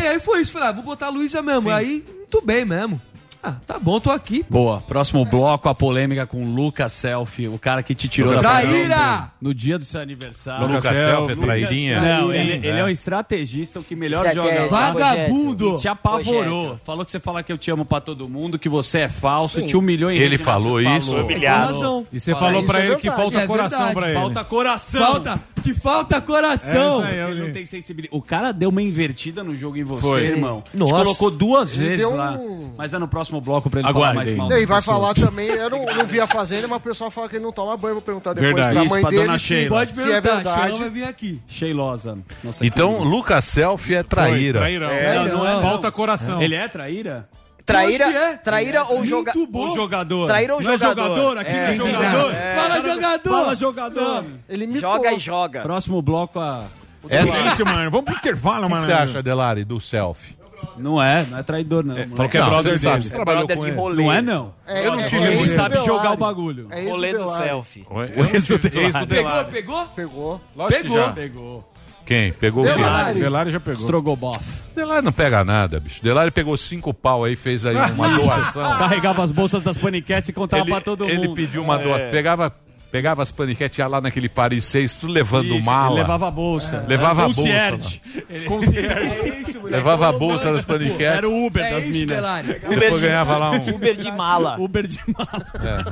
E aí foi isso, falei, ah, vou botar a Luísa mesmo. Aí, muito bem mesmo. Ah, tá bom, tô aqui. Boa. Próximo bloco, a polêmica com o Lucas Selfie, o cara que te tirou Lucas da Traíra! no dia do seu aniversário. Lucas Selfie, trairinha. Não, Sim. ele, É. ele é um estrategista, o que melhor Isso é joga que- lá. Vagabundo! E te apavorou. Projeto. Falou que você fala que eu te amo pra todo mundo, que você é falso, Sim. te humilhou em Ele rede falou nacional. isso? Falou. Humilhado. Com razão. E você Fala, falou isso pra é ele que falta É coração verdade. pra ele. Falta coração. Falta, te falta coração. É aí, eu Ele não tem sensibilidade. O cara deu uma invertida no jogo em você, Foi. irmão. Te Nossa. colocou duas Ele vezes lá. Mas é no próximo bloco pra ele Aguardem. falar mais mal. E vai pessoas. falar também, eu não, não vi a fazenda, mas o pessoal fala que ele não toma banho. Vou perguntar depois Verdade. pra Isso, mãe pra dele dona se, Sheila. Pode se é perguntar, verdade. Sheila vai vir aqui. Sheilosa. Nossa Então, querida. Lucas Selfie é traíra. Trairão. É, não, não é, Falta coração. Ele é traíra? Traíra, é. traíra ou joga... Muito bom. O jogador. Traíra ou Não é jogador? jogador? Aqui não é É. jogador. Fala, jogador! Fala jogador. Ele me Joga e joga. Próximo bloco, a... É isso, mano. Vamos pro intervalo, O que mano. você acha, Delari, do selfie? Não é, não é traidor, não. falou que é Não, brother sabe, dele. trabalhou Brother com de ele. rolê. Não é, não. É, Eu não é- tive é do sabe jogar Delari. o bagulho. É Rolê do Delari. selfie. Eu Ex do, Pegou, Delari. pegou? Pegou. Lógico que Pegou. já. Pegou. Quem? Pegou o quê? Delari. Delari já pegou. Strogoboff. Delari não pega nada, bicho. Delari pegou cinco pau aí, fez aí uma doação. Carregava as bolsas das paniquetes e contava ele, pra todo ele mundo. pediu uma doação. Pegava, pegava as paniquetes ia lá naquele Paris 6, tudo levando Isso, mala. levava a bolsa. Levava a bolsa, Concierge. Ele- É isso. Levava a bolsa das paniquetes. Era o Uber É das isso, minas. Depois ganhava lá um Uber de mala. Uber de mala.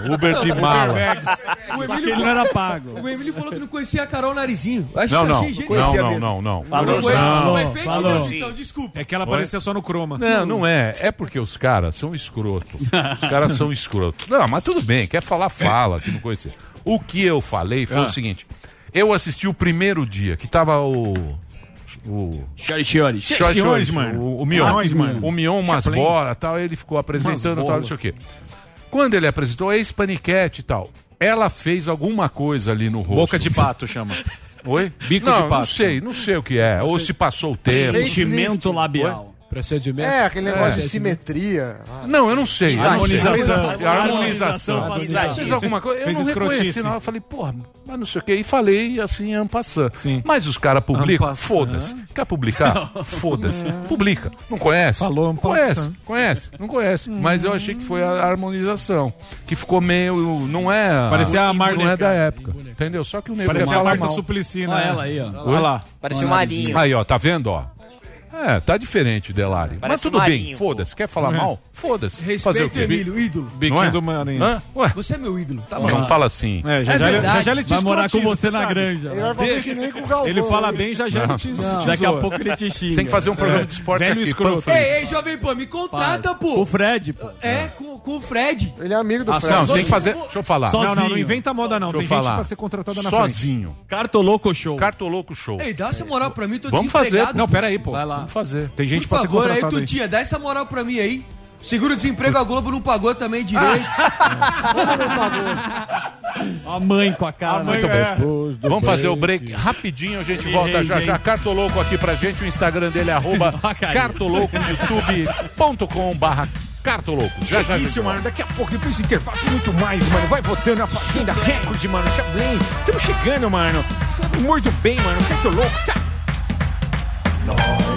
é, Uber de mala. O Emílio, ele não era pago. o Emílio falou que não conhecia a Carol Narizinho. Acho Não, que não. Não, não, mesmo. não, não. Falou. Não foi, Não. não foi fake falou. news, então, desculpa. É que ela aparecia só no croma. Não, não é. É porque os caras são escrotos. Os caras são escrotos. Não, mas tudo bem. Quer falar, fala, que não conhecia. O que eu falei foi Ah. o seguinte. Eu assisti o primeiro dia, que tava o... O... Chori, chori. Chore, senhores, chore, mano. O, o Mion. Nós, mano. O Mion, umas Chaplin. bolas tal, ele ficou apresentando tal, não sei o quê. Quando ele apresentou, ex-paniquete e tal, ela fez alguma coisa ali no rosto. Boca de pato chama. Oi? Bico não, de Não pato. sei, não sei o que é. Ou se passou o tempo. Preenchimento labial. Procedimento. É, aquele negócio É. de simetria. Ah. Não, eu não sei. Harmonização. Harmonização. Harmonização. Fez alguma coisa. Eu Fez não reconheci, escrotice. não. Eu falei, porra, mas não sei o que. E falei assim, ampassando. Mas os caras publicam, foda-se. Quer publicar? Foda-se. Publica. Não conhece? Falou Conhece, conhece, não conhece. Mas eu achei que foi a harmonização. Que ficou meio. Não é. Parecia a Marta- Não é da época. Entendeu? Só que o nego Parecia a Marta. Suplicy, né? Olha ela aí, ó. Olha lá. Parecia um marinho. Aí, ó, tá vendo, ó? É, tá diferente, Delari. Mas Parece tudo um bem, marinho, foda-se. Quer falar É. mal? Foda-se. Fazer o Respeito, quê? Emílio, ídolo. Não Biquinho é? do Marinho. Hã? Ué? Você é meu ídolo, tá bom? Não fala assim. É, já, É já, já, já ele te Vai morar com você na sabe? granja. Ele vai fazer que nem com o Galvão. Ele fala bem, já já ele te, Daqui a pouco ele te xinga. Você tem que fazer um programa É. de esporte Velho aqui. escroto. Ei, ei, Jovem Pan, me contrata, pô. O Fred, pô. É, com, com o Fred. Ele é amigo do Ah, Fred. não, tem que fazer. Deixa eu falar. Não, não, não inventa moda não. Tem gente falar. pra ser contratada na frente. Sozinho. Cartoloco Show. Cartoloco Show. Ei, dá essa moral pra mim, tô Vamos fazer. desempregado. Não, pera aí, pô. Vai lá. Vamos fazer. Tem gente Por pra ser favor, aí, contratada aí. Tutinha, dá essa moral pra mim aí. Seguro-desemprego, a Globo não pagou também direito. A mãe com a cara. A mãe, muito é. bem. Vamos fazer o break rapidinho, a gente volta já já. Cartoloco aqui pra gente, o Instagram dele é arroba cartoloco, youtube.com barra cartoloco. Já já. Isso, mano. Daqui a pouco, depois do intervalo, tem muito mais, mano. Vai votando a Fazenda Recorde, mano. Chablin. Estamos chegando, mano. Sabe muito bem, mano. Feito louco. Tá. Nós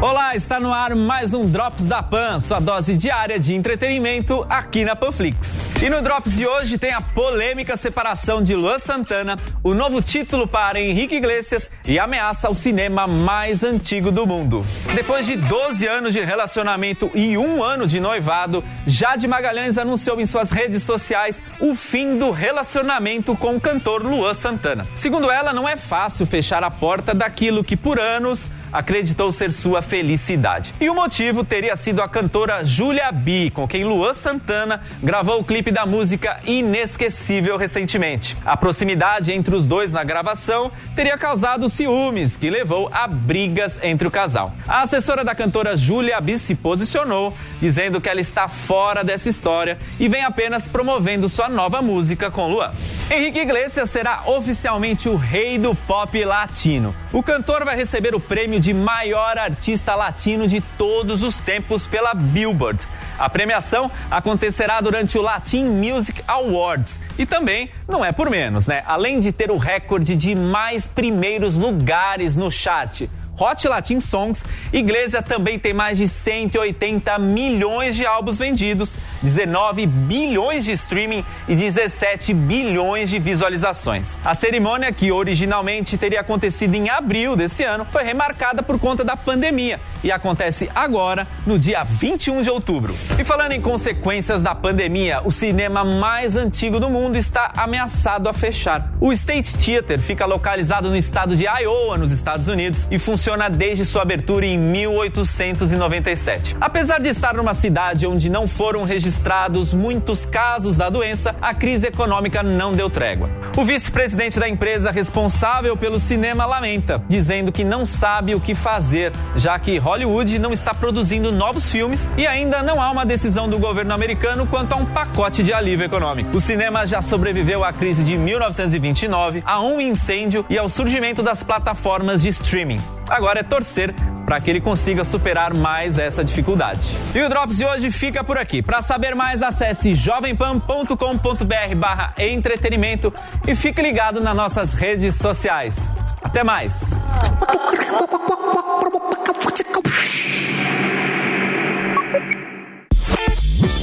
Olá, está no ar mais um Drops da Pan, sua dose diária de entretenimento aqui na Panflix. E no Drops de hoje tem a polêmica separação de Luan Santana, o novo título para Henrique Iglesias e ameaça ao cinema mais antigo do mundo. Depois de 12 anos de relacionamento e um ano de noivado, Jade Magalhães anunciou em suas redes sociais o fim do relacionamento com o cantor Luan Santana. Segundo ela, não é fácil fechar a porta daquilo que por anos acreditou ser sua felicidade. E o motivo teria sido a cantora Julia B, com quem Luan Santana gravou o clipe da música Inesquecível recentemente. A proximidade entre os dois na gravação teria causado ciúmes, que levou a brigas entre o casal. A assessora da cantora Julia B se posicionou, dizendo que ela está fora dessa história e vem apenas promovendo sua nova música com Luan. Henrique Iglesias será oficialmente o rei do pop latino. O cantor vai receber o prêmio de maior artista latino de todos os tempos pela Billboard. A premiação acontecerá durante o Latin Music Awards e também não é por menos, né? Além de ter o recorde de mais primeiros lugares no chat. Hot Latin Songs, Iglesia também tem mais de 180 milhões de álbuns vendidos, 19 bilhões de streaming e 17 bilhões de visualizações. A cerimônia, que originalmente teria acontecido em abril desse ano, foi remarcada por conta da pandemia e acontece agora, no dia 21 de outubro. E falando em consequências da pandemia, o cinema mais antigo do mundo está ameaçado a fechar. O State Theater fica localizado no estado de Iowa, nos Estados Unidos, e funciona desde sua abertura em 1897. Apesar de estar numa cidade onde não foram registrados muitos casos da doença, a crise econômica não deu trégua. O vice-presidente da empresa responsável pelo cinema lamenta, dizendo que não sabe o que fazer, já que Hollywood não está produzindo novos filmes e ainda não há uma decisão do governo americano quanto a um pacote de alívio econômico. O cinema já sobreviveu à crise de 1929, a um incêndio e ao surgimento das plataformas de streaming. Agora é torcer para que ele consiga superar mais essa dificuldade. E o Drops de hoje fica por aqui. Para saber mais, acesse jovempan.com.br barra entretenimento e fique ligado nas nossas redes sociais. Até mais!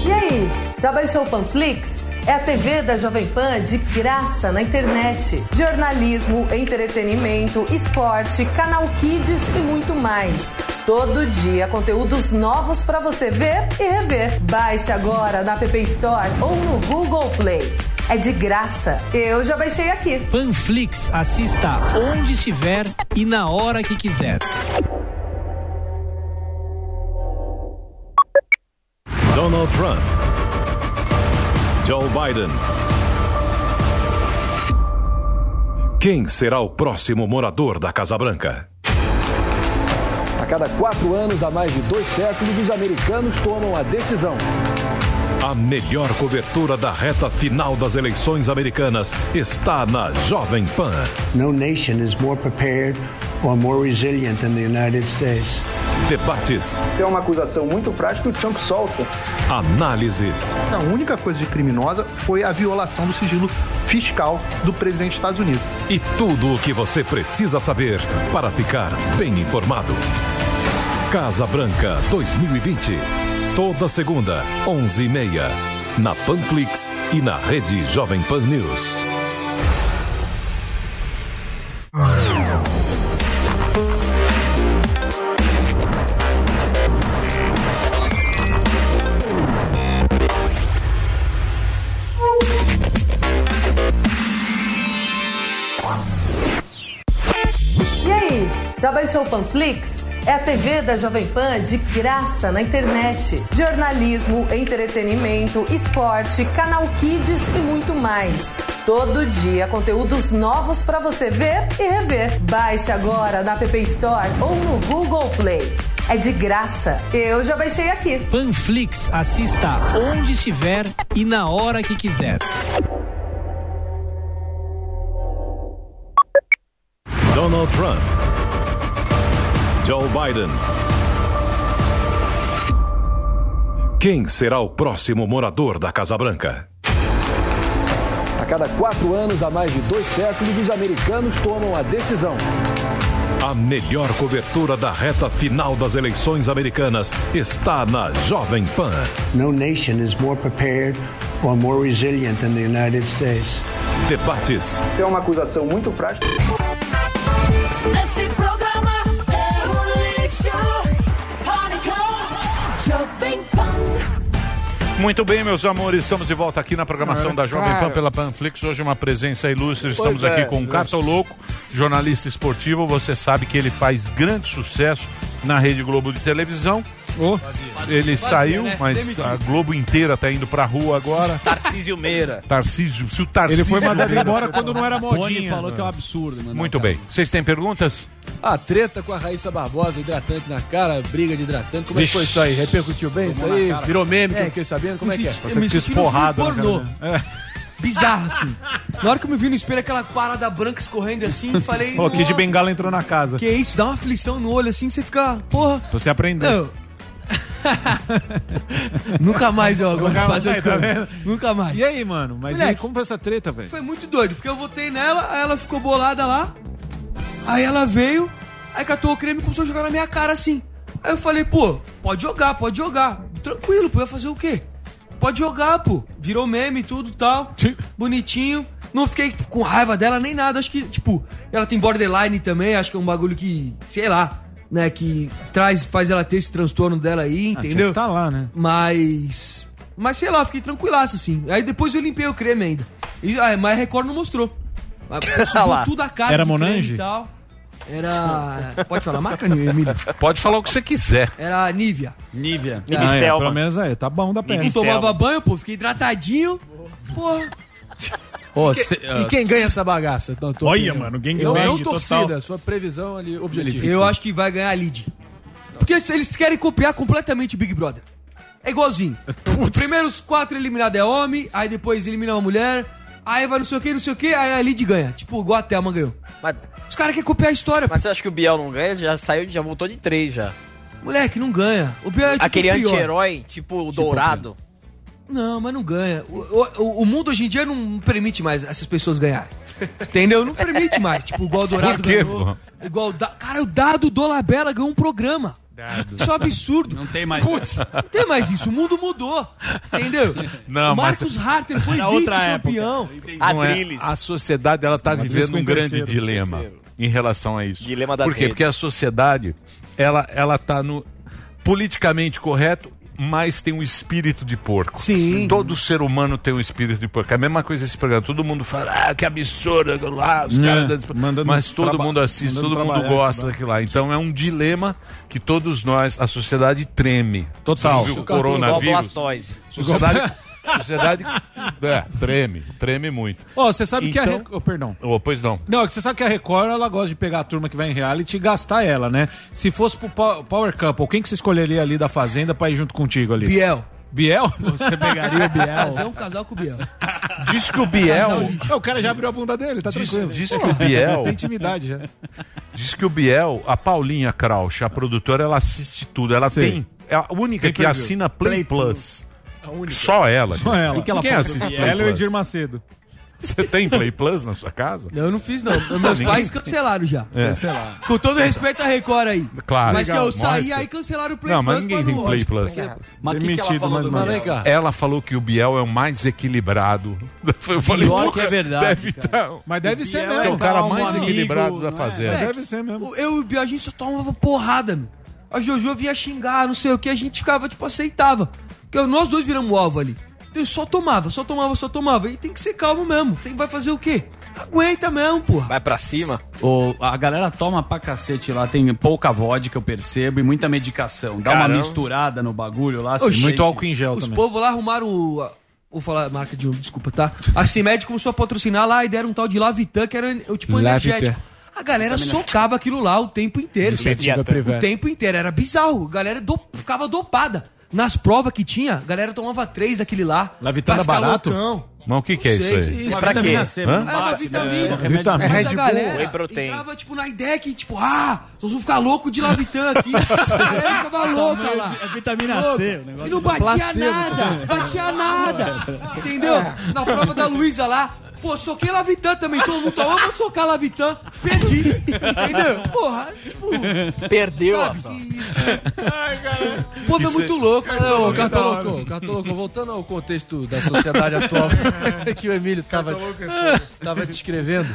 E aí, já baixou o Panflix? É a TV da Jovem Pan de graça na internet. Jornalismo, entretenimento, esporte, canal Kids e muito mais. Todo dia conteúdos novos para você ver e rever. Baixe agora na App Store ou no Google Play. É de graça. Eu já baixei aqui. Panflix, assista onde estiver e na hora que quiser. Donald Trump. Joe Biden. Quem será o próximo morador da Casa Branca? A cada quatro anos, há mais de dois séculos, os americanos tomam a decisão. A melhor cobertura da reta final das eleições americanas está na Jovem Pan. No nation is more prepared or more resilient than the United States. Debates, É uma acusação muito prática que o Trump solta. análises, A única coisa de criminosa foi a violação do sigilo fiscal do presidente dos Estados Unidos. e tudo o que você precisa saber para ficar bem informado. Casa Branca 2020. Toda segunda, 11h30. Na Panflix e na rede Jovem Pan News. O Panflix? É a TV da Jovem Pan de graça na internet. Jornalismo, entretenimento, esporte, canal Kids e muito mais. Todo dia conteúdos novos para você ver e rever. Baixe agora na App Store ou no Google Play. É de graça. Eu já baixei aqui. Panflix, assista onde estiver e na hora que quiser. Donald Trump. Joe Biden. Quem será o próximo morador da Casa Branca? A cada quatro anos, há mais de dois séculos, os americanos tomam a decisão. A melhor cobertura da reta final das eleições americanas está na Jovem Pan. No nation is more prepared or more resilient than the United States. Debates, É uma acusação muito prática. Muito bem, meus amores, estamos de volta aqui na programação Ah, da Jovem cara. Pan pela Panflix. Hoje uma presença ilustre. Estamos Pois aqui é, com o ilustre. Cartoloco, jornalista esportivo. Você sabe que ele faz grande sucesso na Rede Globo de televisão. Ele Fazia, saiu, né? mas Demitido. a Globo inteira tá indo pra rua agora. Tarcísio Meira. Tarcísio, se o Tarcísio Ele foi mandado embora quando não era modinha. falou que é um absurdo, mano. Muito bem. Vocês têm perguntas? A treta com a Raíssa Barbosa, hidratante na cara, briga de hidratante. Como é que foi isso aí? Repercutiu bem isso Tomou aí? cara. Virou meme, que É, eu fiquei sabendo? Como é que é? Eu me filme pornô. Bizarro, assim. Na hora que eu me vi no espelho, aquela parada branca escorrendo assim, falei. Ó, o Kid "Nossa, Bengala entrou na casa. Que isso? Dá uma aflição no olho assim, você fica. Porra. Você aprendeu. Não. Nunca mais eu agora Nunca faço mais, as tá vendo? Nunca mais. E aí, mano? Mas e aí, Moleque, como foi essa treta, velho? Foi muito doido, porque eu votei nela, aí ela ficou bolada lá. Aí ela veio, aí catou o creme e começou a jogar na minha cara assim. Aí eu falei, pô, pode jogar, pode jogar. Tranquilo, pô, ia fazer o quê? Pode jogar, pô. Virou meme e tudo e tal. Bonitinho. Não fiquei com raiva dela nem nada. Acho que, tipo, ela tem borderline também. Acho que é um bagulho que, sei lá, né? Que traz, faz ela ter esse transtorno dela aí, Ah, tinha entendeu? que tá lá, né? Mas. Mas sei lá, fiquei tranquilaço assim. Aí depois eu limpei o creme ainda. E, ah, mas a Record não mostrou. Ah Sujou lá. tudo a cara Era de creme Monange? e tal. Era. Pode falar marca, Emílio? Pode falar o que você quiser. Era Nivea. Nivea. Ah, é, pelo menos aí, tá bom da pena. Não tomava banho, pô, fiquei hidratadinho. Porra. Ô, E que- cê- e quem ganha essa bagaça? Olha, opinião? mano, gangue Não, bang não total. torcida, sua previsão ali, objetivo. Eu acho que vai ganhar a lead. Porque se eles querem copiar completamente o Big Brother. É igualzinho. Os primeiros quatro eliminados é homem, aí depois elimina uma mulher, aí vai não sei o que, não sei o que, aí a lead ganha. Tipo, igual a Thelma ganhou. Os caras querem copiar a história. Mas você acha que o Biel não ganha? Ele já saiu, já voltou de três já. Moleque, não ganha. O Biel é tipo Aquele anti-herói, tipo o Dourado. Não, mas não ganha. O, o- o mundo hoje em dia não permite mais essas pessoas ganharem. Entendeu? Não permite mais. Tipo, igual o Dourado Por quê, ganhou. pô? Igual o da... Cara, o Dado Dolabella ganhou um programa. Isso é um absurdo. Não tem mais. Putz, não tem mais isso. O mundo mudou. Entendeu? Não, o Marcos mas- Harter foi vice-campeão. Não é, a sociedade ela está vivendo um grande terceiro, dilema terceiro. em relação a isso. Dilema das Por quê? redes. Porque a sociedade ela ela está no politicamente correto, mas tem um espírito de porco. Sim. Todo ser humano tem um espírito de porco. É a mesma coisa esse programa. Todo mundo fala, ah, que absurdo, lá, os É, caras. mandando Mas todo traba- mundo assiste, mandando todo mundo gosta daquilo lá. Então é um dilema que todos nós, a sociedade treme. Total. Viu o Igual coronavírus? Blastoise. Sociedade, sociedade é, treme, treme muito. Ó, você sabe que a Então- Record... oh, perdão. Oh, pois não. Não, você sabe que a Record, ela gosta de pegar a turma que vai em reality e gastar ela, né? Se fosse pro Pow- Power Couple, quem que você escolheria ali da Fazenda pra ir junto contigo ali? Biel. Biel? Você pegaria o Biel? Fazer um casal com o Biel. Diz que o Biel. Não, o cara já abriu a bunda dele, tá Diz- tranquilo. diz que o Biel- Tem intimidade já. Diz que o Biel, a Paulinha Krausch, a produtora, ela assiste tudo. Ela Sim. tem. É a única Tem que assina Play, Play Plus. Só ela. Só gente. ela. Quem assiste Play Ela e o Plus? Edir Macedo. Você tem Play Plus na sua casa? Não, eu não fiz, não. Meus Ninguém- pais cancelaram já. É. Cancelaram. Com todo respeito à Record aí. Claro. Mas que Legal, eu saí, mostra. aí cancelaram o Play Não, mas Plus ninguém pra tem não- Play Plus. Mas que que ela falou do Mas cá. Ela falou que o Biel é o mais equilibrado. Eu falei, Pior "Pô, que é verdade, Deve cara. estar. Mas deve ser Biel mesmo. É o cara um mais amigo, equilibrado não da é? fazenda. É, Deve ser mesmo. Eu e o Biel, a gente só tomava porrada, meu. A Jojo vinha xingar, não sei o que, a gente ficava, tipo, aceitava. Porque nós dois viramos alvo ali. Eu só tomava, só tomava, só tomava. E tem que ser calmo mesmo. Tem, vai fazer o quê? Aguenta mesmo, porra. Vai pra cima. O- a galera toma pra cacete lá, tem pouca vodka, eu percebo, e muita medicação. Dá uma Caramba. misturada no bagulho lá. Oxi, Muito álcool em gel Os também. povos lá arrumaram o. a- Vou falar a marca de um, desculpa, tá? A Cimed começou a patrocinar lá e deram um tal de Lavitan, que era o tipo Lavitan. energético. A galera socava aquilo lá o tempo inteiro. O tempo inteiro. Era bizarro. A galera do- ficava dopada. Nas provas que tinha, a galera tomava três daquele lá. Era ficar barato? loucão. Mas o que, que é isso aí? que- Uma Pra vitamina quê? C, Hã? não É uma bate, vitamina. né? Vitamina. Mas a Red Bull, galera entrava, tipo, na ideia que, tipo, ah, nós vamos ficar louco de Lavitan aqui. a galera ficava louca lá. É vitamina. C, o negócio E não é batia placebo. nada, batia nada. Entendeu? Na prova da Luísa lá, pô, soquei Lavitan também. Todo mundo falou, vou socar Lavitan. Perdi. Entendeu? Porra, tipo, Perdeu. sabe? rapaz. Que... O povo é muito louco, né? Ô, ô, Cartoloco, Cartoloco, voltando ao contexto da sociedade atual que o Emílio tava, tava descrevendo.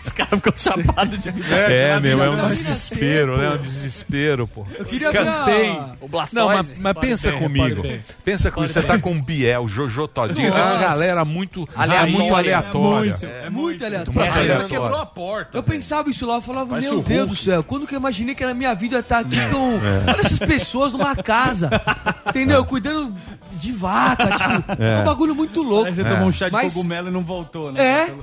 Os caras ficam chapados de É, meu, é um desespero, né? pô. Um desespero, pô. Eu queria ver Cantei. a... O Blastoise. Não, mas, mas pensa bem, comigo. Pensa comigo. Você tá com o Biel, Jojo Todinho. É uma galera muito Muito aleatória. É muito aleatório. Muito Mas aleatório. Quebrou a porta. Eu pensava isso lá, eu falava, Parece meu Deus do céu, quando que eu imaginei que na minha vida estar aqui com. Olha essas pessoas numa casa. Entendeu? Cuidando de vaca, tipo, é. um bagulho muito louco. Aí você tomou um chá de Mas- cogumelo e não voltou, né? É,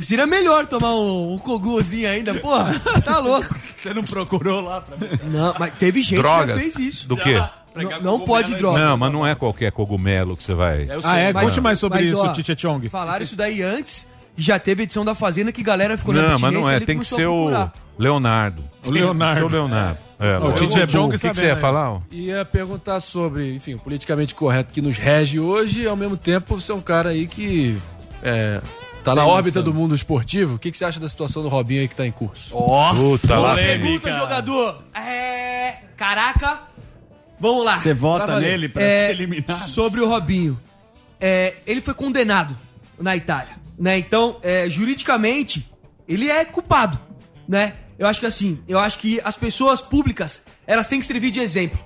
seria melhor tomar um, um coguzinho ainda, porra, tá louco. Você não procurou lá pra ver? Não, mas teve gente Drogas? que já fez isso. Do quê? Não, não pode droga. Não, mas não é qualquer cogumelo que você vai. Ah, é? Mas- Conte mais sobre mas, isso, ó, Tite Chong. Falaram isso daí antes, e já teve edição da Fazenda que galera ficou na Não, mas não abstinência é. Tem que começou a ser o procurar. Leonardo. O Leonardo. Seu Leonardo. É, o Tite é bom O que, que você ia falar? ó? Ia perguntar sobre, enfim, o politicamente correto que nos rege hoje e ao mesmo tempo você é um cara aí que é, tá na órbita noção. do mundo esportivo. O que, que você acha da situação do Robinho aí que tá em curso? Puta lá. Pergunta, jogador. É. Caraca. Vamos lá. Você vota Pra nele pra É, ser eliminado? Sobre o Robinho. É, ele foi condenado na Itália, né? Então, é, juridicamente, ele é culpado, né? Eu acho que assim, eu acho que as pessoas públicas, elas têm que servir de exemplo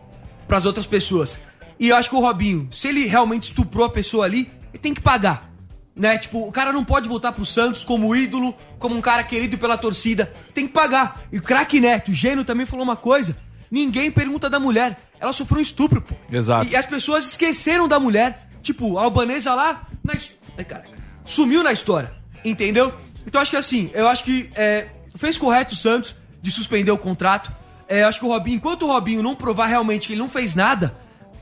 para as outras pessoas. E eu acho que o Robinho, se ele realmente estuprou a pessoa ali, ele tem que pagar. Né? Tipo, o cara não pode voltar pro Santos como ídolo, como um cara querido pela torcida. Tem que pagar. E o craque Neto, o Gênio também falou uma coisa. Ninguém pergunta da mulher. Ela sofreu um estupro, pô. Exato. E as pessoas esqueceram da mulher. Tipo, a albanesa lá, na Ai, caraca. sumiu na história. Entendeu? Então acho que assim, eu acho que é, fez correto o Santos de suspender o contrato. É, eu acho que o Robinho, enquanto o Robinho não provar realmente que ele não fez nada,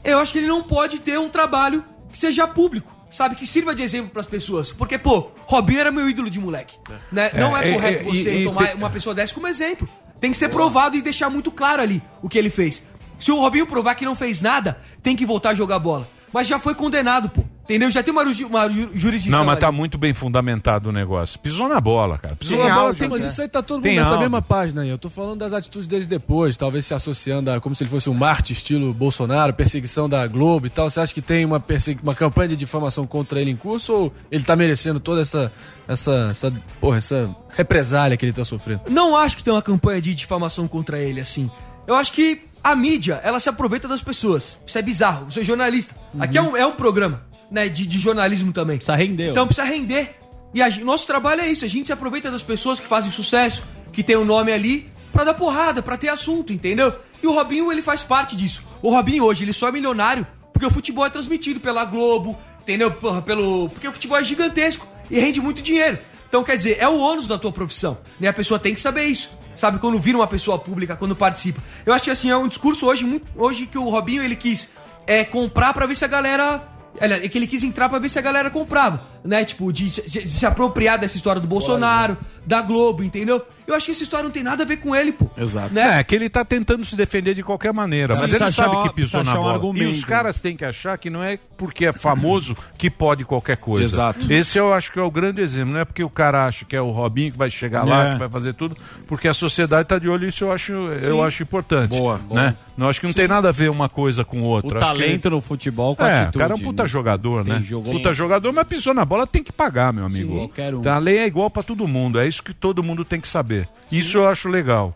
eu acho que ele não pode ter um trabalho que seja público. Sabe, que sirva de exemplo pras pessoas. Porque, pô, Robinho era meu ídolo de moleque. Né? Não é, É, correto é, você e- e tomar uma pessoa dessa como exemplo. Tem que ser provado e deixar muito claro ali o que ele fez. Se o Robinho provar que não fez nada, tem que voltar a jogar bola. Mas já foi condenado, pô. Entendeu? Já tem uma, uma ju- jurisdição. Não, mas ali. tá muito bem fundamentado o negócio. Pisou na bola, cara. Pisou Tem na bola. áudio, mas isso aí tá todo mundo Tem nessa áudio. mesma página aí. Eu tô falando das atitudes deles depois, talvez se associando a como se ele fosse um Marte estilo Bolsonaro, perseguição da Globo e tal. Você acha que tem uma, uma campanha de difamação contra ele em curso ou ele tá merecendo toda essa, essa, essa, porra, essa represália que ele tá sofrendo? Não acho que tem uma campanha de difamação contra ele, assim. Eu acho que a mídia, ela se aproveita das pessoas. Isso é bizarro. Eu sou jornalista. Aqui é um, é um programa, né, de, de jornalismo também. Precisa render. Então precisa render. E a nosso trabalho é isso. A gente se aproveita das pessoas que fazem sucesso, que tem o nome ali, pra dar porrada, pra ter assunto, entendeu? E o Robinho, ele faz parte disso. O Robinho hoje, ele só é milionário porque o futebol é transmitido pela Globo, entendeu? Porra, pelo... Porque o futebol é gigantesco e rende muito dinheiro. Então, quer dizer, é o ônus da tua profissão. Né? A pessoa tem que saber isso. Sabe, quando vira uma pessoa pública, quando participa. Eu acho que assim, é um discurso hoje, muito, hoje que o Robinho ele quis é comprar pra ver se a galera. Aliás, É que ele quis entrar pra ver se a galera comprava, né? Tipo, de, de- de se apropriar dessa história do Bolsonaro, da Globo, entendeu? Eu acho que essa história não tem nada a ver com ele, pô. Exato. Né? É, que ele tá tentando se defender de qualquer maneira, Sim, mas ele sabe que pisou na um bola. e argumento. os caras têm que achar que não é porque é famoso que pode qualquer coisa. Exato. Esse eu acho que é o grande exemplo. Não é porque o cara acha que é o Robinho que vai chegar lá, É. que vai fazer tudo, porque a sociedade tá de olho e isso eu acho, eu Sim. acho importante. Boa, boa. Né? Não acho que não tem nada a ver uma coisa com outra. O Acho que talento no futebol com a é, atitude. o cara é um puta né? jogador, né? Puta Sim. jogador, mas pisou na bola, tem que pagar, meu amigo. Sim, qualquer um. Então, a lei é igual pra todo mundo, é isso que todo mundo tem que saber. Isso eu acho legal.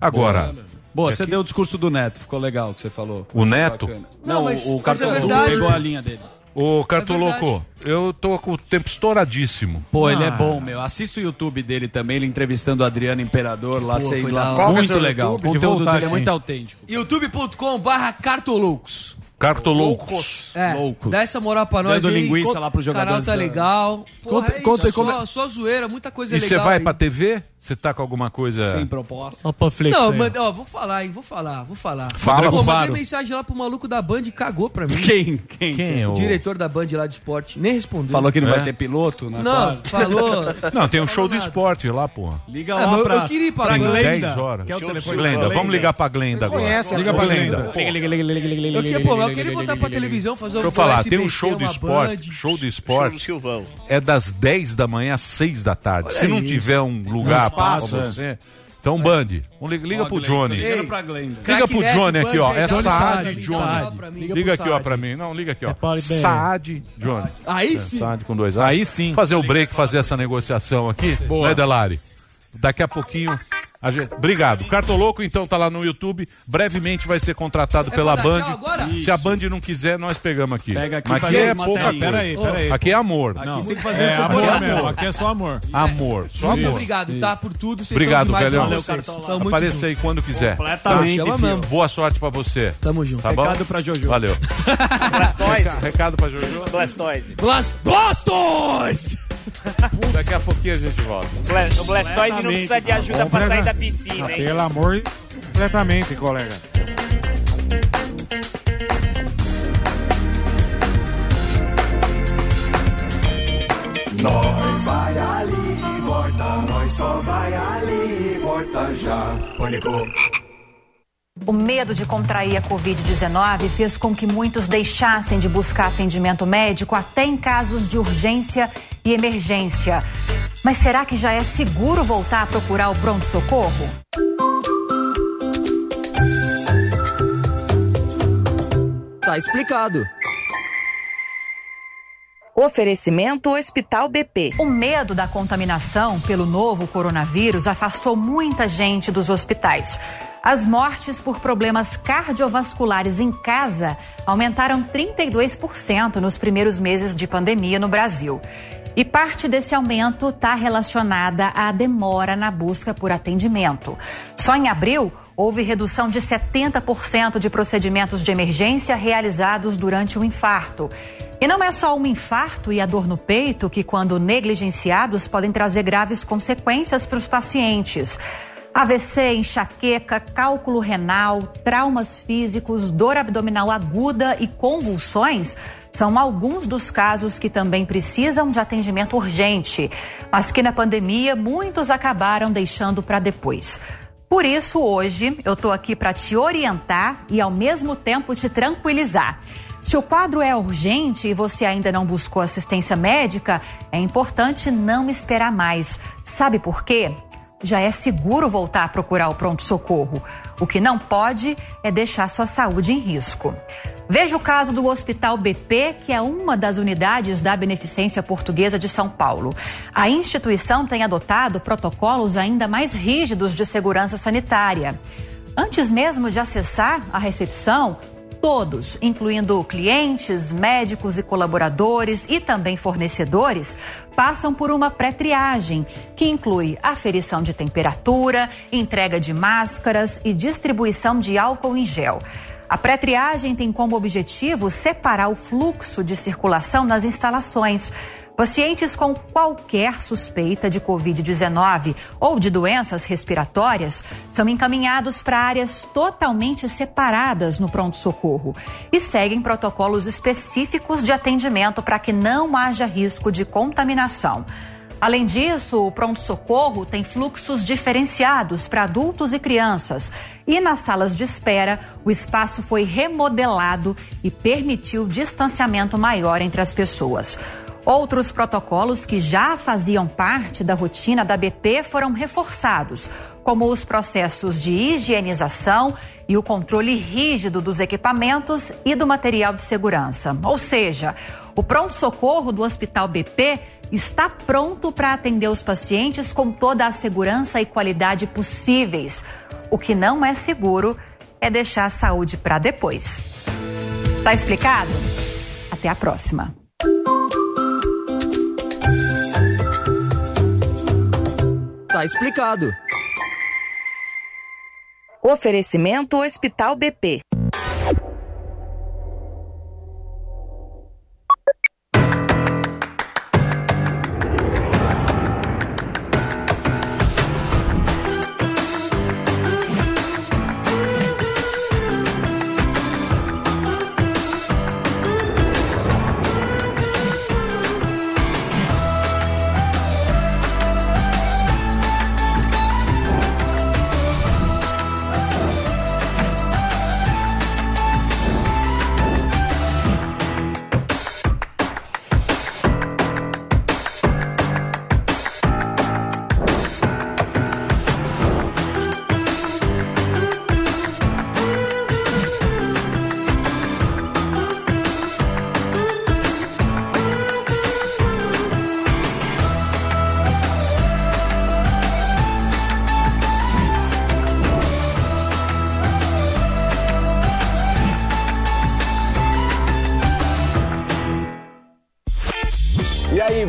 Agora, Boa, é você que- deu o discurso do Neto, ficou legal o que você falou. O Neto? Bacana. Não, Não, mas- o, o mas é pegou a linha dele. Ô, Cartoloco, eu tô com o tempo estouradíssimo. Pô, ele é Ah. bom, meu. Assista o YouTube dele também, ele entrevistando o Adriano Imperador lá, Pô, sei lá. Qual é Muito seu legal. YouTube? O De conteúdo dele é muito autêntico. youtube.com barra cartoloucos. Cartoloucos. É, Loucos. dá essa moral pra nós Dando aí. linguiça lá pros O canal tá legal. Porra, Conta- é conta isso, como só, só zoeira, muita coisa E legal. você vai aí. pra TV? Você tá com alguma coisa... Sem proposta. Ó, panfleto Não, mas, ó. vou falar, hein, vou falar, vou falar. Fala, Pô, mandei mensagem lá pro maluco da Band e cagou pra mim. Quem? Quem? Quem? O O... diretor da Band lá de esporte nem respondeu. Falou que não É? vai ter piloto? Na Não, quadra? falou. Não, tem um show do esporte lá, porra. Liga Ah, lá eu- pra, eu queria ir pra Tem Glenda. 10 horas. Que é o telefone Glenda, da vamos ligar pra Glenda agora. Conhece a Liga pra Glenda. Glenda. Eu queria, pô, mas eu queria voltar pra televisão, fazer Deixa um eu falar, tem um show do esporte, show do Show do esporte Silvão. é das 10 da manhã às 6 da tarde. Se não tiver um lugar pra espaço, é. você, então Band, vamos ligar, liga Ó, pro Johnny. Ei. Liga pro Johnny aqui, ó. Band, É Johnny Saad, Johnny. Saad. Liga aqui, ó, pra mim. Não, liga aqui, ó. É. Saad, Johnny. Aí É, sim. Saad com dois As. Aí sim. Fazer o break, fazer essa negociação aqui. Boa. Né, Delari? Daqui a pouquinho. A gente- Obrigado. Cartoloco, então, tá lá no YouTube. Brevemente vai ser contratado É pela Band. Se a Band não quiser, nós pegamos aqui. Pega aqui Mas aqui é pouca coisa. materinhas. Peraí, peraí. Aqui é amor. Aqui Não. tem que fazer É amor mesmo, aqui é só amor. Amor. Só Muito amor. obrigado, tá? Por tudo. Vocês Obrigado, são velhão. valeu. Cartola. Muito Apareça aí quando quiser. Completamente, mesmo. Boa sorte pra você. Tamo junto. Tá bom? Recado pra Jojo. Valeu. Blastoise. Recado pra Jojo. Blastoise. Blast Bostos! Daqui a pouquinho a gente volta. O Blastoise não precisa de ajuda pra sair da piscina, hein? Pelo amor, completamente, colega. Nós vai ali, volta, nós só vai ali, volta já. Pânico. O medo de contrair a Covid-19 fez com que muitos deixassem de buscar atendimento médico até em casos de urgência e emergência. Mas será que já é seguro voltar a procurar o pronto-socorro? Tá explicado. Oferecimento Hospital BP. O medo da contaminação pelo novo coronavírus afastou muita gente dos hospitais. As mortes por problemas cardiovasculares em casa aumentaram 32% nos primeiros meses de pandemia no Brasil. E parte desse aumento está relacionada à demora na busca por atendimento. Só em abril, houve redução de 70% de procedimentos de emergência realizados durante o infarto. E não é só um infarto e a dor no peito que, quando negligenciados, podem trazer graves consequências para os pacientes. AVC, enxaqueca, cálculo renal, traumas físicos, dor abdominal aguda e convulsões são alguns dos casos que também precisam de atendimento urgente, mas que na pandemia muitos acabaram deixando para depois. Por isso, hoje, eu estou aqui para te orientar e, ao mesmo tempo, te tranquilizar. Se o quadro é urgente e você ainda não buscou assistência médica, é importante não esperar mais. Sabe por quê? Já é seguro voltar a procurar o pronto-socorro. O que não pode é deixar sua saúde em risco. Veja o caso do Hospital BP, que é uma das unidades da Beneficência Portuguesa de São Paulo. A instituição tem adotado protocolos ainda mais rígidos de segurança sanitária. Antes mesmo de acessar a recepção, todos, incluindo clientes, médicos e colaboradores e também fornecedores, passam por uma pré-triagem, que inclui aferição de temperatura, entrega de máscaras e distribuição de álcool em gel. A pré-triagem tem como objetivo separar o fluxo de circulação nas instalações, Pacientes com qualquer suspeita de Covid-19 ou de doenças respiratórias são encaminhados para áreas totalmente separadas no pronto-socorro e seguem protocolos específicos de atendimento para que não haja risco de contaminação. Além disso, o pronto-socorro tem fluxos diferenciados para adultos e crianças. E nas salas de espera, o espaço foi remodelado e permitiu distanciamento maior entre as pessoas. Outros protocolos que já faziam parte da rotina da BP foram reforçados, como os processos de higienização e o controle rígido dos equipamentos e do material de segurança. Ou seja, o pronto-socorro do Hospital BP está pronto para atender os pacientes com toda a segurança e qualidade possíveis. O que não é seguro é deixar a saúde para depois. Tá explicado? Até a próxima. Tá explicado. Oferecimento Hospital BP.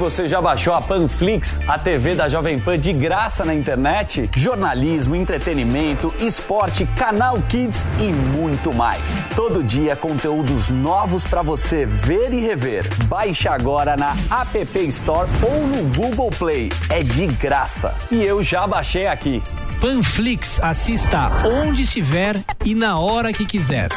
Você já baixou a Panflix, a TV da Jovem Pan de graça na internet? Jornalismo, entretenimento, esporte, canal Kids e muito mais. Todo dia conteúdos novos para você ver e rever. Baixe agora na App Store ou no Google Play. É de graça. E eu já baixei aqui. Panflix, assista onde estiver e na hora que quiser.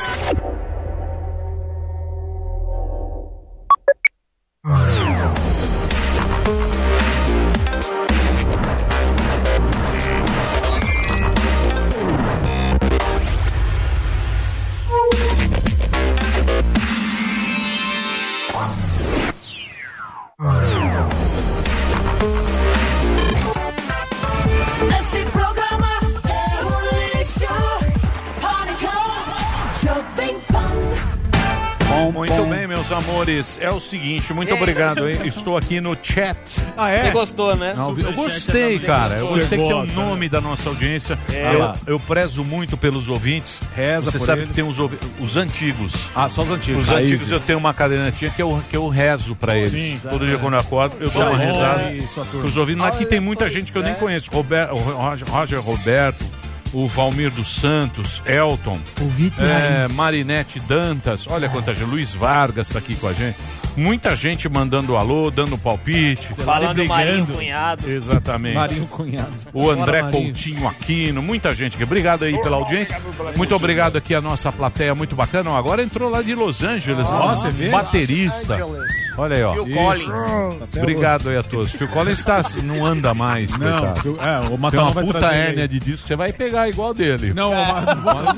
Meus amores. É o seguinte, muito obrigado, hein? Estou aqui no chat. Ah, é? Você gostou, né? Não, eu Superchat gostei, cara. Eu Você gostei que tem o nome da nossa audiência. É. Eu, eu prezo muito pelos ouvintes. Reza Você por sabe eles. que tem os, ouvi- os antigos. Ah, só os antigos. Os antigos Raízes. eu tenho uma cadernetinha que eu, que eu rezo pra eles. Sim, Todo é. dia quando eu acordo, eu dou uma rezada. Sua turma. Os ouvintes. Aqui tem muita gente que eu nem conheço. Rober- o Roger, Roger Roberto, o Valmir dos Santos, Elton, Vite é, Raiz. Marinete Dantas, olha quanta gente. Luiz Vargas tá aqui com a gente. Muita gente mandando alô, dando palpite. Falando Marinho Cunhado. Exatamente. Marinho Cunhado. O André Marinho. Coutinho Aquino, muita gente aqui. Obrigado aí pela audiência. Muito obrigado aqui a nossa plateia, muito bacana. Agora entrou lá de Los Angeles, Ah, ó, você vê? baterista. Angeles. Olha aí, ó. Phil Isso. Collins. Até Obrigado aí a todos. Phil Collins tá, não anda mais, Não, coitado. É, o Tem uma vai puta hérnia aí. de disco, você vai pegar igual dele. Não, é. o Ma-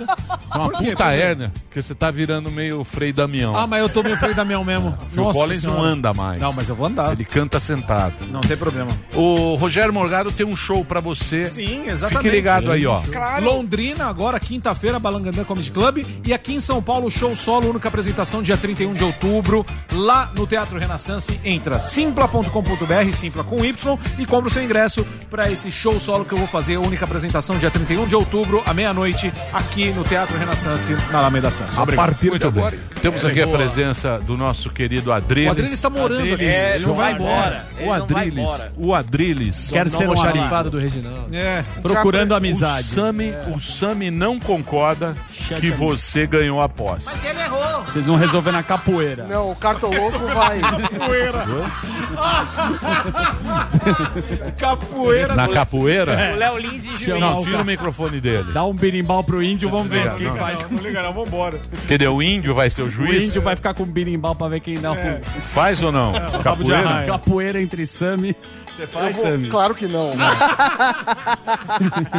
Uma Por quê? puta Por quê? hérnia, porque você tá virando meio Frei Damião. Ah, mas eu tô meio Frei Damião mesmo. Phil Nossa Collins não Senhora. anda mais. Não, mas eu vou andar. Ele canta sentado. Não tem problema. O Rogério Morgado tem um show pra você. Sim, exatamente. Fique ligado aí, ó. Londrina, agora, quinta-feira, Balangandã Comedy Club. E aqui em São Paulo, show solo, única apresentação, dia 31 de outubro, lá no Teatro Renaissance. Entra simpla.com.br, simpla com Y, e compra o seu ingresso pra esse show solo que eu vou fazer, única apresentação, dia 31, de outubro, à meia-noite, aqui no Teatro Renaissance, na Alameda Santos. A Obrigado. partir de agora. Temos aqui a Boa. presença do nosso querido Adriles. O Adriles tá morando aqui. Adriles, É, ele não vai embora. O Adriles. O Adriles. Quer ser um almoxarifado amigo. do Reginaldo. É. Procurando O amizade. Sami, o Sami não concorda que você ganhou a posse. Mas ele errou. Vocês vão resolver na capoeira. Não, o cartoloco vai. Capoeira. Capoeira. Na capoeira? É. O Léo Lins e Chama Não, o tira o cara. Microfone dele. Dá um birimbau pro índio, vamos ver Não, quem não. faz. Não, não liga não, vambora. Cadê o índio? Vai ser o O juiz? índio vai ficar com birimbau pra ver quem dá É. o Faz ou não? de Capoeira? capoeira entre Sami. Você faz, vou- Sami? Claro que não.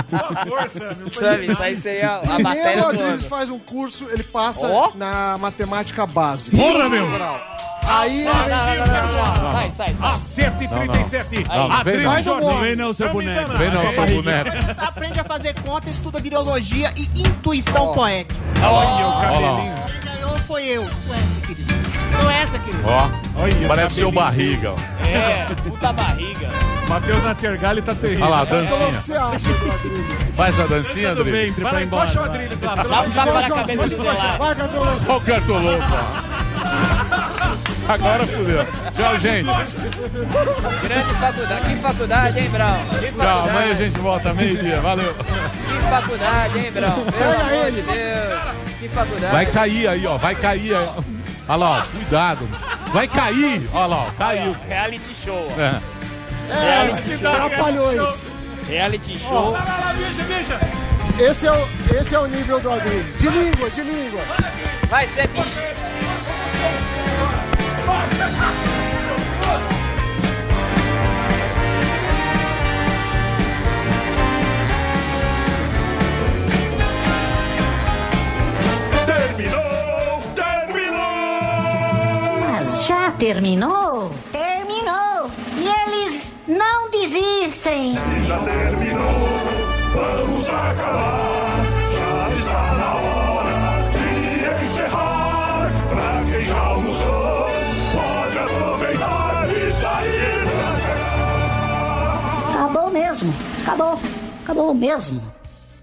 Por favor, Sammy. Sabe, isso aí seria a Primeiro, matéria o do ano. faz um curso, ele passa Ó. na matemática básica. Porra, meu! Aí, Não, não, não, não, não. Sai, sai, sai. Acerta e Não, não. 37. Não, não, vem não. Jorginho. Vem não, seu boneco. Vem não, seu boneco. Aprende a fazer conta, estuda virologia e intuição poética. Olha o cabelinho. Quem ganhou foi eu. Sou essa, querido. Sou essa, querido. Ó, Olha, parece seu barriga. ó. É, puta barriga. Matheus Natergali tá terrível. Olha lá, a dancinha. Faz a dancinha, Tudo Adriles. Vai lá, embora. encoxa o Adriles lá. Dá um de tapa na cabeça cartoloco. Olha o cartoloco, ó. Agora fudeu. Tchau, gente. Grande faculdade. Que faculdade, hein, Brown? Que Tchau, faculdade. amanhã a gente volta meio-dia. Valeu. Que faculdade, hein, Brown? Pelo amor de Deus. Que faculdade. Vai cair aí, ó. Vai cair aí. Olha lá, ó. Cuidado. Vai cair. Olha lá, ó. Caiu. Reality show. ó. É. É, Reality show. trapalhões. Reality show. Lá, lá, lá, deixa, deixa. Esse é, o, esse é o nível do Adriles. De língua, de língua. Vai ser bicho. Terminou, terminou! Mas já terminou? Terminou! E eles não desistem! Já terminou, vamos acabar. Já está na hora de encerrar. Pra quem já almoçou, Acabou mesmo! Acabou! Acabou mesmo!